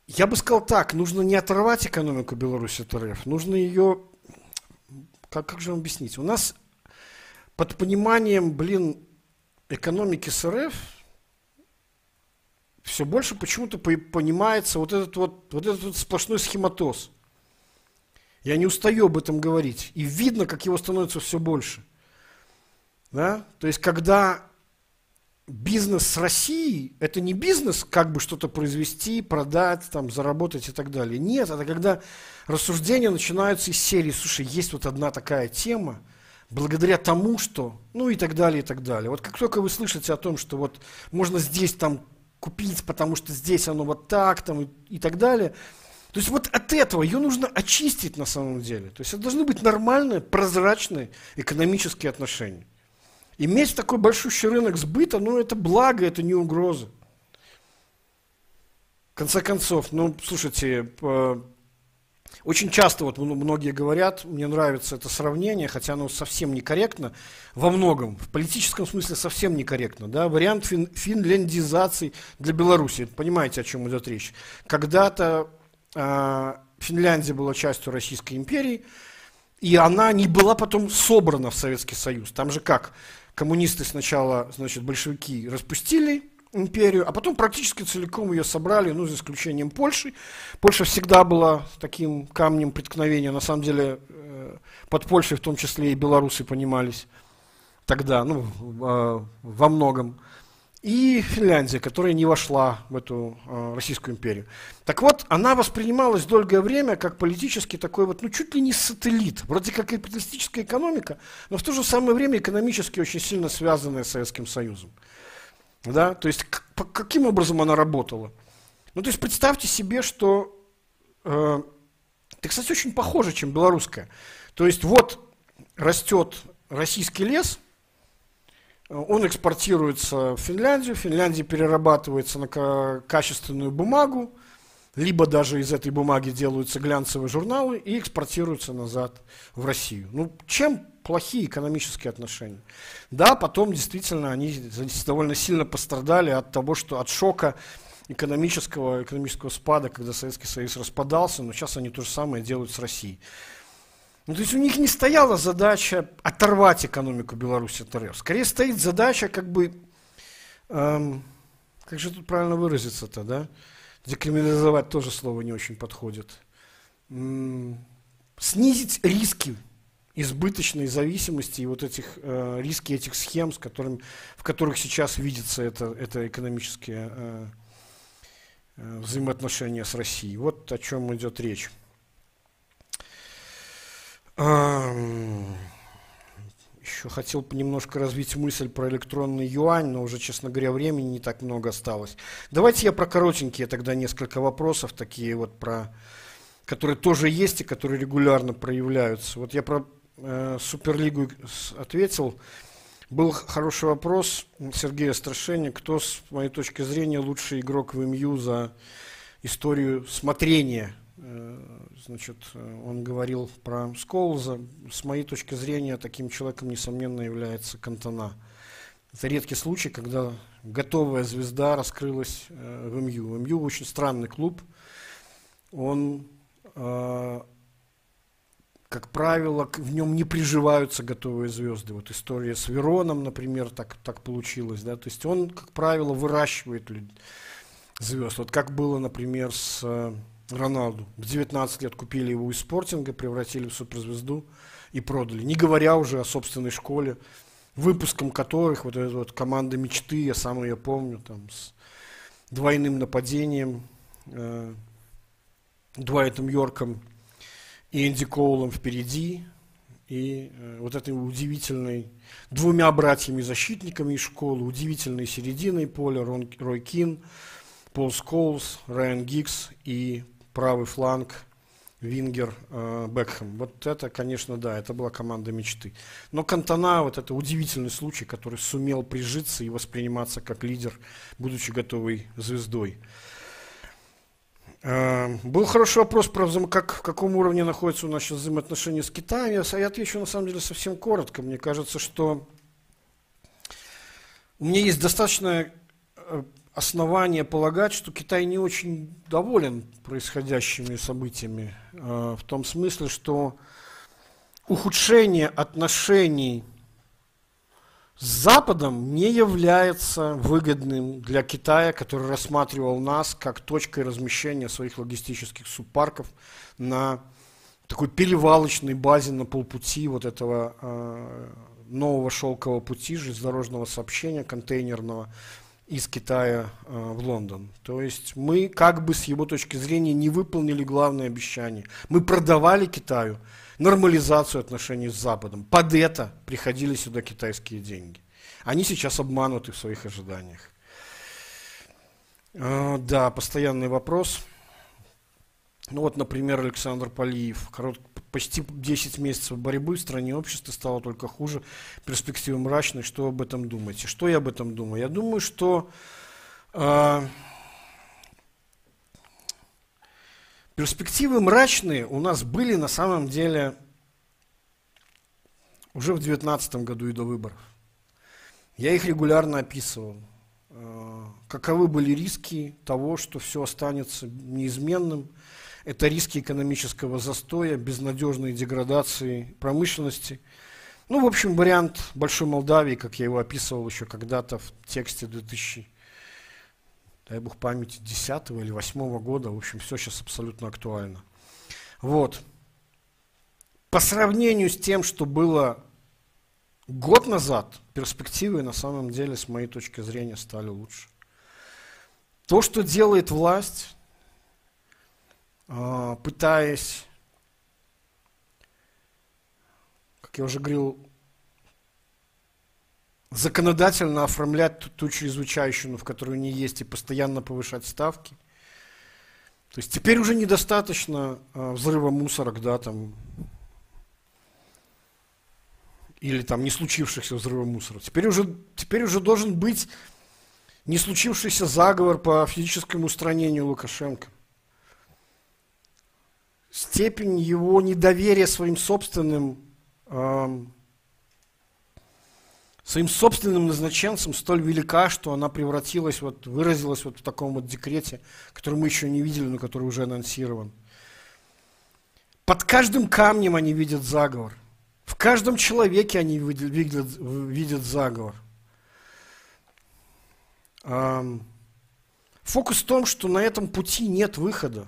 Я бы сказал так, нужно не оторвать экономику Беларуси от РФ, нужно ее, как, как же вам объяснить, у нас под пониманием, блин, экономики с РФ все больше почему-то понимается вот этот вот, вот этот вот сплошной схематоз. Я не устаю об этом говорить. И видно, как его становится все больше. Да? То есть, когда бизнес с Россией, это не бизнес, как бы что-то произвести, продать, там, заработать и так далее. Нет, это когда рассуждения начинаются из серии, слушай, есть вот одна такая тема, благодаря тому, что, ну и так далее, и так далее. Вот как только вы слышите о том, что вот можно здесь там купить, потому что здесь оно вот так там и, и так далее. То есть вот от этого ее нужно очистить на самом деле. То есть это должны быть нормальные, прозрачные экономические отношения. Иметь такой большущий рынок сбыта, ну это благо, это не угроза. В конце концов, ну слушайте, очень часто вот многие говорят, мне нравится это сравнение, хотя оно совсем некорректно, во многом, в политическом смысле совсем некорректно. Да? Вариант фин, финляндизации для Беларуси, понимаете, о чем идет речь. Когда-то э, Финляндия была частью Российской империи, и она не была потом собрана в Советский Союз. Там же как? Коммунисты сначала, значит, большевики распустили империю, а потом практически целиком ее собрали, ну, за исключением Польши. Польша всегда была таким камнем преткновения, на самом деле э, под Польшей в том числе и белорусы понимались тогда, ну, э, во многом. И Финляндия, которая не вошла в эту э, Российскую империю. Так вот, она воспринималась долгое время как политически такой вот, ну, чуть ли не сателлит, вроде как капиталистическая экономика, но в то же самое время экономически очень сильно связанная с Советским Союзом. Да? То есть к, каким образом она работала? Ну, то есть представьте себе, что... Э, это, кстати, очень похоже, чем белорусская. То есть вот растет российский лес, он экспортируется в Финляндию, в Финляндии перерабатывается на качественную бумагу, либо даже из этой бумаги делаются глянцевые журналы и экспортируются назад в Россию. Ну, чем плохие экономические отношения? Да, потом действительно они довольно сильно пострадали от того, что от шока экономического, экономического спада, когда Советский Союз распадался, но сейчас они то же самое делают с Россией. Ну, то есть у них не стояла задача оторвать экономику Беларуси от РФ. Скорее стоит задача как бы, эм, как же тут правильно выразиться-то, да? Декриминализовать тоже слово не очень подходит. М снизить риски избыточной зависимости и вот этих э, риски этих схем, с которыми, в которых сейчас видится это, это экономические э, э, взаимоотношения с Россией. Вот о чем идет речь. Еще хотел немножко развить мысль про электронный юань, но уже, честно говоря, времени не так много осталось. Давайте я про коротенькие тогда несколько вопросов, такие вот про, которые тоже есть и которые регулярно проявляются. Вот я про э, Суперлигу ответил. Был хороший вопрос Сергея Страшения, кто, с моей точки зрения, лучший игрок в МЮ за историю смотрения значит, он говорил про Скоулза. С моей точки зрения, таким человеком, несомненно, является Кантона. Это редкий случай, когда готовая звезда раскрылась э, в МЮ. МЮ очень странный клуб. Он, э, как правило, в нем не приживаются готовые звезды. Вот история с Вероном, например, так, так получилось. Да? То есть он, как правило, выращивает звезд. Вот как было, например, с Роналду. В 19 лет купили его из спортинга, превратили в суперзвезду и продали. Не говоря уже о собственной школе, выпуском которых вот эта вот команда мечты, я сам ее помню, там, с двойным нападением, э, Дуайтом Йорком и Энди Коулом впереди, и э, вот этой удивительной двумя братьями-защитниками из школы, удивительной серединой поля, Рон, Рой Кин, Пол Скоулс, Райан Гиггз и правый фланг, вингер, э, Бекхэм. Вот это, конечно, да, это была команда мечты. Но Кантона, вот это удивительный случай, который сумел прижиться и восприниматься как лидер, будучи готовой звездой. Э, был хороший вопрос про как, в каком уровне находятся у нас сейчас взаимоотношения с Китаем. Я, я отвечу, на самом деле, совсем коротко. Мне кажется, что у меня есть достаточно э, основания полагать, что Китай не очень доволен происходящими событиями, э, в том смысле, что ухудшение отношений с Западом не является выгодным для Китая, который рассматривал нас как точкой размещения своих логистических субпарков на такой перевалочной базе на полпути вот этого э, нового шелкового пути железнодорожного сообщения контейнерного, из Китая э, в Лондон. То есть мы как бы с его точки зрения не выполнили главное обещание. Мы продавали Китаю нормализацию отношений с Западом. Под это приходили сюда китайские деньги. Они сейчас обмануты в своих ожиданиях. Э, да, постоянный вопрос. Ну вот, например, Александр Полиев. Корот, почти 10 месяцев борьбы в стране общества стало только хуже, перспективы мрачные. Что об этом думаете? Что я об этом думаю? Я думаю, что э, перспективы мрачные у нас были на самом деле уже в 2019 году и до выборов. Я их регулярно описывал. Э, каковы были риски того, что все останется неизменным – это риски экономического застоя, безнадежной деградации промышленности. Ну, в общем, вариант Большой Молдавии, как я его описывал еще когда-то в тексте 2000, дай бог памяти, 10 или 8 года. В общем, все сейчас абсолютно актуально. Вот. По сравнению с тем, что было год назад, перспективы на самом деле, с моей точки зрения, стали лучше. То, что делает власть, пытаясь, как я уже говорил, законодательно оформлять ту, ту чрезвычайщину, в которой не есть, и постоянно повышать ставки. То есть теперь уже недостаточно э, взрыва мусорок, да, там, или там не случившихся взрыва мусора. Теперь уже, теперь уже должен быть не случившийся заговор по физическому устранению Лукашенко. Степень его недоверия своим собственным, э, своим собственным назначенцам столь велика, что она превратилась, вот, выразилась вот в таком вот декрете, который мы еще не видели, но который уже анонсирован. Под каждым камнем они видят заговор. В каждом человеке они видят, видят, видят заговор. Фокус в том, что на этом пути нет выхода.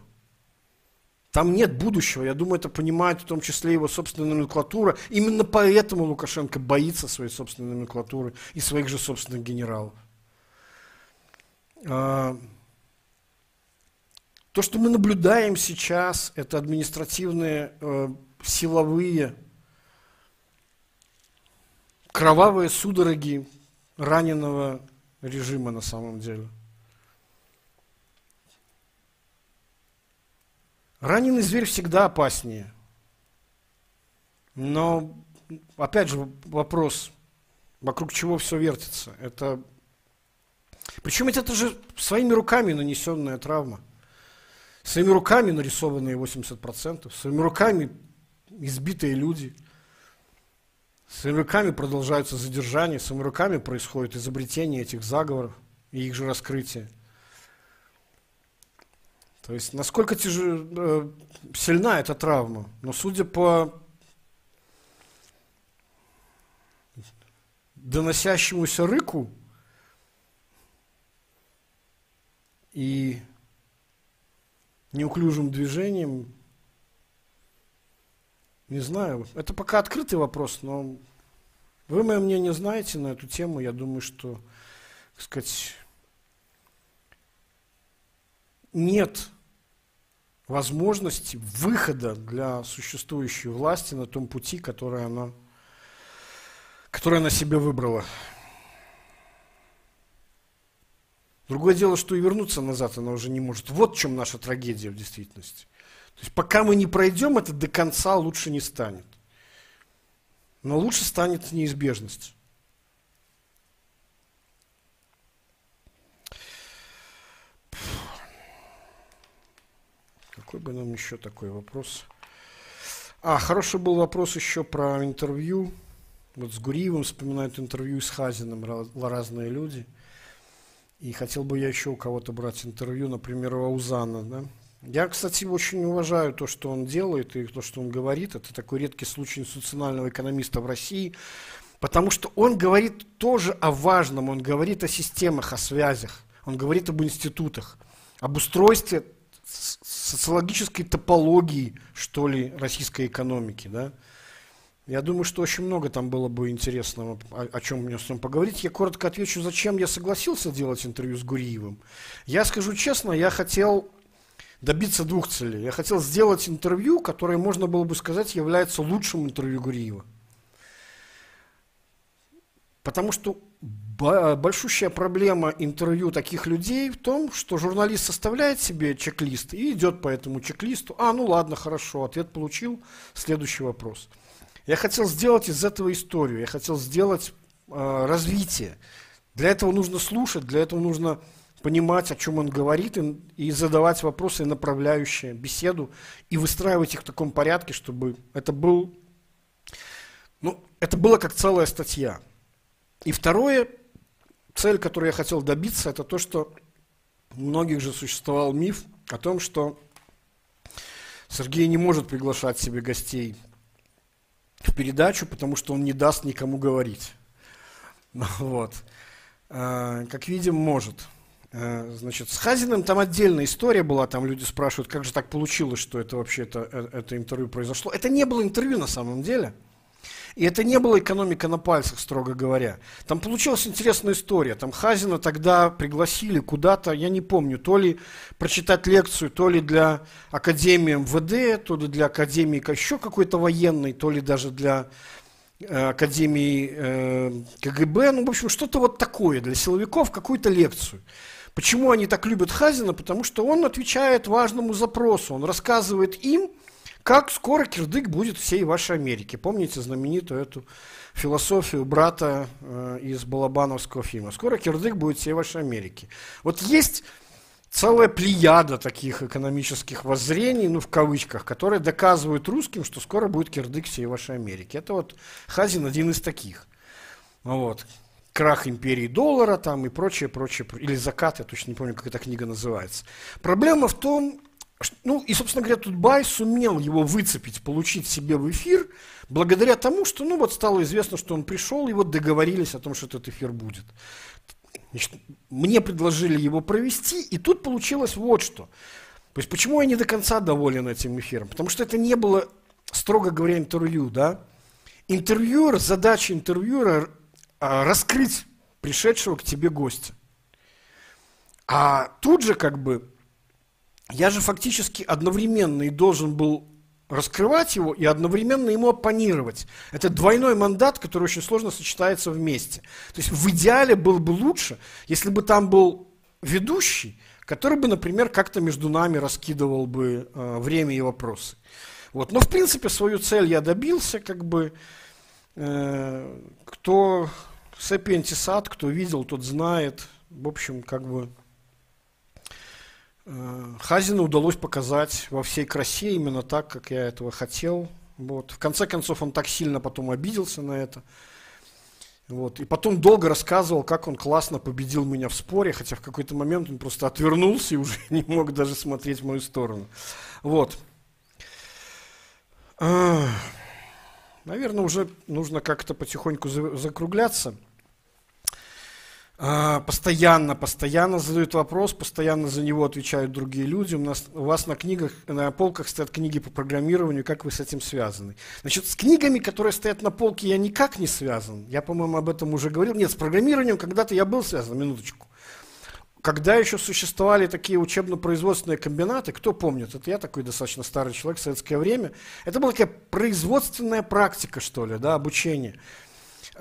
Там нет будущего. Я думаю, это понимает в том числе его собственная номенклатура. Именно поэтому Лукашенко боится своей собственной номенклатуры и своих же собственных генералов. А, то, что мы наблюдаем сейчас, это административные, э, силовые, кровавые судороги раненого режима на самом деле. Раненый зверь всегда опаснее. Но, опять же, вопрос, вокруг чего все вертится. Это... Причем это же своими руками нанесенная травма. Своими руками нарисованные 80%, своими руками избитые люди, своими руками продолжаются задержания, своими руками происходит изобретение этих заговоров и их же раскрытие. То есть насколько тяж... Э, сильна эта травма. Но судя по доносящемуся рыку и неуклюжим движением, не знаю, это пока открытый вопрос, но вы мое мнение знаете на эту тему. Я думаю, что, так сказать, нет возможности выхода для существующей власти на том пути, который она, который она себе выбрала. Другое дело, что и вернуться назад она уже не может. Вот в чем наша трагедия в действительности. То есть пока мы не пройдем это до конца, лучше не станет. Но лучше станет неизбежность. Какой бы нам еще такой вопрос? А, хороший был вопрос еще про интервью. Вот с Гуриевым вспоминают интервью с Хазиным разные люди. И хотел бы я еще у кого-то брать интервью, например, у Аузана. Да? Я, кстати, очень уважаю то, что он делает и то, что он говорит. Это такой редкий случай институционального экономиста в России. Потому что он говорит тоже о важном, он говорит о системах, о связях, он говорит об институтах, об устройстве социологической топологии, что ли, российской экономики, да. Я думаю, что очень много там было бы интересного, о, о чем мне с ним поговорить. Я коротко отвечу, зачем я согласился делать интервью с Гуриевым. Я скажу честно, я хотел добиться двух целей. Я хотел сделать интервью, которое, можно было бы сказать, является лучшим интервью Гуриева. Потому что большущая проблема интервью таких людей в том, что журналист составляет себе чек-лист и идет по этому чек-листу. А, ну ладно, хорошо, ответ получил, следующий вопрос. Я хотел сделать из этого историю, я хотел сделать э, развитие. Для этого нужно слушать, для этого нужно понимать, о чем он говорит, и, и задавать вопросы, направляющие беседу, и выстраивать их в таком порядке, чтобы это был, ну, это было как целая статья. И второе, цель, которую я хотел добиться, это то, что у многих же существовал миф о том, что Сергей не может приглашать себе гостей в передачу, потому что он не даст никому говорить. Вот. А, как видим, может. А, значит, с Хазиным там отдельная история была, там люди спрашивают, как же так получилось, что это вообще это, э, это интервью произошло. Это не было интервью на самом деле. И это не была экономика на пальцах, строго говоря. Там получилась интересная история. Там Хазина тогда пригласили куда-то, я не помню, то ли прочитать лекцию, то ли для Академии МВД, то ли для Академии еще какой-то военной, то ли даже для э, Академии э, КГБ. Ну, в общем, что-то вот такое для силовиков, какую-то лекцию. Почему они так любят Хазина? Потому что он отвечает важному запросу. Он рассказывает им, как скоро кирдык будет всей вашей Америки. Помните знаменитую эту философию брата э, из Балабановского фильма? Скоро кирдык будет всей вашей Америки. Вот есть целая плеяда таких экономических воззрений, ну в кавычках, которые доказывают русским, что скоро будет кирдык всей вашей Америки. Это вот Хазин один из таких. Вот. Крах империи доллара там и прочее, прочее, или закат, я точно не помню, как эта книга называется. Проблема в том, ну и, собственно говоря, тут Бай сумел его выцепить, получить себе в эфир, благодаря тому, что, ну вот стало известно, что он пришел, и вот договорились о том, что этот эфир будет. Значит, мне предложили его провести, и тут получилось вот что. То есть почему я не до конца доволен этим эфиром? Потому что это не было, строго говоря, интервью, да? Интервьюер, задача интервьюера а, раскрыть пришедшего к тебе гостя. А тут же как бы я же фактически одновременно и должен был раскрывать его и одновременно ему оппонировать. Это двойной мандат, который очень сложно сочетается вместе. То есть в идеале было бы лучше, если бы там был ведущий, который бы, например, как-то между нами раскидывал бы э, время и вопросы. Вот. Но, в принципе, свою цель я добился, как бы, э, кто сапиентисат, кто видел, тот знает. В общем, как бы, Хазину удалось показать во всей красе именно так, как я этого хотел. Вот. В конце концов, он так сильно потом обиделся на это. Вот. И потом долго рассказывал, как он классно победил меня в споре, хотя в какой-то момент он просто отвернулся и уже не мог даже смотреть в мою сторону. Вот. Наверное, уже нужно как-то потихоньку закругляться. А, постоянно, постоянно задают вопрос, постоянно за него отвечают другие люди. У, нас, у вас на книгах, на полках стоят книги по программированию, как вы с этим связаны? Значит, с книгами, которые стоят на полке, я никак не связан. Я, по-моему, об этом уже говорил. Нет, с программированием когда-то я был связан, минуточку. Когда еще существовали такие учебно-производственные комбинаты, кто помнит, это я такой достаточно старый человек в советское время, это была такая производственная практика, что ли, да, обучение.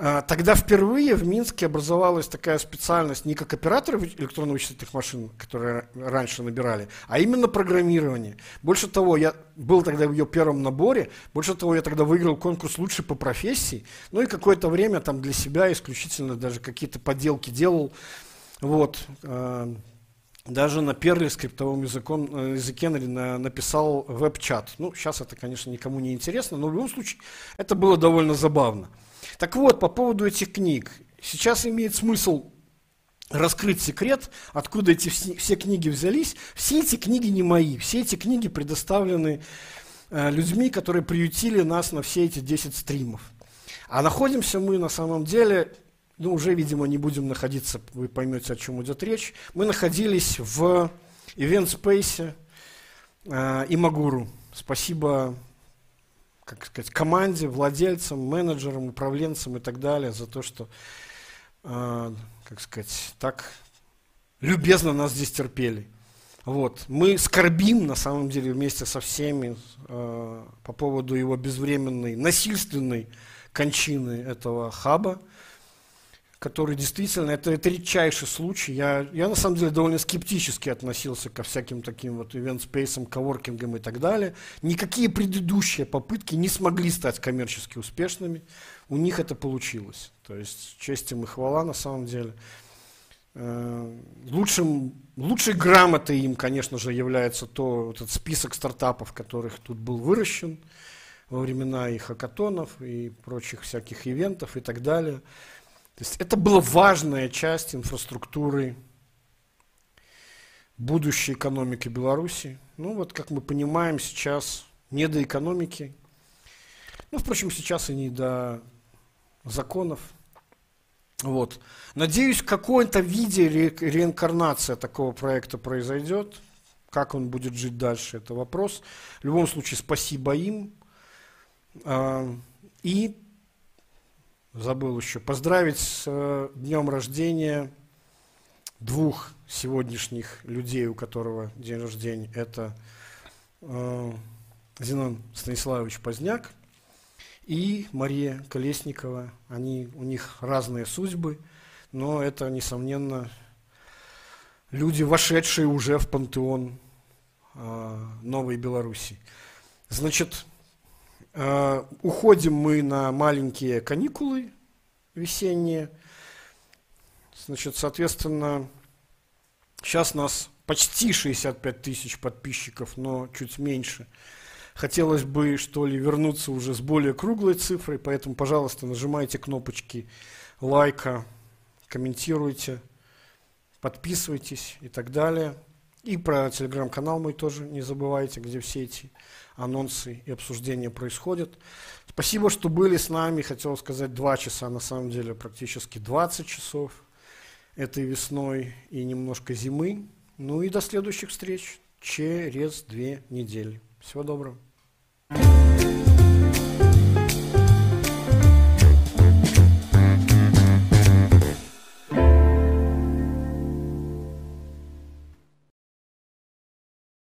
А, тогда впервые в Минске образовалась такая специальность не как операторы электронно-вычислительных машин, которые раньше набирали, а именно программирование. Больше того, я был тогда в ее первом наборе, больше того, я тогда выиграл конкурс лучше по профессии, ну и какое-то время там для себя исключительно даже какие-то поделки делал. Вот. А, даже на Perl скриптовом языком, э, языке написал веб-чат. Ну, сейчас это, конечно, никому не интересно, но в любом случае это было довольно забавно. Так вот, по поводу этих книг. Сейчас имеет смысл раскрыть секрет, откуда эти все, книги взялись. Все эти книги не мои, все эти книги предоставлены э, людьми, которые приютили нас на все эти 10 стримов. А находимся мы на самом деле, ну уже, видимо, не будем находиться, вы поймете, о чем идет речь. Мы находились в Event Space э, и Магуру. Спасибо как сказать, команде, владельцам, менеджерам, управленцам и так далее за то, что, э, как сказать, так любезно нас здесь терпели. Вот. Мы скорбим, на самом деле, вместе со всеми э, по поводу его безвременной, насильственной кончины этого хаба который действительно, это, это редчайший случай. Я, я на самом деле довольно скептически относился ко всяким таким вот ивент-спейсам, коворкингам и так далее. Никакие предыдущие попытки не смогли стать коммерчески успешными. У них это получилось. То есть честь им и хвала на самом деле. Э, лучшим, лучшей грамотой им, конечно же, является то, этот список стартапов, которых тут был выращен во времена и хакатонов, и прочих всяких ивентов и так далее. То есть это была важная часть инфраструктуры будущей экономики Беларуси. Ну вот, как мы понимаем, сейчас не до экономики. Ну, впрочем, сейчас и не до законов. Вот. Надеюсь, в каком-то виде ре реинкарнация такого проекта произойдет. Как он будет жить дальше, это вопрос. В любом случае, спасибо им. А, и забыл еще, поздравить с э, днем рождения двух сегодняшних людей, у которого день рождения. Это э, Зенон Станиславович Поздняк и Мария Колесникова. Они, у них разные судьбы, но это, несомненно, люди, вошедшие уже в пантеон э, Новой Беларуси. Значит, уходим мы на маленькие каникулы весенние. Значит, соответственно, сейчас нас почти 65 тысяч подписчиков, но чуть меньше. Хотелось бы, что ли, вернуться уже с более круглой цифрой, поэтому, пожалуйста, нажимайте кнопочки лайка, комментируйте, подписывайтесь и так далее. И про телеграм-канал мой тоже не забывайте, где все эти анонсы и обсуждения происходят. Спасибо, что были с нами. Хотел сказать два часа, на самом деле практически 20 часов этой весной и немножко зимы. Ну и до следующих встреч через две недели. Всего доброго.